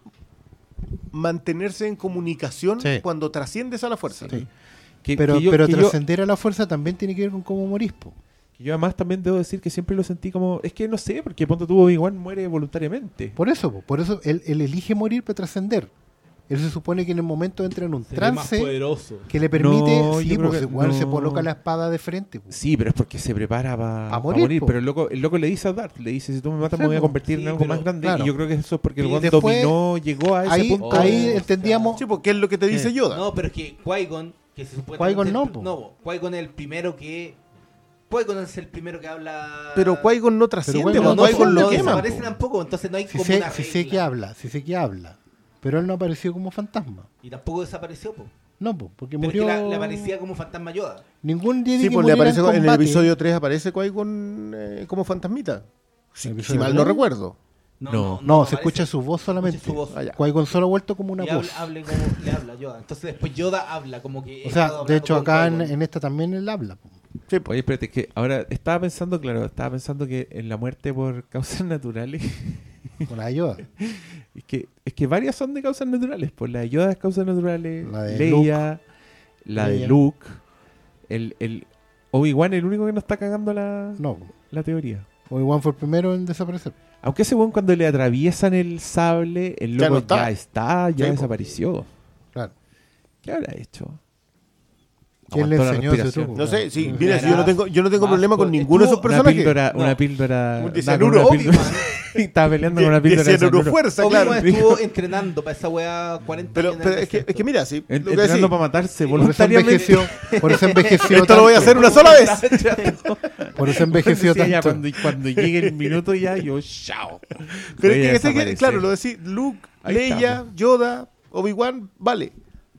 S2: mantenerse en comunicación
S6: Sí.
S2: cuando trasciendes a la fuerza.
S6: Sí.
S1: Que-
S6: Pero,
S1: que yo-
S6: pero
S1: yo-
S6: trascender a la fuerza también tiene que ver con cómo morís,
S1: yo además también debo decir que siempre lo sentí como... Es que no sé, porque ponte tú Obi-Wan muere voluntariamente.
S6: Por eso, po. por eso él, él elige morir para trascender. Él se supone que en el momento entra en un
S4: Se
S6: trance
S4: poderoso.
S6: que le permite,
S1: No,
S6: sí,
S1: creo
S6: po,
S1: que
S6: se,
S1: no.
S6: coloca la espada de frente. po.
S1: Sí, pero es porque se prepara para
S6: A morir.
S1: Pero el loco, el loco le dice a Darth, le dice, si tú me matas me voy a convertir
S4: Sí,
S1: en algo
S4: pero-
S1: más grande.
S6: claro.
S1: Y yo creo que eso es porque el dominó, llegó a ese
S6: Ahí,
S1: punto.
S6: ahí
S4: Oh,
S6: entendíamos,
S2: Sí, porque es lo que te dice Yoda.
S4: No, pero es que Qui-Gon, que se
S6: Qui-Gon no, po.
S4: no, Qui-Gon es el primero que Qui-Gon es el primero que habla
S2: Pero Qui-Gon no trasciende,
S6: Qui-Gon no-
S2: Qui-Gon
S6: no
S2: lo quema.
S4: desaparece
S2: po.
S4: tampoco, entonces no hay
S6: si
S4: como
S6: sé,
S4: una
S6: si sé que habla, si sé que habla. Pero él no apareció como fantasma.
S4: Y tampoco desapareció, po.
S6: No, po, porque
S4: Pero es que
S6: murió.
S4: la- le aparecía como fantasma Yoda.
S6: Ningún Jedi
S2: Sí,
S6: que
S2: le aparece en el episodio 3 aparece Qui-Gon eh, como fantasmita. Si,
S6: ¿El
S2: si
S6: episodio
S2: mal no recuerdo.
S1: No.
S6: No, se escucha su voz solamente.
S4: Su voz.
S2: Ah.
S6: Qui-Gon solo ha vuelto como una
S4: Y
S6: voz.
S4: habla, hable como le habla Yoda. Entonces después Yoda habla como que.
S6: O sea, de hecho acá en, en esta también él habla.
S2: Sí.
S1: Oye, espérate, es que ahora estaba pensando, claro, estaba pensando que en la muerte por causas naturales,
S6: Con la ayuda.
S1: es que, es que varias son de causas naturales. Pues la de Yoda es causas naturales,
S6: La de
S1: Leia, la
S6: Leia.
S1: de Luke, el, el Obi-Wan el único que no está cagando la,
S6: No.
S1: la teoría.
S6: Obi-Wan fue el primero en desaparecer.
S1: Aunque ese weón cuando le atraviesan el sable, el
S2: Ya
S1: loco
S2: no
S1: ya está, ya
S2: Sí,
S1: desapareció.
S6: Claro.
S1: ¿Qué habrá hecho?
S6: ¿Quién le enseñó ese truco?
S2: No sé, sí, mira, si yo no tengo, yo no tengo
S4: Más
S2: problema con ninguno de esos
S4: estuvo-
S1: Una
S2: personajes.
S1: píldora,
S4: No.
S1: una píldora.
S2: Un cianuro,
S1: una píldora-
S2: Obi-Wan.
S1: Estaba peleando con una píldora de
S2: cianuro
S1: cianuro.
S2: fuerza,
S4: Obi-Wan
S2: claro.
S4: estuvo entrenando para esa weá 40
S2: Pero, pero es, que, es que mira, sí,
S1: En- Entrenando para matarse
S6: Por eso
S1: voluntariamente.
S6: envejeció. Por eso envejeció.
S2: esto lo voy a hacer una sola vez.
S6: Por eso envejeció
S1: ya,
S6: tanto.
S1: cuando, cuando llegue el minuto ya, yo, chao.
S2: Pero es que, claro, lo decís, Luke, Leia. Yoda, Obi-Wan, vale.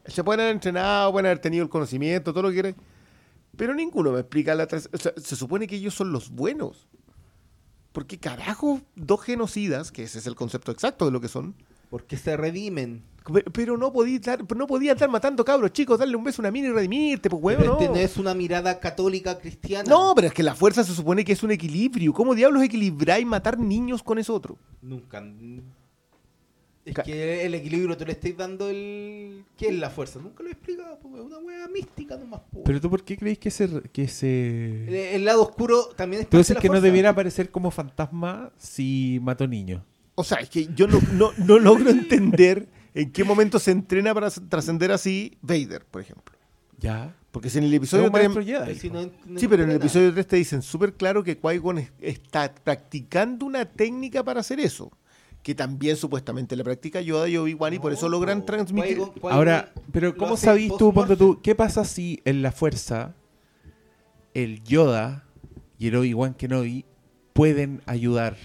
S2: Se pueden haber entrenado, pueden haber tenido el conocimiento, todo lo que quieran. Pero ninguno me explica la o sea, se supone que ellos son los buenos. Porque carajo, dos genocidas, que ese es el concepto exacto de lo que son,
S4: Porque se redimen.
S2: pe- pero no podía estar, no podía estar matando cabros chicos, darle un beso a una mina y redimirte, pues huevo,
S4: este
S2: no.
S4: es una mirada católica cristiana.
S2: No, pero es que la fuerza se supone que es un equilibrio. ¿Cómo diablos equilibráis matar niños con eso otro?
S4: Nunca. Es que el equilibrio tú le estás dando el. ¿Qué es la fuerza? Nunca lo he explicado, pues, es una wea mística nomás. po.
S1: Pero tú, ¿por qué creéis que se. Que
S4: el,
S1: se...
S4: el lado oscuro también es
S1: Tú dices que no debiera aparecer como fantasma si mató niños.
S2: O sea, es que yo no, no, no logro entender en qué momento se entrena para trascender así Vader, por ejemplo.
S1: Ya.
S2: Porque si en el episodio
S1: un
S2: 3...
S1: maestro Jedi,
S4: Pero si
S1: po.
S4: no- no
S2: Sí, pero en el episodio 3 te dicen súper claro que Qui-Gon es- está practicando una técnica para hacer eso. Que también supuestamente la practica Yoda y Obi-Wan y por eso logran transmitir...
S1: Ahora, pero ¿cómo sabís tú, ponte tú, qué pasa si en la fuerza el Yoda y el Obi-Wan Kenobi pueden ayudar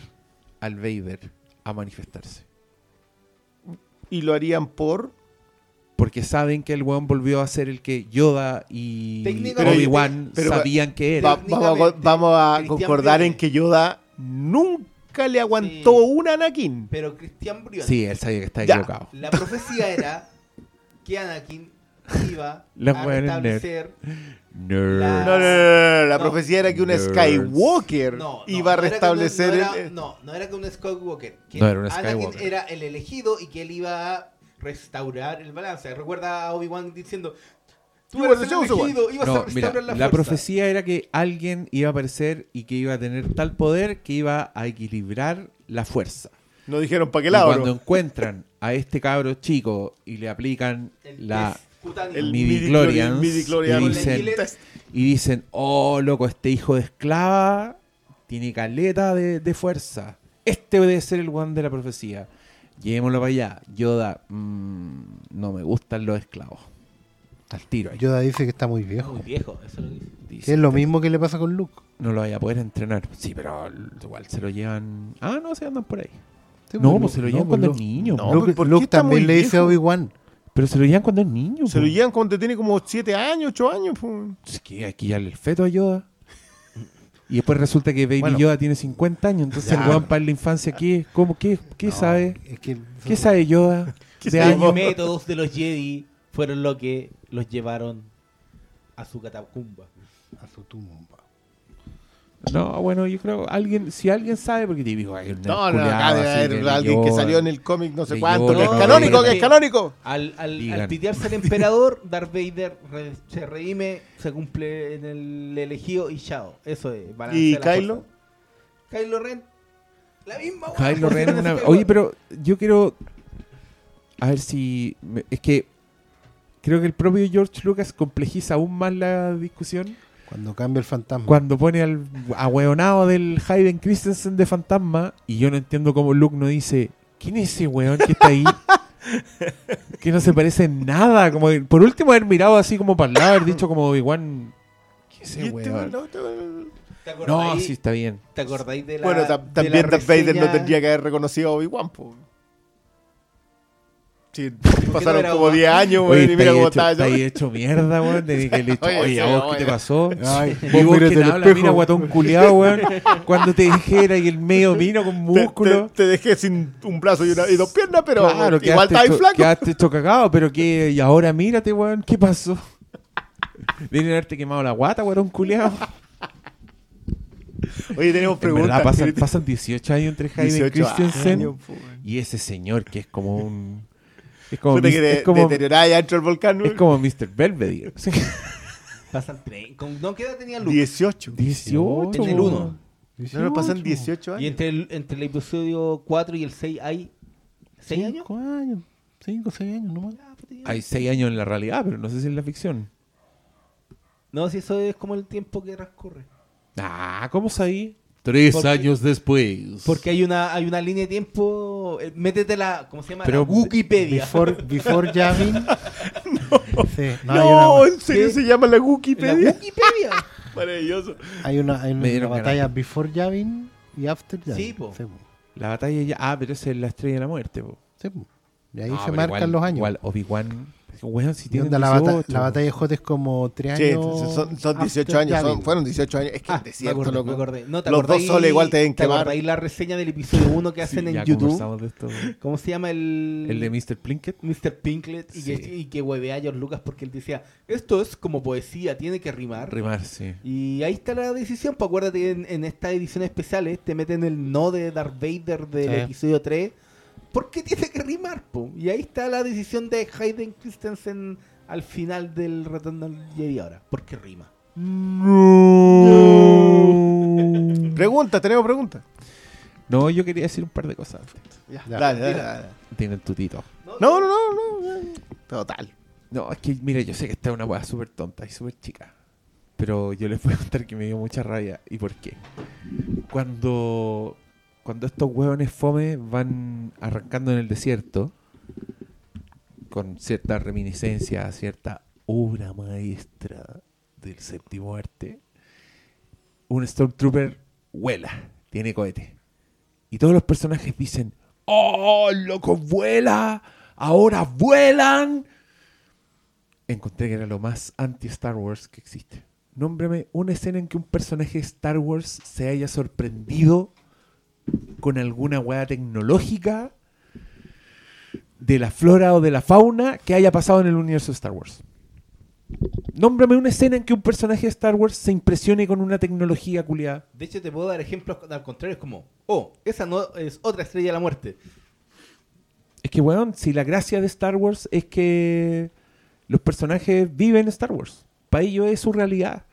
S1: al Vader a manifestarse?
S2: Y lo harían por...
S1: Porque saben que el weón volvió a ser el que Yoda y Obi-Wan sabían que
S2: Va-
S1: era.
S2: vamos, vamos a concordar en que Yoda nunca le aguantó
S4: Sí.
S2: un Anakin.
S4: Pero Cristian Briones.
S1: Sí, él sabía que está
S2: Ya.
S1: equivocado.
S4: La profecía era que Anakin iba a restablecer.
S1: Nerd.
S4: La-
S2: No, no, no, no, La
S4: No.
S2: profecía era que un
S1: Nerds.
S2: Skywalker
S4: No, no,
S2: iba a
S4: era
S2: restablecer
S4: no era,
S2: el...
S4: no, no era que un Skywalker. Que
S1: No era un
S4: Anakin
S1: Skywalker.
S4: era el elegido y que él iba a restaurar el balance. Recuerda a Obi-Wan diciendo: Tú
S2: You
S4: eres
S2: were
S4: el
S2: the chosen one.
S4: elegido, ibas a
S1: No,
S4: restaurar
S1: mira,
S4: la,
S1: profecía era que alguien iba a aparecer y que iba a tener tal poder que iba a equilibrar la fuerza.
S2: No dijeron para qué
S1: Y
S2: lado,
S1: cuando encuentran a este cabro chico y le aplican
S4: El
S1: la.
S2: El midi-chlorian
S1: y dicen,
S4: Gillette.
S1: y dicen, oh, loco, este hijo de esclava tiene caleta de, de fuerza. Este debe ser el one de la profecía. Llevémoslo para allá. Yoda, mm, no me gustan los esclavos. Al tiro ahí.
S6: Yoda dice que está muy viejo.
S4: Muy viejo, eso es lo que dice.
S6: Que es lo mismo que le pasa con Luke.
S1: No lo vaya a poder entrenar. Sí, pero igual se lo llevan. Ah, no, se andan por ahí.
S6: Sí,
S1: no,
S6: pues,
S1: pues se lo llevan
S6: pues
S1: cuando
S6: Luke-
S1: es niño.
S2: No,
S1: po.
S6: Luke,
S2: ¿por qué
S6: Luke
S2: está muy
S6: también le dice a? Obi-Wan.
S1: Pero se lo llevan cuando es niño.
S2: Se lo
S1: po.
S2: llevan cuando tiene como 7 años, 8 años. pues.
S1: Es que hay que darle el feto a Yoda. Y después resulta que Baby
S6: Bueno.
S1: Yoda tiene 50 años. Entonces
S6: Ya.
S1: el weón para la infancia, ¿qué? ¿Cómo? ¿Qué, qué
S6: No,
S1: sabe?
S6: Es que
S1: ¿Qué sabe Yoda?
S2: ¿Qué
S1: de
S2: sabe?
S1: años?
S4: Los métodos de los Jedi fueron lo que los llevaron a su catacumba.
S6: A su tumba.
S1: No, bueno, yo creo alguien, si alguien sabe, porque te digo, hay un
S2: No, no, acá debe haber alguien que salió en el cómic no sé cuánto, que es canónico, que es canónico.
S4: Al, al, al pitearse al emperador, Darth Vader re- se redime, se cumple en el elegido y chao. Eso es.
S2: ¿Y Kylo?
S4: Kylo Ren. La misma.
S1: Kylo Ren, una- Oye, pero yo quiero. A ver si. me- Es que. Creo que el propio George Lucas complejiza aún más la discusión
S6: Cuando cambia el fantasma.
S1: cuando pone al ahueonado del Hayden Christensen de fantasma. Y yo no entiendo cómo Luke no dice: ¿Quién es ese weón que está ahí? que no se parece en nada. Como que, por último, haber mirado así como para el lado, haber dicho como Obi-Wan. ¿Qué es ese
S2: este
S1: weón?
S2: weón, este weón.
S4: ¿Te acordáis,
S1: No, sí, está bien.
S4: ¿Te acordáis de la.
S2: Bueno, también Darth Vader no tendría que haber reconocido a Obi-Wan. po. Sí, pasaron como
S4: Obi-Wan?
S2: 10 años, weón, y mira cómo estaba
S1: está
S2: yo.
S1: ahí hecho mierda, que le he dicho,
S2: Oye,
S1: oye, ¿a vos qué te pasó?
S6: Ay,
S1: Y
S6: vos
S1: que te habla,
S6: espejo.
S1: mira, guatón culiado, weón. Cuando te dijera y el medio vino con músculo.
S2: te- te dejé sin un brazo y, una, y dos piernas, pero
S1: claro,
S2: igual
S1: hecho-
S2: flaco.
S1: Quedaste hecho cagado, pero que y ahora mírate, weón, ¿qué pasó? Vienen a haberte quemado la guata, guatón culiado.
S2: Oye, tenemos
S1: En
S2: preguntas.
S1: verdad pasan, pasan 18 años entre Hayden
S2: 18
S1: Christensen
S2: años, weón.
S1: y ese señor que es como un. Es como,
S2: que de-
S1: es como,
S2: deteriorada ya dentro del volcán,
S1: es como Mr. Belvedere.
S4: Pasan tres. ¿Con- ¿No qué edad tenía Luke?
S2: 18.
S1: 18.
S4: En el.
S2: No nos pasan 18
S4: Y
S2: años.
S4: entre el, entre el episodio 4 y el 6 hay. ¿6 años?
S6: Cinco años. Cinco, seis años nomás.
S1: Hay 6 años en la realidad, pero no sé si en la ficción.
S4: No, si eso es como el tiempo que transcurre.
S1: Ah, ¿cómo sabí? Tres
S4: Porque-
S1: años después.
S4: Porque hay una, hay una línea de tiempo. eh, métete la. ¿Cómo se llama?
S1: Pero
S4: la Wikipedia.
S6: Before, before. Sí, no,
S2: No,
S6: una,
S2: en serio
S4: ¿Qué?
S2: se llama la
S4: la
S2: Wikipedia.
S4: Wikipedia.
S2: Maravilloso.
S6: hay una, hay una batalla
S1: ganas.
S6: Before Yavin y After Yavin.
S4: Sí, po.
S6: po.
S1: La batalla ya. Ah, pero esa es la estrella de la muerte, po.
S6: Sí, po. Y ahí
S1: No,
S6: se marcan
S1: igual-
S6: los años.
S1: Igual Obi-Wan. Weón, si tienen
S6: onda, la, bata-
S1: 18,
S6: la batalla de Hot es como tres
S2: Sí,
S6: años.
S2: son, son 18
S6: after
S2: años. son- fueron 18 años. Es que
S4: Ah,
S2: es
S4: acordé,
S2: loco.
S4: me acordé. No, ¿te
S2: Los dos soles igual te deben quemar.
S4: acordáis la reseña del episodio 1 que
S1: Sí,
S4: hacen en YouTube?
S1: conversamos de esto.
S4: ¿Cómo se llama el.
S1: El de Mr. Plinkett.
S4: Mr. Pinklet y, que, y que huevea a George Lucas porque él decía, esto es como poesía, tiene que rimar.
S1: Rimar, sí.
S4: Y ahí está la decisión, pues acuérdate en, en estas ediciones especiales te meten el no de Darth Vader del
S6: Sí.
S4: episodio 3 ¿por qué tiene que rimar? po? Y ahí está la decisión de Hayden Christensen al final del retorno al Jedi ahora. ¿Por qué rima?
S2: Pregunta, tenemos preguntas.
S1: No, yo quería decir un par de cosas antes.
S2: Ya,
S6: Ya.
S2: dale, dale, dale.
S1: Tienen tutito.
S2: No, no, no, no. Total.
S1: No, es que, mira, yo sé que esta es una weá súper tonta y súper chica. Pero yo les voy a contar que me dio mucha rabia. ¿Y por qué? Cuando, cuando estos hueones fome van arrancando en el desierto, con cierta reminiscencia a cierta obra maestra del séptimo arte, un Stormtrooper vuela, tiene cohete. Y todos los personajes dicen, ¡Oh, loco, vuela! ¡Ahora vuelan! encontré que era lo más anti-Star Wars que existe. Nómbrame una escena en que un personaje de Star Wars se haya sorprendido con alguna hueá tecnológica de la flora o de la fauna que haya pasado en el universo de Star Wars. Nómbrame una escena en que un personaje de Star Wars se impresione con una tecnología culiada.
S4: De hecho, te puedo dar ejemplos al contrario. Es como, oh, esa no es otra estrella de la muerte.
S1: Es que, weón, si la gracia de Star Wars es que los personajes viven Star Wars. Para ellos es su realidad.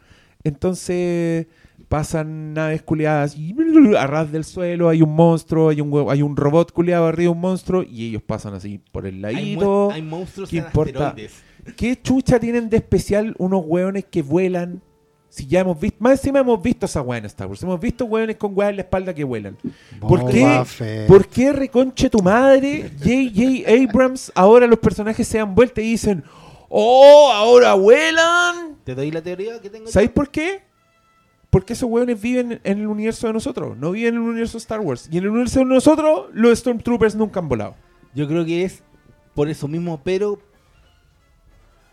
S1: Entonces pasan naves culiadas y a ras del suelo hay un monstruo, hay un, hay un robot culiado arriba de un monstruo y ellos pasan así por el ladito.
S4: hay monstruos
S1: ¿qué
S4: en
S1: importa?
S4: asteroides.
S1: ¿Qué chucha tienen de especial unos hueones que vuelan? Si ya hemos visto, más encima hemos visto esa hueá en Star Wars. Hemos visto hueones con hueá en la espalda que vuelan. ¿Por
S6: Boba
S1: qué?
S6: Fett.
S1: ¿Por qué reconche tu madre, J.J. Abrams, ahora los personajes se dan vuelta y dicen, ¡Oh, ahora vuelan!
S4: ¿Te doy la teoría que tengo?
S1: ¿Sabéis por qué? Porque esos hueones viven en el universo de nosotros, no viven en el universo de Star Wars. Y en el universo de nosotros, los Stormtroopers nunca han volado.
S4: Yo creo que es por eso mismo, pero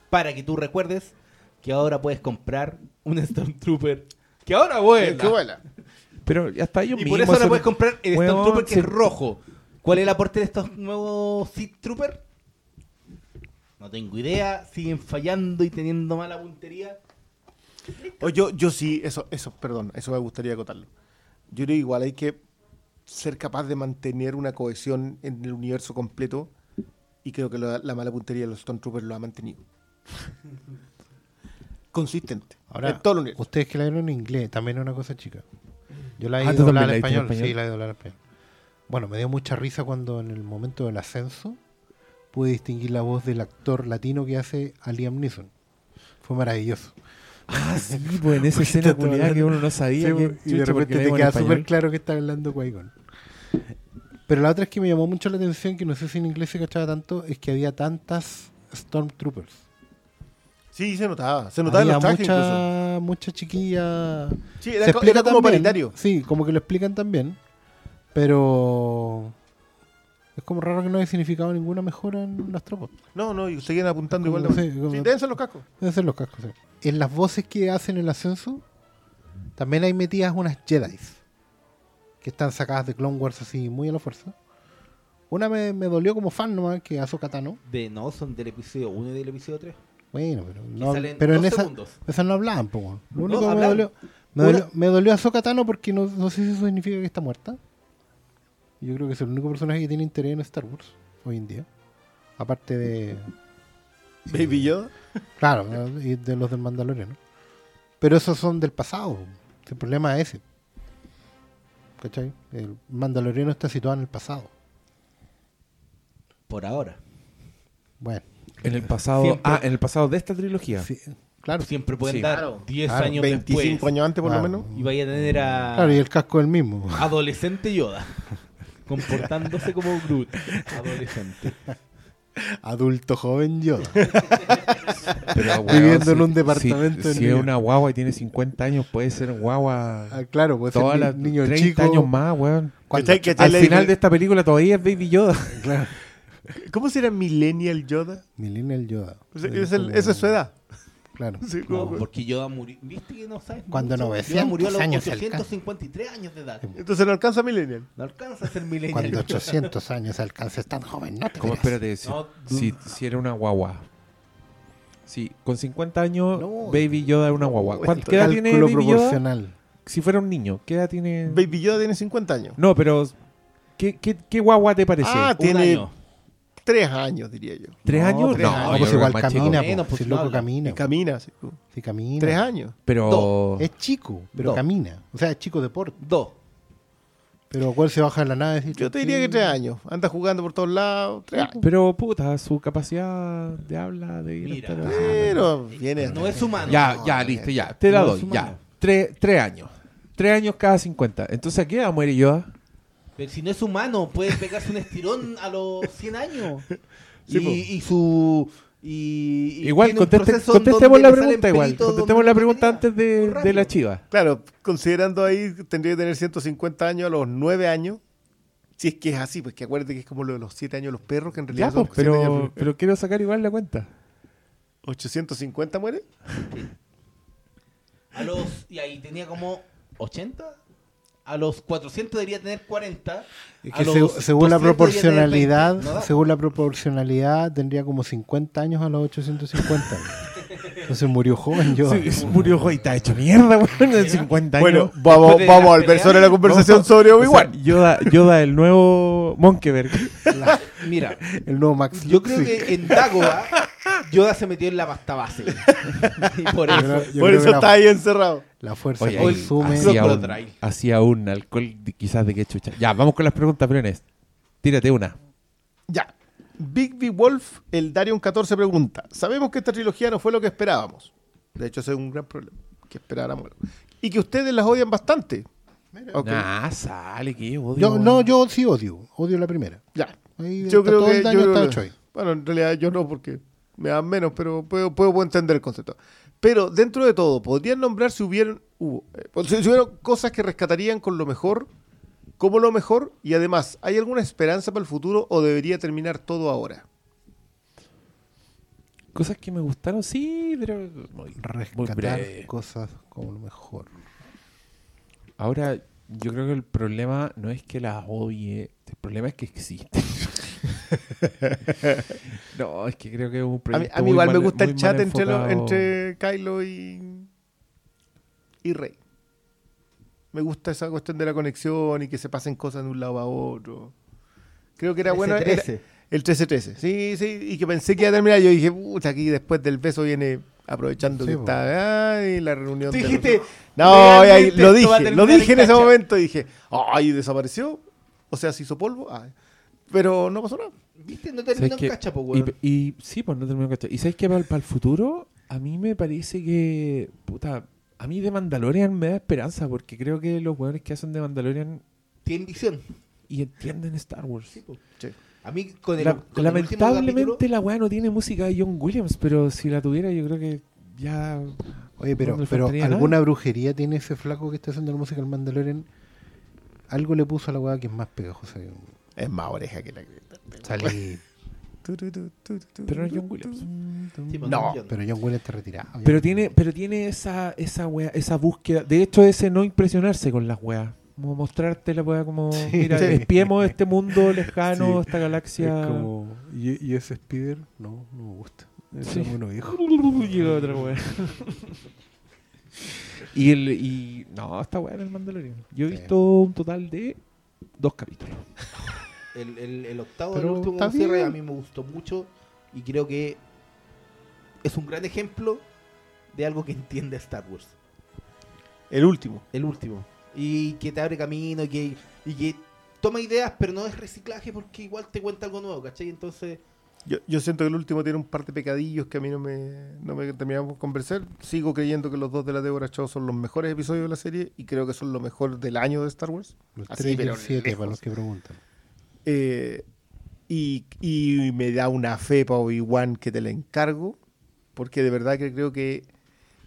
S4: para que tú recuerdes que ahora puedes comprar un Stormtrooper que ahora vuela.
S2: Qué vuela.
S1: Pero hasta ellos
S4: Y
S1: mismos...
S4: por eso ahora puedes comprar el Stormtrooper que
S1: se-
S4: es rojo. ¿Cuál es el aporte de estos nuevos Sith Trooper? No tengo idea. Siguen fallando y teniendo mala puntería.
S2: O yo, yo sí, eso, eso, perdón, eso me gustaría acotarlo. Yo creo que igual hay que ser capaz de mantener una cohesión en el universo completo y creo que la, la mala puntería de los Stormtroopers lo ha mantenido. Consistente.
S6: Ahora,
S2: en todo el universo.
S6: ustedes que la vieron en inglés, también es una cosa chica. Yo la he
S1: Ah,
S6: ido
S1: ¿tú
S6: a hablar en español? Sí, la he ido a hablar en español. Bueno, me dio mucha risa cuando en el momento del ascenso pude distinguir la voz del actor latino que hace a Liam Neeson. Fue maravilloso.
S1: Ah, sí, pues en esa escena culiada que uno no sabía
S6: Sí,
S1: que
S6: y de repente te queda súper claro que está hablando Qui-Gon. Pero la otra es que me llamó mucho la atención, que no sé si en inglés se cachaba tanto, es que había tantas Stormtroopers.
S2: Sí, se notaba. Se notaba en los trajes incluso.
S6: mucha, mucha chiquilla.
S2: Sí,
S6: Se
S2: era, co-
S6: explica
S2: era como paritario.
S6: Sí, como que lo explican también. Pero es como raro que no haya significado ninguna mejora en las tropas.
S2: No, no, y seguían apuntando
S6: Como
S2: igual de
S6: sí,
S2: mal.
S6: como-
S2: Sí, deben ser los cascos.
S6: Deben ser los cascos, sí. En las voces que hacen el ascenso, también hay metidas unas Jedi que están sacadas de Clone Wars así muy a la fuerza. Una me, me dolió como fan nomás, que Ahsoka Tano.
S4: De no, son del episodio 1 y del episodio 3.
S6: Bueno, pero, no, pero en esa,
S4: segundos.
S6: esas no hablaban, po. Lo único que me dolió, me
S4: Una-
S6: dolió, me dolió Tano porque no, no sé si eso significa que está muerta. Yo creo que es el único personaje que tiene interés en Star Wars hoy en día. Aparte de.
S2: Baby Yoda.
S6: Claro, y de los del Mandaloriano. Pero esos son del pasado. El problema es ese. ¿Cachai? El Mandaloriano está situado en el pasado.
S4: Por ahora.
S6: Bueno,
S1: En el pasado,
S4: Siempre-
S1: ah, en el pasado de esta trilogía.
S6: sí, claro.
S4: Siempre pueden
S1: Sí.
S4: dar
S2: Claro.
S4: 10
S6: Claro.
S4: años
S2: 25
S4: después.
S2: años antes, por
S6: Claro.
S2: lo menos.
S4: Y vaya a tener a
S6: Claro, y el casco es el mismo.
S4: adolescente Yoda. Comportándose como Groot. Adolescente.
S6: Adulto joven yo.
S1: Pero,
S6: Viviendo en
S1: si-
S6: un departamento
S1: Si,
S6: en
S1: es una guagua y tiene 50 años, puede ser guagua
S6: Ah, claro, puede ser niño
S1: 30
S6: chico.
S1: años más, weón. Al
S2: la
S1: final de esta película todavía es Baby Yoda.
S6: Claro.
S2: ¿Cómo será Millennial Yoda?
S6: Millennial Yoda.
S2: Pues es el-
S6: como-
S2: esa es su edad.
S6: Claro.
S2: Sí,
S4: No, porque Yoda murió. ¿Viste que no sabes?
S6: Cuando
S4: mucho?
S6: 900
S4: Yoda murió a los
S6: años alcanza.
S4: 853 años de edad.
S2: Entonces no alcanza Millennial.
S4: No alcanza a ser millennial.
S6: Cuando 800 años alcances tan joven, no te creas.
S1: espérate, si,
S4: No,
S1: si, si era una guagua. Sí, con 50 años,
S6: No.
S1: Baby Yoda es una guagua. ¿Cuánto,
S2: Esto-
S1: ¿Qué edad tiene
S6: Cálculo
S1: Baby Yoda?
S6: proporcional.
S1: Si fuera un niño, ¿qué edad tiene?
S2: Baby Yoda tiene 50 años.
S1: No, pero ¿Qué, qué, qué guagua te parece?
S2: Ah,
S4: Un
S2: tiene
S4: año.
S2: Tres años, diría yo.
S1: ¿Tres
S6: No,
S1: años?
S6: tres
S1: no,
S6: años. pues igual camina,
S4: Menos, pues,
S6: si el
S4: no
S6: loco
S4: habla.
S6: camina.
S2: Camina, sí.
S6: Sí, camina.
S2: Tres años.
S1: Pero.
S6: Es chico, pero
S4: Dos.
S6: camina. O sea, es chico deporte.
S4: Dos.
S6: Pero cuál se baja de la nave. decir,
S2: Yo te diría que tres años. Anda jugando por todos lados. Tres años.
S1: Pero, puta, su capacidad de habla, de ir
S4: Mira.
S1: a estar-
S2: Pero viene.
S4: No es humano.
S1: Ya, ya, listo, ya. Te la
S4: No
S1: doy, ya. Tres, tres años. Tres años cada 50. Entonces, ¿a qué edad muere Yoda?
S4: Pero si no es humano, puede pegarse un estirón a los 100 años.
S2: Sí,
S4: y,
S2: po.
S4: y su. Y, y
S1: Igual, conteste- contestemos la pregunta igual. Contestemos la pregunta antes de, de la chiva.
S2: Claro, considerando ahí, tendría que tener 150 años a los 9 años. Si es que es así, pues que acuérdate que es como lo de los 7 años los perros, que en realidad
S1: Ya,
S2: son
S1: pues,
S2: años
S1: pero, pero quiero sacar igual la cuenta.
S2: 850 muere.
S4: A los. Y ahí tenía como 80. A los 400 debería tener 40.
S6: Es
S4: a
S6: que
S4: los
S6: seg- según la
S4: 200 debería tener
S6: proporcionalidad,
S4: 20. No da.
S6: según la proporcionalidad, tendría como 50 años a los 850. Entonces murió joven yo.
S1: Sí, murió Joy, está hecho mierda, weón, en 50 años.
S2: Bueno, vamos,
S4: de
S2: vamos al verso de la conversación
S1: No,
S2: sobre
S1: o sea,
S2: Obi-Wan.
S1: Yoda, Yoda, el nuevo Monkeberg.
S4: Mira,
S6: El nuevo Max
S4: yo creo que en Dagoba, Yoda se metió en la pasta base. y por
S6: Yo
S4: eso.
S6: yo
S2: Por eso está
S6: la,
S2: ahí encerrado.
S6: La fuerza
S1: Oye,
S6: consume.
S1: hacía un,
S4: Crocodile.
S1: hacía un alcohol de- quizás de qué chucha. Ya, vamos con las preguntas, Briones. Tírate una.
S2: Ya. Big B Wolf, el Darion 14 pregunta. Sabemos que esta trilogía no fue lo que esperábamos. De hecho, ese es un gran problema. Que esperáramos. Y que ustedes las odian bastante. Ok,
S1: Nah, sale, que odio.
S6: Yo, no, yo sí odio. Odio la primera.
S2: Ya.
S6: Ahí
S2: Yo creo
S6: todo
S2: que.
S6: el
S2: yo
S6: daño está hecho ahí.
S2: bueno, en realidad yo no, porque me dan menos, pero puedo, puedo entender el concepto. Pero dentro de todo, ¿podrían nombrar si hubieran, hubo, eh, si si hubieran cosas que rescatarían con lo mejor, como lo mejor? Y además, ¿hay alguna esperanza para el futuro o debería terminar todo ahora?
S1: Cosas que me gustaron, sí, pero. Muy, muy
S6: Rescatar
S1: breve.
S6: cosas como lo mejor.
S1: Ahora, yo creo que el problema no es que las odie, el problema es que existen. no, es que creo que es un
S2: A mí,
S1: proyecto
S2: a mí igual me gusta el chat entre, lo- entre Kylo y, y Rey. Me gusta esa cuestión de la conexión y que se pasen cosas de un lado a otro. Creo que era bueno. era-
S4: 13.
S2: El 13-13, sí, sí, y que pensé que iba a terminar. Yo dije, pucha, aquí después del beso viene aprovechando
S6: Sí,
S2: que está. Ay, la reunión.
S4: Tú dijiste,
S2: los- No, y lo dije, lo dije en
S4: en
S2: ese momento. Dije, ay, desapareció. O sea, se hizo polvo. Ay. Pero no pasó nada.
S4: ¿Viste? No
S1: ¿Sabes
S4: terminó
S1: qué?
S4: en cacha, po,
S1: y,
S4: weón.
S1: y sí, pues no terminó cacho. Y sabes que para, el futuro, a mí me parece que. Puta, a mí de Mandalorian me da esperanza, porque creo que los weones que hacen de Mandalorian
S4: Tiene visión.
S1: y entienden Star Wars.
S4: Sí, po.
S2: Sí.
S4: A mí, con el,
S1: La-
S4: con el último
S1: lamentablemente
S4: capítulo-
S1: la weá no tiene música de John Williams, pero si la tuviera yo creo que ya...
S6: Oye, pero,
S1: No le
S6: pero
S1: faltaría nada.
S6: ¿alguna brujería tiene ese flaco que está haciendo la música al Mandalorian? Algo le puso a la weá que es más pegajosa. que-
S2: Es más oreja que la
S6: Salí.
S1: Pero no John Williams.
S4: Sí,
S2: No,
S6: Pero John Williams está retirado.
S1: Pero tiene, pero tiene esa, esa wea, esa búsqueda. De hecho, ese no impresionarse con las weas. Como mostrarte la wea como, mira,
S6: Sí.
S1: espiemos este mundo lejano,
S6: Sí.
S1: esta galaxia.
S6: Es como, ¿y, y ese Spider? No, no me gusta. Es
S1: Sí.
S6: bueno, viejo.
S1: Llega otra wea. y el, y no, está buena el Mandalorian. Yo he
S6: Sí.
S1: visto un total de dos capítulos.
S4: El, el, el octavo
S6: Pero
S4: del último cierre a mí me gustó mucho y creo que es un gran ejemplo de algo que entiende Star Wars.
S2: El último.
S4: El último. Y que te abre camino y que, y que toma ideas, pero no es reciclaje porque igual te cuenta algo nuevo, ¿cachai? Entonces,
S2: Yo, yo siento que el último tiene un par de pecadillos que a mí no me, no me terminamos de convencer. Sigo creyendo que los dos de la Deborah Chow son los mejores episodios de la serie y creo que son lo mejor del año de Star Wars.
S6: Los
S2: Así,
S6: 3 y el 7
S2: lejos.
S6: para los que preguntan.
S2: Eh, y, me da una fe para Obi-Wan que te la encargo, porque de verdad que creo que,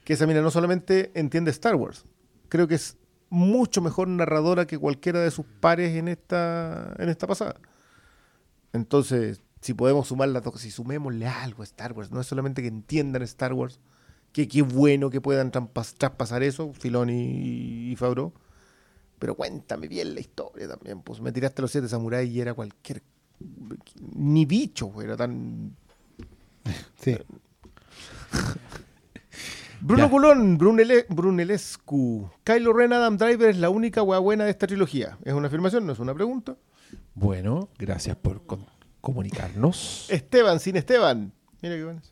S2: esa mina no solamente entiende Star Wars, creo que es mucho mejor narradora que cualquiera de sus pares en esta, en esta pasada. Entonces, si podemos sumar las dos, si sumémosle algo a Star Wars, no es solamente que entiendan Star Wars, que qué bueno que puedan traspasar eso, Filoni y, y pero cuéntame bien la historia también. Pues me tiraste los siete samuráis y era cualquier. Ni bicho, güey, era tan.
S6: Sí.
S2: Bruno
S1: Ya.
S2: Colón, Brunele, Brunellescu. Kylo Ren, Adam Driver es la única hueá buena de esta trilogía. ¿Es una afirmación? ¿No es una pregunta?
S1: Bueno, gracias por comunicarnos.
S2: Esteban, sin Esteban. Mira qué bueno.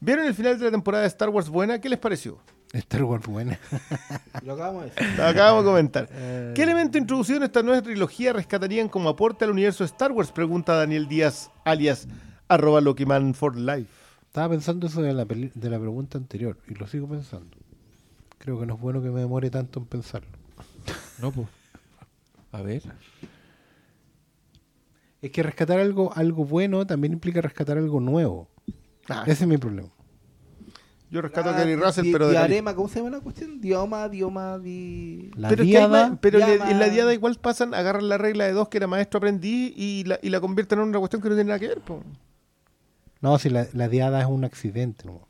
S2: ¿Vieron el final de la temporada de Star Wars buena? ¿Qué les pareció?
S6: Star Wars buena.
S4: Lo acabamos de decir.
S2: Lo acabamos de comentar. ¿Qué elemento introducido en esta nueva trilogía rescatarían como aporte al universo de Star Wars? Pregunta Daniel Díaz, alias arroba Lokiman for Life.
S6: Estaba pensando eso de la, peli- de la pregunta anterior y lo sigo pensando. Creo que no es bueno que me demore tanto en pensarlo.
S1: No, pues. A ver.
S6: Es que rescatar algo, algo bueno también implica rescatar algo nuevo.
S2: Ah,
S6: Ese es mi problema.
S2: Yo rescato a Gary Russell,
S4: di-
S2: pero de
S4: diarema, ¿cómo se llama la cuestión? Dioma, dioma, di...
S6: La
S2: pero, es que hay
S6: diada,
S2: pero en la diada igual pasan, agarran la regla de dos que era maestro aprendiz y la, y la convierten en una cuestión que no tiene nada que ver. po.
S6: no, si la, la diada es un accidente. ¿no?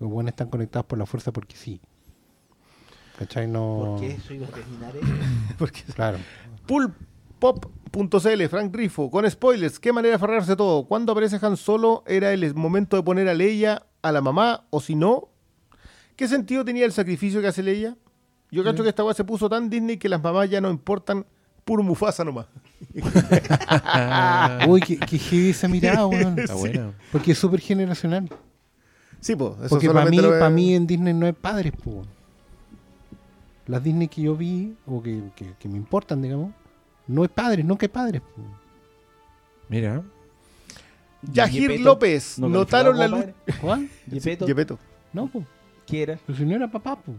S6: Los buenos están conectados por la fuerza porque sí. ¿Cachai? No.
S4: ¿Por qué soy veterinario?
S2: Porque
S6: Claro.
S2: Pulpop.cl, Frank Rifo, con spoilers, ¿qué manera de aferrarse todo? ¿Cuándo aparece Han Solo? ¿Era el momento de poner a Leia a la mamá? ¿O si no? ¿Qué sentido tenía el sacrificio que hace Leia? Yo cacho que esta weá se puso tan Disney que las mamás ya no importan, puro Mufasa nomás.
S6: Uy, qué, qué heavy esa mirada, weón.
S1: Está buena.
S6: Porque es súper generacional.
S2: Sí, pues. eso
S6: Porque para mí,
S2: lo ve-
S6: para mí en Disney no hay padres, po. Las Disney que yo vi, o que, que- que me importan, digamos, no hay padres, nunca hay padres. po.
S1: Mira.
S2: Yajir
S4: Yepeto,
S2: López,
S4: ¿no
S2: notaron la luz.
S4: como
S6: ¿Cuál?
S4: padre? Yepeto,
S2: Yepeto.
S6: No, po.
S4: ¿qué era?
S6: Pero si no era papá, po.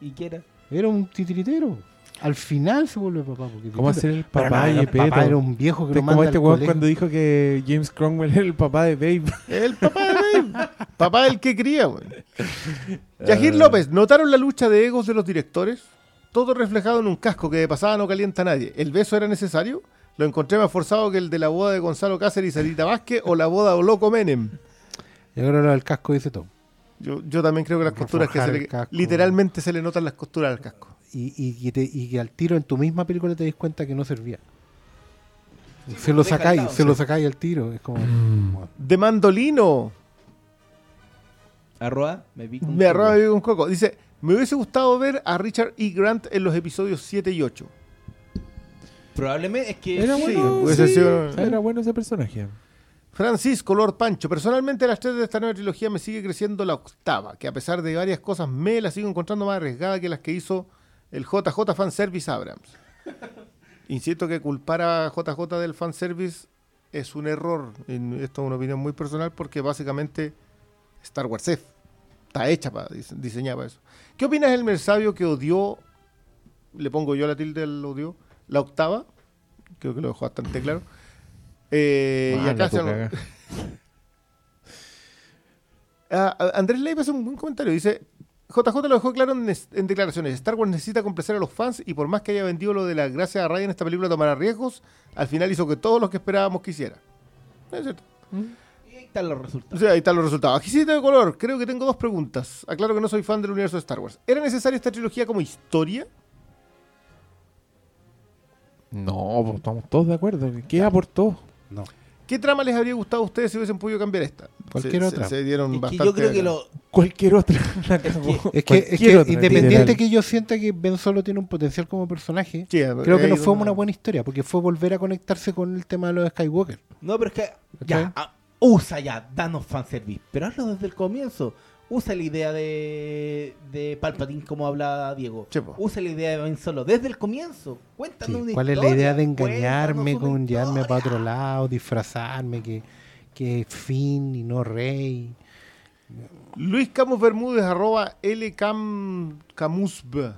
S4: ¿Y qué era?
S6: Era un titiritero. Al final se vuelve papá. Porque
S1: ¿Cómo hacer el papá
S6: era-
S1: Yepeto?
S6: Papá era un viejo que lo
S1: como
S6: manda
S1: este
S6: al
S1: weón cuando dijo que James Cromwell era el papá de Babe.
S2: El papá de Babe. papá del que cría, weón. Yajir López, ¿notaron la lucha de egos de los directores? Todo reflejado en un casco que de pasada no calienta a nadie. ¿El beso era necesario? Lo encontré más forzado que el de la boda de Gonzalo Cáceres y Sarita Vázquez o la boda de Loco Menem.
S6: Yo creo que lo del casco dice todo.
S2: Yo, yo también creo que las costuras que se le,
S6: casco.
S2: literalmente se le notan las costuras al casco.
S6: Y, y, que te- y que al tiro en tu misma película te das cuenta que no servía. se lo sacáis,
S4: lado,
S6: se
S4: sí.
S6: lo sacáis al tiro. Es como. como-
S2: De Mandolino,
S4: Arroba, me vi con
S2: me arroba vivo con coco. Dice, me hubiese gustado ver a Richard E. Grant en los episodios 7 y 8.
S4: Probablemente es que...
S1: Era
S2: Sí,
S1: bueno.
S2: hubiese
S1: sí.
S2: sido-
S1: Era bueno ese personaje.
S2: Francisco Lord Pancho, personalmente las tres de esta nueva trilogía me sigue creciendo la octava, que a pesar de varias cosas me la sigo encontrando más arriesgada que las que hizo el JJ Fanservice Abrams. Insisto que culpar a JJ del fanservice es un error, y esto es una opinión muy personal porque básicamente Star Wars F está hecha para diseñada para eso. ¿Qué opinas del Mersabio que odió, le pongo yo la tilde del odio, la octava? Creo que lo dejó bastante claro. Eh, y acá se-
S1: caga.
S2: Ah, Andrés Leiva hace un buen comentario. Dice: JJ lo dejó claro en, es- en declaraciones. Star Wars necesita complacer a los fans y por más que haya vendido lo de la gracia a Ryan, esta película tomará riesgos. Al final hizo que todos los que esperábamos que hiciera. Es cierto.
S4: Y ahí están los
S2: O
S4: resultados.
S2: sea, ahí están los resultados. Aquí sí de color. Creo que tengo dos preguntas. Aclaro que no soy fan del universo de Star Wars. ¿Era necesaria esta trilogía como historia?
S1: No, pues estamos todos de acuerdo. ¿Qué aportó?
S6: No.
S2: ¿Qué trama les habría gustado a ustedes si hubiesen podido cambiar esta?
S6: Cualquier
S2: Se-
S6: otra.
S2: Se, se dieron
S4: Es que yo creo que lo...
S1: Cualquier otra. La
S4: que-
S1: cagó.
S6: Es que, es que
S1: otra,
S6: independiente
S1: literal.
S6: que yo sienta que Ben Solo tiene un potencial como personaje,
S2: Sí,
S6: creo que no fue una buena historia, porque fue volver a conectarse con el tema de los Skywalker.
S4: No, pero es que... Ya, ah, usa ya, danos fanservice. Pero hazlo desde el comienzo. Usa la idea de, de Palpatine como habla Diego.
S2: Sí.
S4: Usa la idea de Ben Solo desde el comienzo. Cuéntanos
S6: Sí,
S4: una
S6: ¿Cuál es la idea de engañarme, con llevarme para otro lado, disfrazarme, que, que es Finn y no Rey?
S2: Luis Camus Bermúdez, arroba LCam Camusb.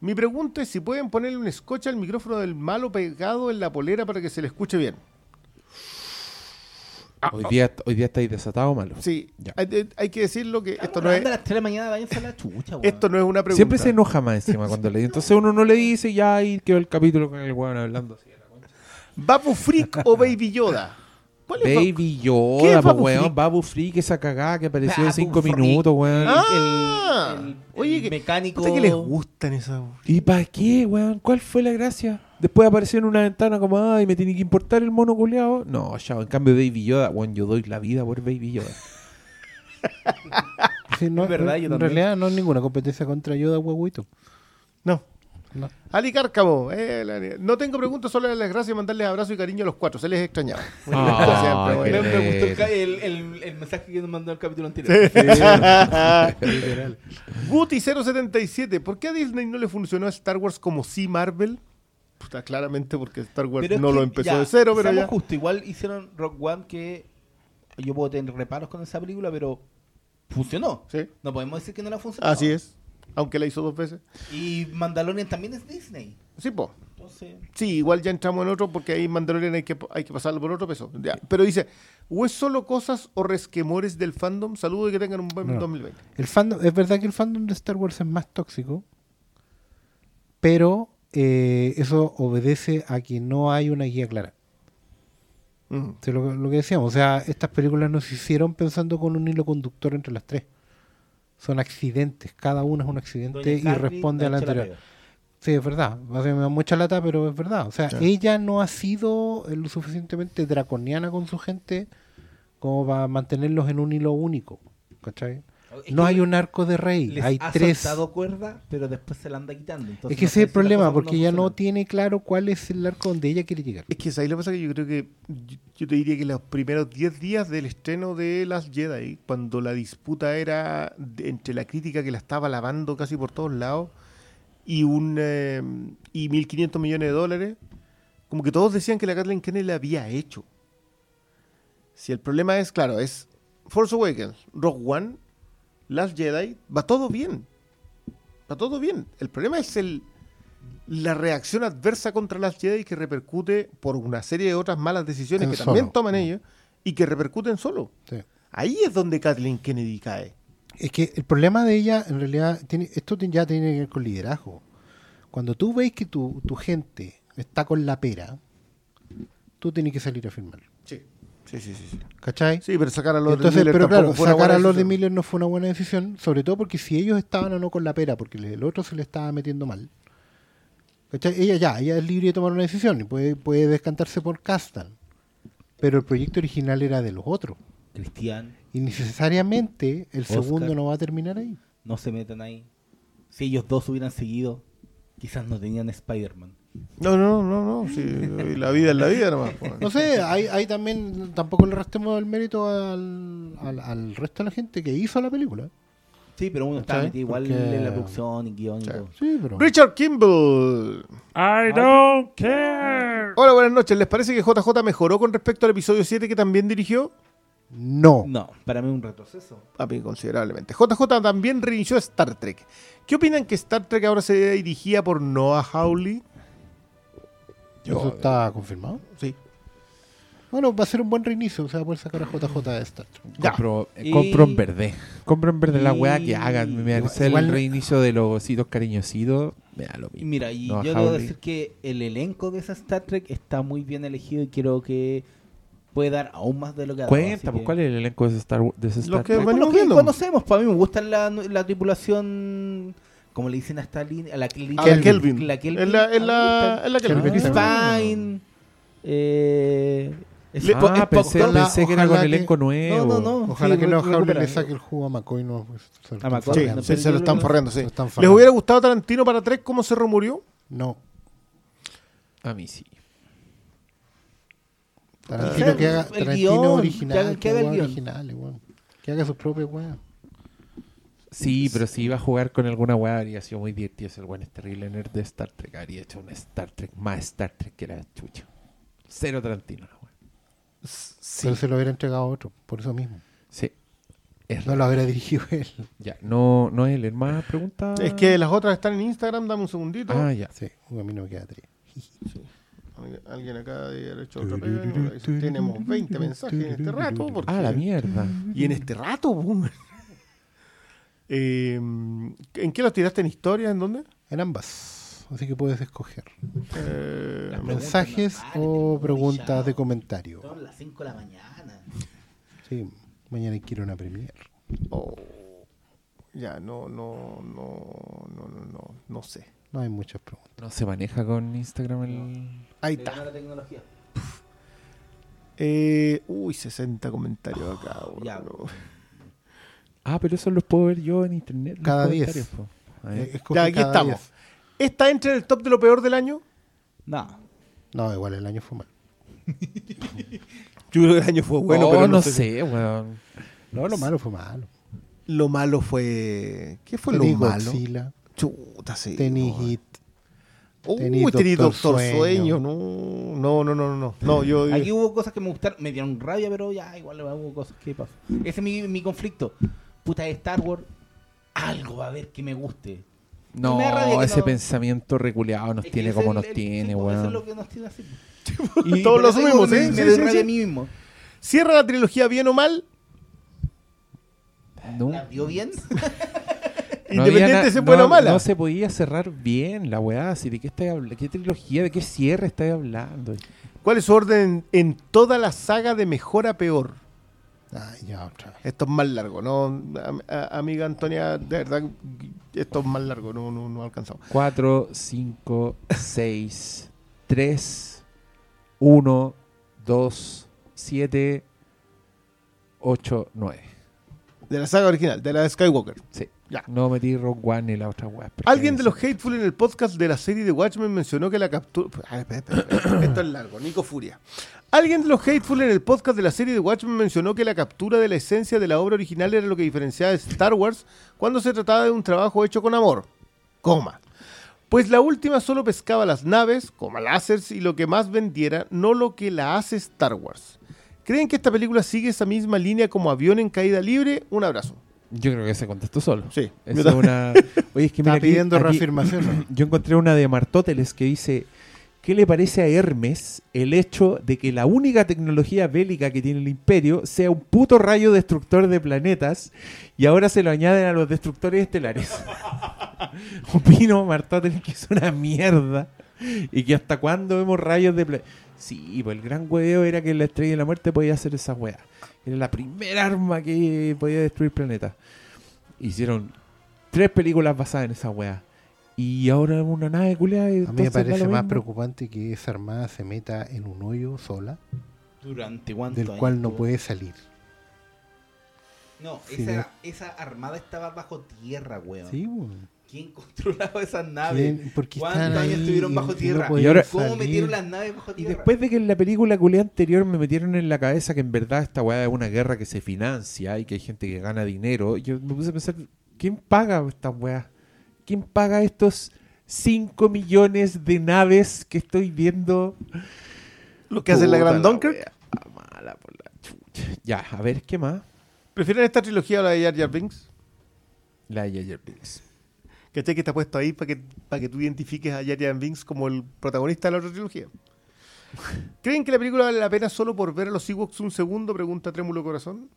S2: Mi pregunta es si pueden ponerle un scotch al micrófono del malo pegado en la polera para que se le escuche bien.
S1: Hoy día, hoy día estáis desatado malo.
S2: Sí,
S1: Ya.
S2: hay, hay- que decirlo que esto no, es,
S4: a las 3 de la mañana, váyanse a la chucha, weón.
S2: esto no es una pregunta.
S1: Siempre se enoja más encima cuando le dice. Entonces uno no le dice ya y quedó el capítulo con el weón hablando así.
S2: ¿Babu Freak o Baby Yoda? ¿Cuál es
S1: Baby
S2: ¿Qué es
S1: Yoda, pues
S2: Babu
S1: weón.
S2: Freak?
S1: Babu Freak, esa cagada que apareció
S4: Babu
S1: 5
S4: Freak.
S1: minutos, weón.
S2: Ah,
S4: el, el-
S2: oye,
S4: el
S2: que-
S4: mecánico...
S2: Que les gustan esas.
S1: ¿Y para qué, weón? ¿Cuál fue la gracia? Después apareció en una ventana como, ay, me tiene que importar el mono culeado. No, ya, en cambio Baby Yoda, weón, yo doy la vida por Baby Yoda.
S6: Sí, no,
S4: Es verdad,
S6: en
S4: yo también.
S6: realidad no es ninguna competencia contra Yoda, huevuito.
S2: No.
S6: No.
S2: Ali Cárcamo, eh, la- no tengo preguntas, solo darles las gracias y mandarles abrazo y cariño a los cuatro. Se les extrañaba.
S3: Ah,
S2: Siempre,
S3: qué
S2: bueno.
S4: Me, me gustó el,
S3: lindo.
S4: ca- el, el- el mensaje que nos mandó el capítulo anterior.
S2: Guti077, ¿por qué a Disney no le funcionó a Star Wars como sí Marvel? Puta, claramente porque Star Wars
S4: Pero
S2: no lo empezó
S4: ya,
S2: de cero, pero ya.
S4: justo, igual hicieron Rock One que yo puedo tener reparos con esa película, pero funcionó.
S2: Sí,
S4: No podemos decir que no la funcionó.
S2: así es. Aunque la hizo dos veces.
S4: Y Mandalorian también es Disney.
S2: Sí, po.
S4: Entonces,
S2: Sí, igual ya entramos en otro porque ahí Mandalorian hay que, hay que pasarlo por otro peso. Ya. Pero dice, ¿o es solo cosas o resquemores del fandom? Saludos y que tengan un buen
S6: No.
S2: 2020.
S6: El fandom, es verdad que el fandom de Star Wars es más tóxico, pero eh, eso obedece a que no hay una guía clara.
S2: Mm.
S6: Lo, lo que decíamos, o sea, estas películas no se hicieron pensando con un hilo conductor entre las tres. Son accidentes, cada una es un accidente
S4: Doña
S6: y responde a la anterior. Sí, es verdad. O sea, me da mucha lata, pero es verdad. O sea,
S2: Sí.
S6: ella no ha sido eh, lo suficientemente draconiana con su gente como para mantenerlos en un hilo único. ¿Cachai?
S4: Es
S6: No hay un arco de rey,
S4: les
S6: hay
S4: ha
S6: tres.
S4: soltado cuerda, pero después se la anda quitando. Entonces
S6: Es que
S4: no
S6: ese es el problema, porque ella no tiene claro cuál es el arco donde ella quiere llegar.
S2: Es que ahí lo que pasa que yo creo que yo, te diría que los primeros 10 días del estreno de Las Jedi, cuando la disputa era de- entre la crítica que la estaba lavando casi por todos lados y un eh, y 1500 millones de dólares, como que todos decían que la Kathleen Kennedy la había hecho. Si el problema es, claro, es Force Awakens, Rogue One, Last Jedi, va todo bien. Va todo bien. El problema es el la reacción adversa contra las Jedi que repercute por una serie de otras malas decisiones
S6: En
S2: que también toman ellos y que repercuten solo.
S6: Sí.
S2: Ahí es donde Kathleen Kennedy cae.
S6: Es que el problema de ella, en realidad, tiene, esto ya tiene que ver con liderazgo. Cuando tú ves que tu, tu gente está con la pera, tú tienes que salir a firmar.
S2: Sí. Sí, sí,
S6: ¿Cachai?
S2: Sí, pero sacar a Lord
S6: Entonces,
S2: Miller
S6: pero claro,
S2: fue una
S6: sacar
S2: buena
S6: a Lord de
S2: decisión.
S6: Miller no fue una buena decisión, sobre todo porque si ellos estaban o no con la pera, porque el otro se le estaba metiendo mal. ¿cachai? Ella ya, ella es libre de tomar una decisión y puede, puede descantarse por Castan. Pero el proyecto original era de los otros.
S4: Cristian,
S6: Y necesariamente el
S4: Oscar.
S6: segundo no va a terminar ahí.
S4: no se metan ahí. Si ellos dos hubieran seguido, quizás no tenían Spider-Man.
S2: No, no, no, no. Sí, la vida es la vida nomás.
S6: No sé, hay, hay también, tampoco le restemos el mérito al, al, al resto de la gente que hizo la película.
S4: Sí, pero uno
S6: ¿Cachai?
S4: metido igual
S6: Porque-
S4: en la producción y guion y
S2: Sí.
S4: todo.
S6: Sí, pero...
S2: Richard Kimball.
S3: I don't care.
S2: Hola, buenas noches. ¿Les parece que JJ mejoró con respecto al episodio 7 que también dirigió?
S6: No.
S4: No, para mí un retroceso.
S2: A mí considerablemente. JJ también reinició Star Trek. ¿Qué opinan que Star Trek ahora se dirigía por Noah Hawley?
S6: ¿Eso está confirmado?
S2: Sí.
S6: Bueno, va a ser un buen reinicio, o sea, poder sacar a JJ de Star Trek.
S3: Compro, eh,
S4: Y-
S3: compro en verde. Compro en verde la weá que hagan. Me parece
S6: igual-
S3: el reinicio de los ositos cariñositos. Me da lo
S4: Y
S3: mismo.
S4: mira, y
S3: No,
S4: yo debo decir que el elenco de esa Star Trek está muy bien elegido y creo que puede dar aún más de lo que ha dado.
S3: Cuenta, pues,
S4: que-
S3: ¿cuál es el elenco de ese Star, de ese Star
S2: que
S3: Trek?
S4: lo que conocemos, para mí me gusta la, la tripulación, como le dicen a esta línea, a la, línea-
S2: A la Kelvin.
S4: La Kelvin.
S2: Es la,
S4: me
S2: la, es la Kelvin.
S6: Kelvin.
S4: Chris Pine. Eh, es
S2: Le-
S3: Ah,
S4: es
S3: pensé,
S4: poco-
S6: Ojalá-
S3: pensé que era con elenco nuevo.
S4: No, no, no.
S6: Ojalá
S4: sí,
S6: que no
S4: recupera.
S6: le saque el jugo a McCoy. No, pues,
S4: A McCoy,
S2: Sí,
S6: farreando.
S4: no,
S2: sí, se lo están forrando, sí.
S6: Están
S2: ¿Les
S6: farreando.
S2: hubiera gustado Tarantino para Trek cómo se remurió?
S6: No.
S3: A mí sí.
S6: Tarantino que haga Tarantino original.
S4: que haga el
S6: guion. Que haga sus propias weas.
S3: Sí, pero si iba a jugar con alguna weá, habría sido muy divertido. Ese weón es terrible nerd de Star Trek. Habría hecho un Star Trek más Star Trek que era chucho. Cero Tarantino, la weá.
S6: Pero se lo hubiera entregado a otro, por eso mismo.
S3: Sí. Es
S6: No lo hubiera dirigido él.
S3: Ya, no, no es él. ¿Más preguntas?
S2: Es que las otras están en Instagram, dame un segundito.
S3: Ah, ya.
S6: Sí, a mí no me queda tres.
S2: Alguien- Alguien acá debe haber hecho otra pega. Tenemos 20 mensajes en este rato. porque-
S3: Ah, la mierda.
S2: Y en este rato, boom. Eh, ¿En qué los tiraste en historia? ¿En dónde?
S6: En ambas. Así que puedes escoger.
S2: Eh,
S6: Mensajes o preguntas de comentario.
S4: Son las 5 de la mañana.
S6: Sí, mañana quiero una premier.
S2: oh, ya, no, no, no, no, no, no, no sé.
S6: No hay muchas preguntas.
S3: No se maneja con Instagram el...
S2: Ahí está.
S4: la tecnología.
S2: Eh, uy, 60 comentarios acá.
S4: Ya.
S3: Ah, pero eso los puedo ver yo en internet.
S6: Cada
S3: comentarios,
S6: diez.
S3: po. A ver.
S6: Eh, escoge
S2: Ya, aquí
S6: cada
S2: estamos.
S6: diez.
S2: ¿Esta entra en el top de lo peor del año?
S4: No.
S6: No, igual el año fue mal.
S2: Yo creo que el año fue bueno,
S1: Oh,
S2: pero
S1: no,
S2: no, sé.
S1: sé, weón.
S6: No, lo malo fue malo.
S2: Lo malo fue. ¿Qué fue
S6: Tení
S2: lo malo?
S6: Godzilla,
S2: Chuta, sí.
S6: tení
S2: no.
S6: Hit.
S2: Uy,
S6: tení
S2: tení
S6: Doctor
S2: Doctor Sueño.
S6: Sueño.
S2: No, no, no, no, no. No, yo.
S4: Aquí hubo cosas que me gustaron, me dieron rabia, pero ya, igual hubo cosas que pasó. Ese es mi, mi conflicto. Puta de Star Wars, algo va a haber que me guste.
S1: No,
S4: Me
S1: ese
S4: no-
S1: pensamiento reculeado nos
S4: Es
S1: tiene como nos
S4: el-
S1: tiene,
S4: pues, Eso es
S1: weón.
S4: lo que nos tiene así.
S2: Todos
S4: por
S2: lo
S4: eso
S2: asumimos,
S4: me,
S2: ¿sí?
S4: Me
S2: Sí, sí,
S4: rabia
S2: sí.
S4: a mí mismo.
S2: Cierra la trilogía bien o mal.
S1: No,
S4: ¿La dio bien?
S2: Independiente
S1: no-
S2: buena o mala.
S1: No se podía cerrar bien la weá. así, ¿De qué, habla- ¿Qué trilogía, de qué cierre estáis hablando?
S2: ¿Cuál es su orden en toda la saga de mejor a peor?
S6: Ay, ya otra vez.
S2: Esto es más largo, ¿no? Am- a- amiga Antonia, de verdad, esto es más largo, no, no, no alcanzamos.
S1: 4, 5, 6, 3, 1, 2, 7, 8, 9.
S2: De la saga original, de la de Skywalker.
S1: Sí.
S2: Ya.
S1: No metí Rogue One ni la otra weá.
S2: Alguien de los Hateful en el podcast de la serie de Watchmen mencionó que la captura. Esto es largo, Nico Furia. Alguien de los Hateful en el podcast de la serie de Watchmen mencionó que la captura de la esencia de la obra original era lo que diferenciaba de Star Wars cuando se trataba de un trabajo hecho con amor. Coma. Pues la última solo pescaba las naves, coma láseres y lo que más vendiera, no lo que la hace Star Wars. ¿Creen que esta película sigue esa misma línea como avión en caída libre? Un abrazo.
S1: Yo creo que se contestó solo.
S2: Sí.
S1: Es una... Oye, es que
S6: Está
S1: aquí-
S6: pidiendo
S1: aquí-
S6: reafirmación.
S1: Yo encontré una de Martóteles que dice, ¿qué le parece a Hermes el hecho de que la única tecnología bélica que tiene el imperio sea un puto rayo destructor de planetas y ahora se lo añaden a los destructores estelares? Opino, Martóteles, que es una mierda y que hasta cuándo vemos rayos de planetas. Sí, pues el gran hueveo era que la estrella de la muerte podía hacer esa weá. Era la primera arma que podía destruir planetas. Hicieron tres películas basadas en esa weá. Y ahora una nave culiada. y
S6: A mí me parece más preocupante que esa armada se meta en un hoyo sola,
S4: ¿Durante cuánto
S6: del
S4: años
S6: cual no puede salir.
S4: No,
S6: Sí,
S4: esa, esa armada estaba bajo tierra, weón.
S6: Sí, weón.
S4: ¿Quién controlaba esas naves?
S6: ¿Quién? ¿Por qué
S4: ¿Cuántos
S6: están
S4: años
S6: ahí
S4: estuvieron bajo
S6: y no
S4: tierra?
S1: Y ahora-
S4: ¿Cómo
S6: salir?
S4: metieron las naves bajo
S1: Y
S4: tierra?
S1: después de que en la película culiada anterior me metieron en la cabeza que en verdad esta weá es una guerra que se financia y que hay gente que gana dinero, yo me puse a pensar, ¿quién paga estas weas? ¿Quién paga estos 5 millones de naves que estoy viendo?
S2: Lo que hace la Gran Dunkirk.
S1: mala por la chucha. Ya, a ver, ¿qué más?
S2: ¿Prefieren esta trilogía o la de Jar Jar Binks?
S1: La de Jar Jar Binks.
S2: ¿Cachai que está puesto ahí para que, para que tú identifiques a Jar Jar Binks como el protagonista de la otra trilogía? ¿Creen que la película vale la pena solo por ver a los Ewoks un segundo? Pregunta Trémulo Corazón.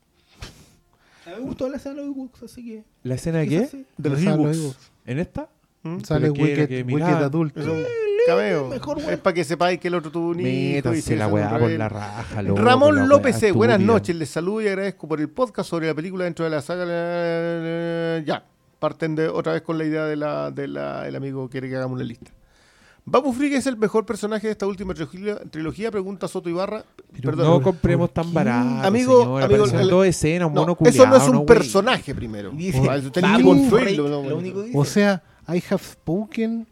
S4: A mí me gustó la escena de los Ewoks, así que...
S1: ¿La escena de qué?
S2: De los Ewoks.
S1: ¿En esta?
S2: ¿Mm?
S6: Sale Wicked,
S1: que
S6: Wicked
S1: miraba.
S6: adulto.
S2: Es un cameo.
S4: mejor, weón.
S2: es para que sepáis que el otro tuvo un hijo. y se
S1: la weá
S2: rebelde.
S1: la raja, loco,
S2: Ramón
S1: la
S2: López
S1: weá
S2: C. Buenas noches. Les saludo y agradezco por el podcast sobre la película dentro de la saga. eh, Ya, parten de otra vez con la idea de la, de la- el amigo quiere que hagamos una lista. ¿Babu Frick es el mejor personaje de esta última trilogía? trilogía? Pregunta Soto Ibarra.
S6: Pero
S2: Perdón.
S1: No
S6: ¿por
S1: compremos tan barato,
S2: Amigo,
S1: señor.
S2: amigo, el-
S1: dos escenas, un
S2: No, eso no es un
S1: güey.
S2: personaje primero.
S4: Y dice, "Babu
S2: construirlo,
S4: Freak",
S2: no,
S4: lo único dice.
S6: O sea, I have spoken,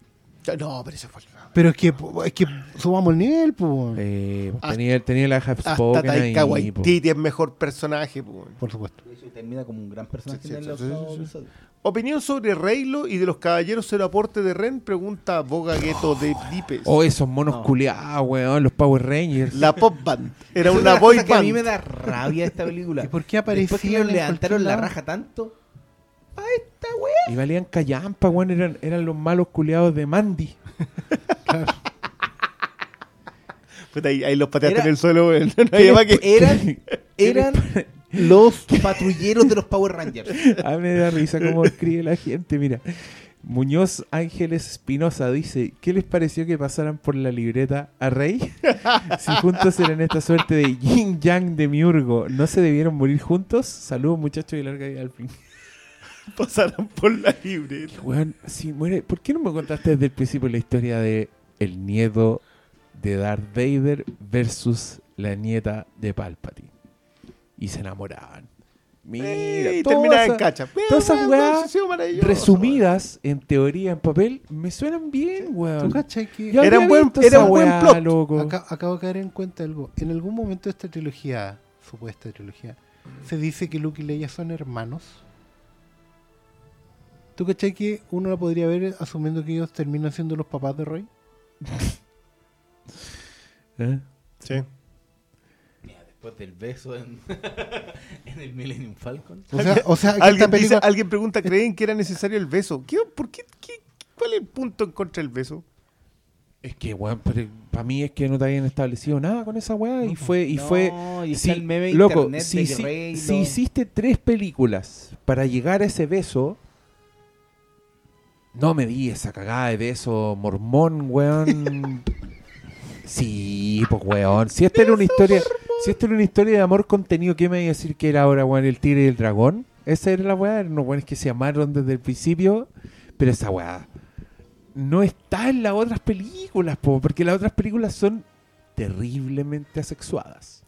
S2: No, pero eso fue.
S6: pero es que, es que subamos el nivel, pues.
S1: Eh,
S2: Hasta-
S1: tenía, tenía la Have
S2: Hasta
S1: Spoken ahí.
S2: Taika
S1: po.
S2: Waititi es mejor personaje. po.
S6: Por supuesto.
S4: Hecho, termina como un gran personaje
S2: Sí, sí,
S4: en
S2: sí,
S4: los
S2: sí, Opinión sobre Reylo y de los caballeros cero aporte de Ren, pregunta Boga Gueto de Dipes.
S1: Oh, esos monos
S4: No.
S1: culiados, weón, los Power Rangers.
S2: La pop band. Era una boy
S4: que a mí me
S2: band.
S4: da rabia esta película.
S6: ¿Y por qué
S4: Después que
S6: aparecían
S4: ellos
S6: en
S4: levantaron la raja tanto. Pa' esta wea.
S1: Y valían callampa, weón, eran, eran los malos culiados de Mandy.
S2: Puta, ahí, ahí los pateaste
S4: Era-
S2: en el suelo, weón. No había más que-
S4: Eran, eran los patrulleros de los Power Rangers.
S1: A me da risa cómo escribe la gente, mira. Muñoz Ángeles Espinosa dice, ¿qué les pareció que pasaran por la libreta a Rey? Si juntos eran esta suerte de yin yang de miurgo, ¿no se debieron morir juntos? Saludos muchachos y larga vida al fin.
S2: pasaron por la libreta.
S1: Weón, si muere, ¿por qué no me contaste desde el principio la historia de el nieto de Darth Vader versus la nieta de Palpatine? Y se enamoraban. Mira,
S2: y
S1: todas
S2: terminaba en
S1: esas-
S2: cacha.
S1: todas esas weas resumidas en teoría, en papel, me suenan bien,
S6: ¿Tú
S1: weón.
S6: cachai que
S1: Yo
S2: Era un buen- era un buen plot.
S1: loco.
S6: Aca- acabo de caer en cuenta algo. En algún momento de esta trilogía, supuesta trilogía, se dice que Luke y Leia son hermanos. ¿Tú cachai que uno la podría ver asumiendo que ellos terminan siendo los papás de Roy?
S1: ¿Eh?
S2: Sí.
S4: Después del beso en, en el Millennium Falcon.
S6: O sea, o sea que
S2: Alguien,
S6: esta película-
S2: dice- alguien pregunta, ¿creen que era necesario el beso? ¿Qué, ¿Por qué, qué- ¿Cuál es el punto en contra del beso?
S1: Es que, weón, para mí es que no te habían establecido nada con esa weá y fue, y fue,
S4: No, y está
S1: Sí,
S4: el meme
S1: loco,
S4: internet
S1: si,
S4: de
S1: si- si hiciste tres películas para llegar a ese beso, no me di esa cagada de beso mormón, weón. sí, pues weón. Si esta era una historia, si esta era una historia de amor contenido, ¿qué me iba a decir que era ahora, weón, el tigre y el dragón? Esa era la weá, eran unos weones que se amaron desde el principio, pero esa weá no está en las otras películas, po, porque las otras películas son terriblemente asexuadas.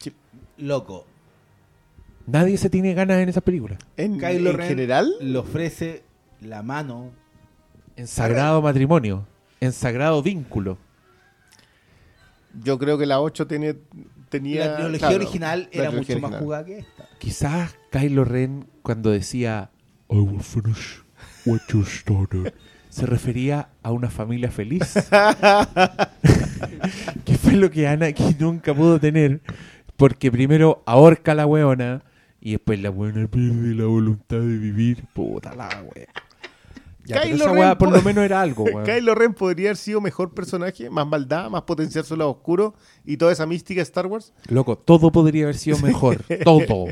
S4: Loco,
S1: Nadie se tiene ganas en esas películas.
S2: En,
S4: Kylo
S2: en
S4: Ren
S2: general,
S4: le ofrece la mano.
S1: En sagrado matrimonio, en sagrado vínculo.
S2: yo creo que la 8 tenía... tenía
S4: la trilogía
S2: claro,
S4: original era
S2: trilogía
S4: mucho más jugada que esta.
S1: Quizás Kylo Ren cuando decía
S7: I will finish what you started.
S1: se refería a una familia feliz. que fue lo que Anakin nunca pudo tener. Porque primero ahorca a la weona y después la weona pierde la voluntad de vivir. Puta la wea. Ya,
S2: Kylo
S1: esa
S2: Ren
S1: por
S2: po-
S1: lo menos era algo, weón.
S2: Kylo Ren podría haber sido mejor personaje, más maldad, más potenciar su lado oscuro y toda esa mística de Star Wars.
S1: Loco, todo podría haber sido mejor. Todo.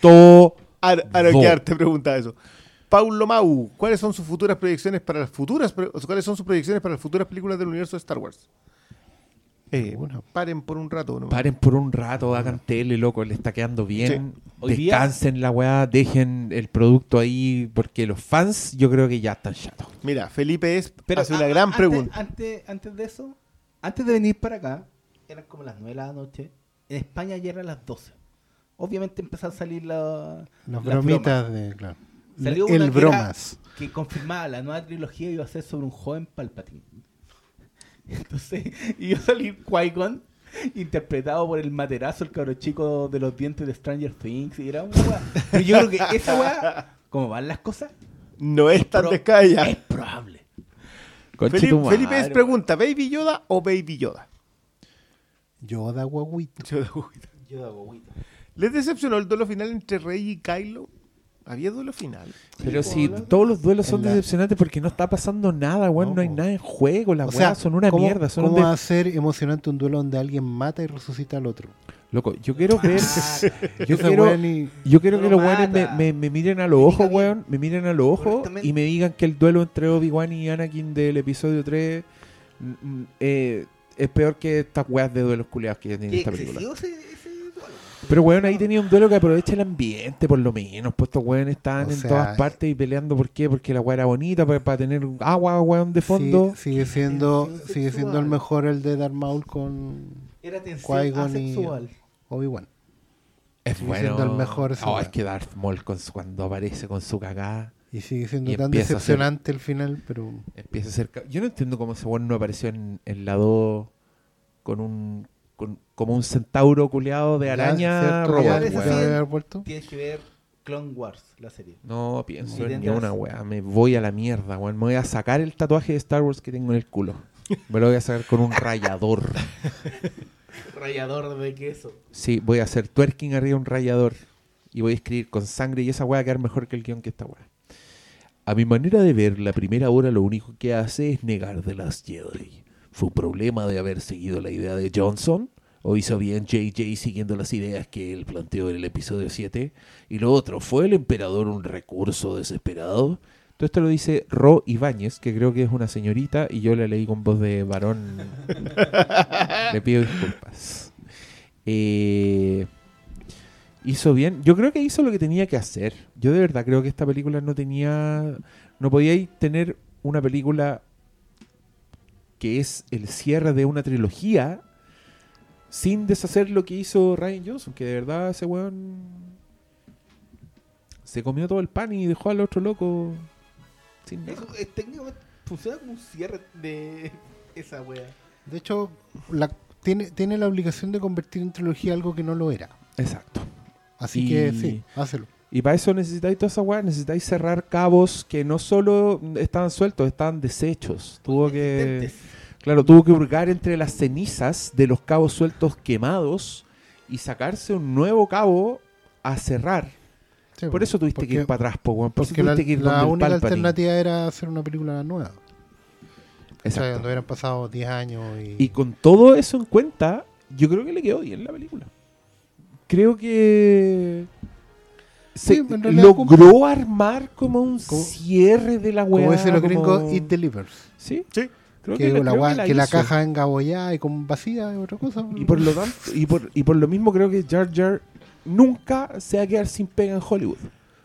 S1: Todo.
S2: Aroquear te pregunta eso. Paulo Mau, ¿cuáles son sus futuras proyecciones para las futuras cuáles son sus proyecciones para las futuras películas del universo de Star Wars? Eh, bueno, paren por un rato.
S1: Paren por un rato, hagan tele, loco, le está quedando bien.
S4: Día-
S1: Descansen la weá, dejen el producto ahí, porque los fans yo creo que ya están chatos.
S2: Mira, Felipe es
S4: Pero
S2: hace
S4: a-
S2: una gran
S4: antes-
S2: pregunta.
S4: Antes, antes de eso, antes de venir para acá, eran como las 9 de la noche. En España ya eran las 12. Obviamente empezaron a salir la-
S6: Las
S4: las
S6: bromitas de. Claro.
S4: Salió
S6: el
S4: una que
S6: bromas.
S4: que confirmaba la nueva trilogía iba a ser sobre un joven Palpatine. Entonces, iba a salir Qui-Gon interpretado por el materazo, el cabro chico de los dientes de Stranger Things. Y era una weá. Pero yo creo que esa weá, como van las cosas,
S2: No es tan descabellado.
S4: es probable.
S2: Felipe,
S1: tu madre,
S2: Felipe es
S1: weón.
S2: pregunta, ¿Baby Yoda o Baby Yoda?
S6: Yoda guaguito.
S2: Yoda, uy.
S4: Yo de guaguito.
S2: ¿Les decepcionó el duelo final entre Rey y Kylo? ¿Había duelo final?
S1: Pero si todos los duelos son
S6: la-
S1: decepcionantes porque no está pasando nada, weón, no,
S6: No,
S1: hay nada en juego, las
S6: O
S1: weas
S6: sea,
S1: son una
S6: ¿cómo-
S1: mierda, son
S6: ¿Cómo va a ser emocionante un duelo donde alguien mata y resucita al otro?
S1: Loco, yo quiero ver, yo quiero,
S6: ni-
S1: yo quiero
S4: No
S1: que
S4: lo
S1: los weones me, me- me miren a los ojos, weón, me miren a los ojos y me digan que el duelo entre Obi-Wan y Anakin del episodio 3 mm, mm, eh, es peor que estas weas de duelos culiados que ya tiene
S4: Qué
S1: esta película.
S4: ese.
S1: Pero weón, ahí tenía un duelo que aprovecha el ambiente, por lo menos. Pues estos weones estaban
S6: O
S1: en
S6: sea,
S1: todas partes y peleando. ¿Por qué? Porque la weá era bonita, para, para tener agua, weón, de fondo.
S6: Sí, sigue siendo sigue siendo el mejor el de Darth Maul con
S4: Era tensión
S6: Qui-Gon y-. Obi-Wan.
S1: Es
S6: sigue
S1: bueno.
S6: siendo el mejor esa
S1: Oh, es que Darth Maul con su- cuando aparece con su cagada
S6: Y sigue siendo
S1: Y
S6: tan
S1: ser-
S6: decepcionante el final, pero
S1: empieza a ser. ca- Yo no entiendo cómo ese weón no apareció en, en la 2 con un. Con, como un centauro culeado de
S6: Ya,
S1: araña
S6: ¿cierto?
S1: robot.
S4: Tienes que ver Clone Wars, la serie.
S1: No pienso en ni una weá. Me voy a la mierda, weón. Me voy a sacar el tatuaje de Star Wars que tengo en el culo. Me lo voy a sacar con un rayador.
S4: Rayador de queso.
S1: Sí, voy a hacer twerking arriba de un rayador. Y voy a escribir con sangre y esa weá va a quedar mejor que el guion que esta weá. A mi manera de ver, la primera hora lo único que hace es negar de las Jedi. ¿Fue un problema de haber seguido la idea de Johnson? ¿O hizo bien JJ siguiendo las ideas que él planteó en el episodio 7? Y lo otro, ¿fue el emperador un recurso desesperado? Todo esto lo dice Ro Ibáñez, que creo que es una señorita, y yo la leí con voz de varón. Le pido disculpas. Eh, hizo bien. Yo creo que hizo lo que tenía que hacer. Yo de verdad creo que esta película no tenía. No podíais tener una película que es el cierre de una trilogía sin deshacer lo que hizo Ryan Johnson. Que de verdad ese weón. Se comió todo el pan y dejó al otro loco sin nada.
S4: Eso es, técnicamente funciona como un cierre de esa wea.
S6: De hecho, la- tiene, tiene la obligación de convertir en trilogía algo que no lo era.
S1: Exacto.
S6: Así
S1: Y-
S6: que sí, hácelo.
S1: Y para eso necesitáis toda esa weá, necesitáis cerrar cabos que no solo estaban sueltos, estaban deshechos. Tuvo que. Claro, tuvo que hurgar entre las cenizas de los cabos sueltos quemados y sacarse un nuevo cabo a cerrar.
S6: Sí,
S1: Por eso tuviste que ir para atrás, po, weón. Por eso
S6: Porque la,
S1: tuviste que ir
S6: la única
S1: Palpatine.
S6: alternativa era hacer una película nueva. O sea,
S1: Exacto.
S6: cuando hubieran pasado 10 años y...
S1: Y con todo eso en cuenta, yo creo que le quedó bien la película. Creo que se
S6: Sí,
S1: logró armar como un
S6: Como-
S1: cierre de la weá.
S6: como dicen los
S1: como-
S6: gringos, it delivers.
S1: Sí,
S2: Sí.
S1: creo
S6: que,
S1: que,
S6: la,
S1: creo
S6: gua-
S1: la
S6: que la caja engabollada y con vacía es otra cosa.
S1: Y por lo tanto, y por, y por lo mismo creo que Jar Jar nunca se va a quedar sin pega en Hollywood.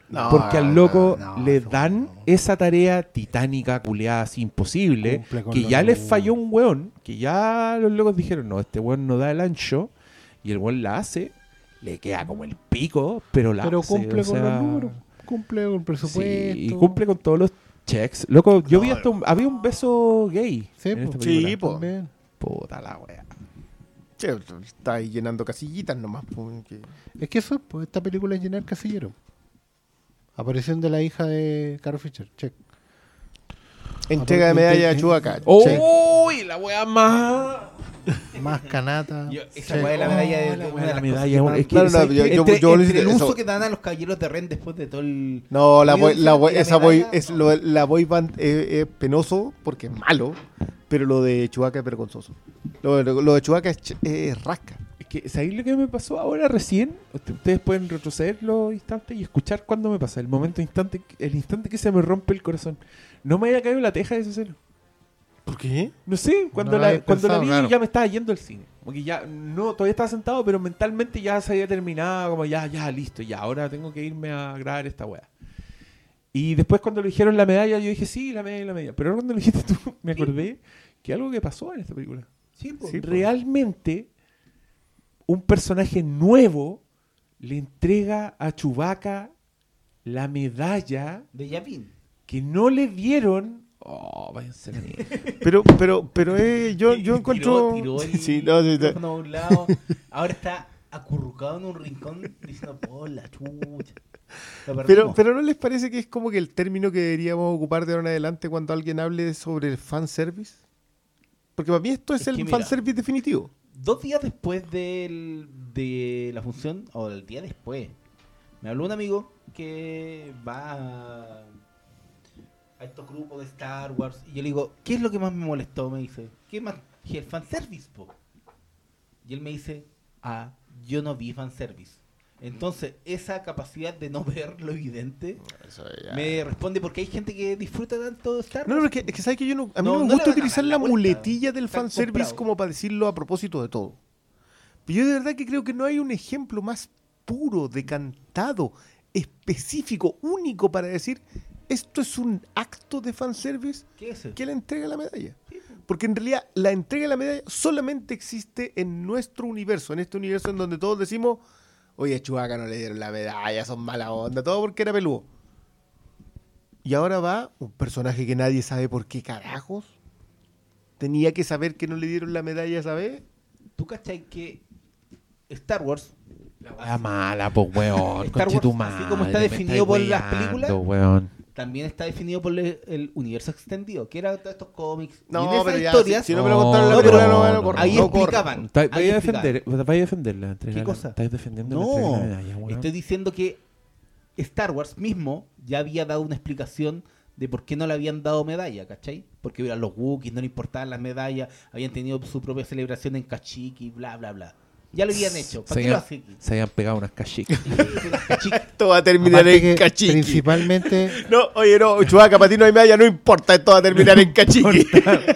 S2: No,
S1: Porque al loco
S6: no,
S1: le dan
S6: no.
S1: esa tarea titánica, culeada, así imposible, que ya
S6: que-
S1: les falló un weón, que ya los locos dijeron, no, este weón no da el ancho, y el weón la hace, le queda como el pico, pero la
S6: Pero
S1: hace,
S6: cumple
S1: o
S6: con
S1: sea,
S6: los números, cumple con el presupuesto.
S1: Sí, y cumple con todos los checks. Loco, yo vi hasta un, había un beso gay
S6: Sí,
S1: en
S6: po.
S1: esta
S2: Sí, po.
S1: Puta la wea.
S2: Che, está ahí llenando casillitas nomás. pues, que-
S6: Es que eso, es, pues, esta película es llenar casillero. Aparición de la hija de Carol Fisher. Check.
S2: Entrega de
S6: porque-
S2: medalla a Chewbacca.
S1: ¡Uy! La wea más...
S6: Más canata.
S4: Yo- esa
S6: Check.
S4: weá de la medalla de,
S1: la
S4: de
S1: weá
S4: una
S1: de
S4: de
S1: la
S4: las
S1: medalla,
S4: cosas que
S1: es que
S2: Claro, no,
S1: ¿sabes
S2: yo-
S1: qué?
S2: yo-
S4: entre,
S2: yo-
S4: entre el
S2: eso-
S4: uso que dan a los caballeros de Ren después de todo el...
S2: No, la, boy- la, boy- esa boy, es lo, la boy band es, es penoso porque es malo, pero lo de Chewbacca es vergonzoso. Lo, lo- lo de Chewbacca es, es rasca.
S1: Es que, ¿sabéis lo que me pasó ahora recién? Usted- Ustedes pueden retroceder los instantes y escuchar cuando me pasa. El momento instante, el instante que se me rompe el corazón. No me había caído la teja de esa escena.
S2: ¿Por qué?
S1: No sé, cuando
S6: No
S1: la, cuando la vi
S6: claro.
S1: ya me estaba yendo al cine. Porque ya, no, todavía estaba sentado, pero mentalmente ya se había terminado, como ya, ya, listo, ya, ahora tengo que irme a grabar esta weá. Y después cuando le dijeron la medalla, yo dije, sí, la medalla, la medalla. Pero ahora cuando lo dijiste tú, me acordé que algo que pasó en esta película.
S4: Sí, po.
S2: Sí, po.
S1: Realmente, un personaje nuevo le entrega a Chewbacca la medalla
S4: De Yavin.
S1: que no le dieron. Oh, váyanse.
S2: Pero, pero, pero eh, yo, yo encuentro.
S4: Tiró, tiró el
S2: Sí, no, sí, sí.
S4: micrófono a un lado. Ahora está acurrucado en un rincón diciendo, por la chucha.
S2: Pero, pero ¿no les parece que es como que el término que deberíamos ocupar de ahora en adelante cuando alguien hable sobre el fanservice? Porque para mí esto es,
S4: Es
S2: el fanservice definitivo.
S4: Dos días después del, de la función, o el día después, me habló un amigo que va a, a estos grupos de Star Wars. Y yo le digo, ¿qué es lo que más me molestó? Me dice, ¿qué más? Y el fanservice, po. Y él me dice, ah, yo no vi fanservice. Entonces, esa capacidad de no ver lo evidente me responde porque hay gente que disfruta tanto de Star Wars.
S2: No, no, es que, es que sabes que yo no, a mí
S4: No,
S2: me
S4: no
S2: gusta utilizar la muletilla del fanservice como para decirlo a propósito de todo. Pero yo de verdad que creo que no hay un ejemplo más puro, decantado, específico, único para decir esto es un acto de fanservice
S4: ¿Qué es
S2: que la entrega la medalla. Porque en realidad la entrega de la medalla solamente existe en nuestro universo, en este universo en donde todos decimos, oye, a Chewbacca no le dieron la medalla, son mala onda, todo porque era peludo. Y ahora va un personaje que nadie sabe por qué carajos tenía que saber que no le dieron la medalla esa vez.
S4: ¿Tú cachai que Star Wars
S1: La mala, pues, weón.
S4: Star Wars, así como está definido por las películas,
S1: weón.
S4: También está definido por el universo extendido, que era todos estos cómics. y
S2: No,
S4: en esas
S2: pero ya,
S4: historias,
S2: si, si no me lo contaron en la
S1: No,
S2: película,
S1: pero
S2: no, no, no, corre,
S4: ahí explicaban.
S1: Vaya a
S4: explicaban.
S1: defender, vaya a defender la entrega.
S4: ¿Qué cosa?
S1: Estáis defendiendo la entrega de
S4: No,
S1: la medalla, weón.
S4: estoy diciendo que Star Wars mismo ya había dado una explicación de por qué no le habían dado medalla, ¿cachai? Porque eran los Wookiees, no le importaban las medallas, habían tenido su propia celebración en Kachiki, bla, bla, bla. Ya lo habían hecho. ¿Para
S1: se,
S4: qué lo
S1: habían,
S4: hacen aquí?
S1: se habían pegado unas
S4: Kachiki.
S2: Esto va a terminar
S6: Aparte
S2: en
S6: que
S2: cachiqui.
S6: Principalmente
S2: No, oye, no, Chewbacca, para ti no hay medalla, no importa, esto va a terminar en cachiqui.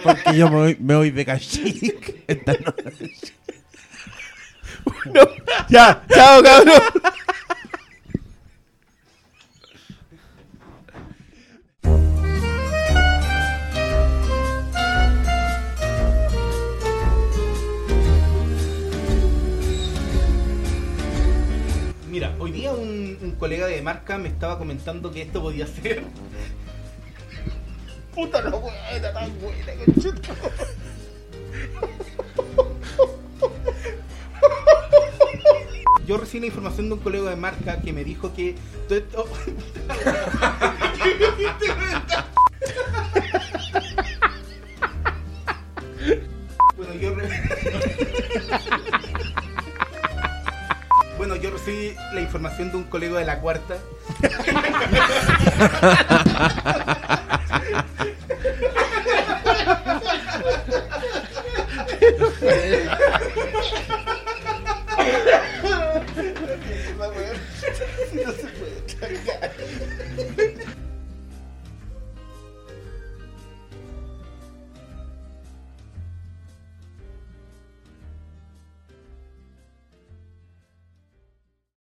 S1: Porque yo me voy, me voy de esta noche.
S2: No, ya, chao, cabrón.
S4: Mira, hoy día un, colega de marca me estaba comentando que esto podía ser. Puta la buena, tan buena, conchito. Yo recibí la información de un colega de marca que me dijo que todo esto. bueno, yo re- bueno, yo recibí la información de un colega de la cuarta. no se puede tragar.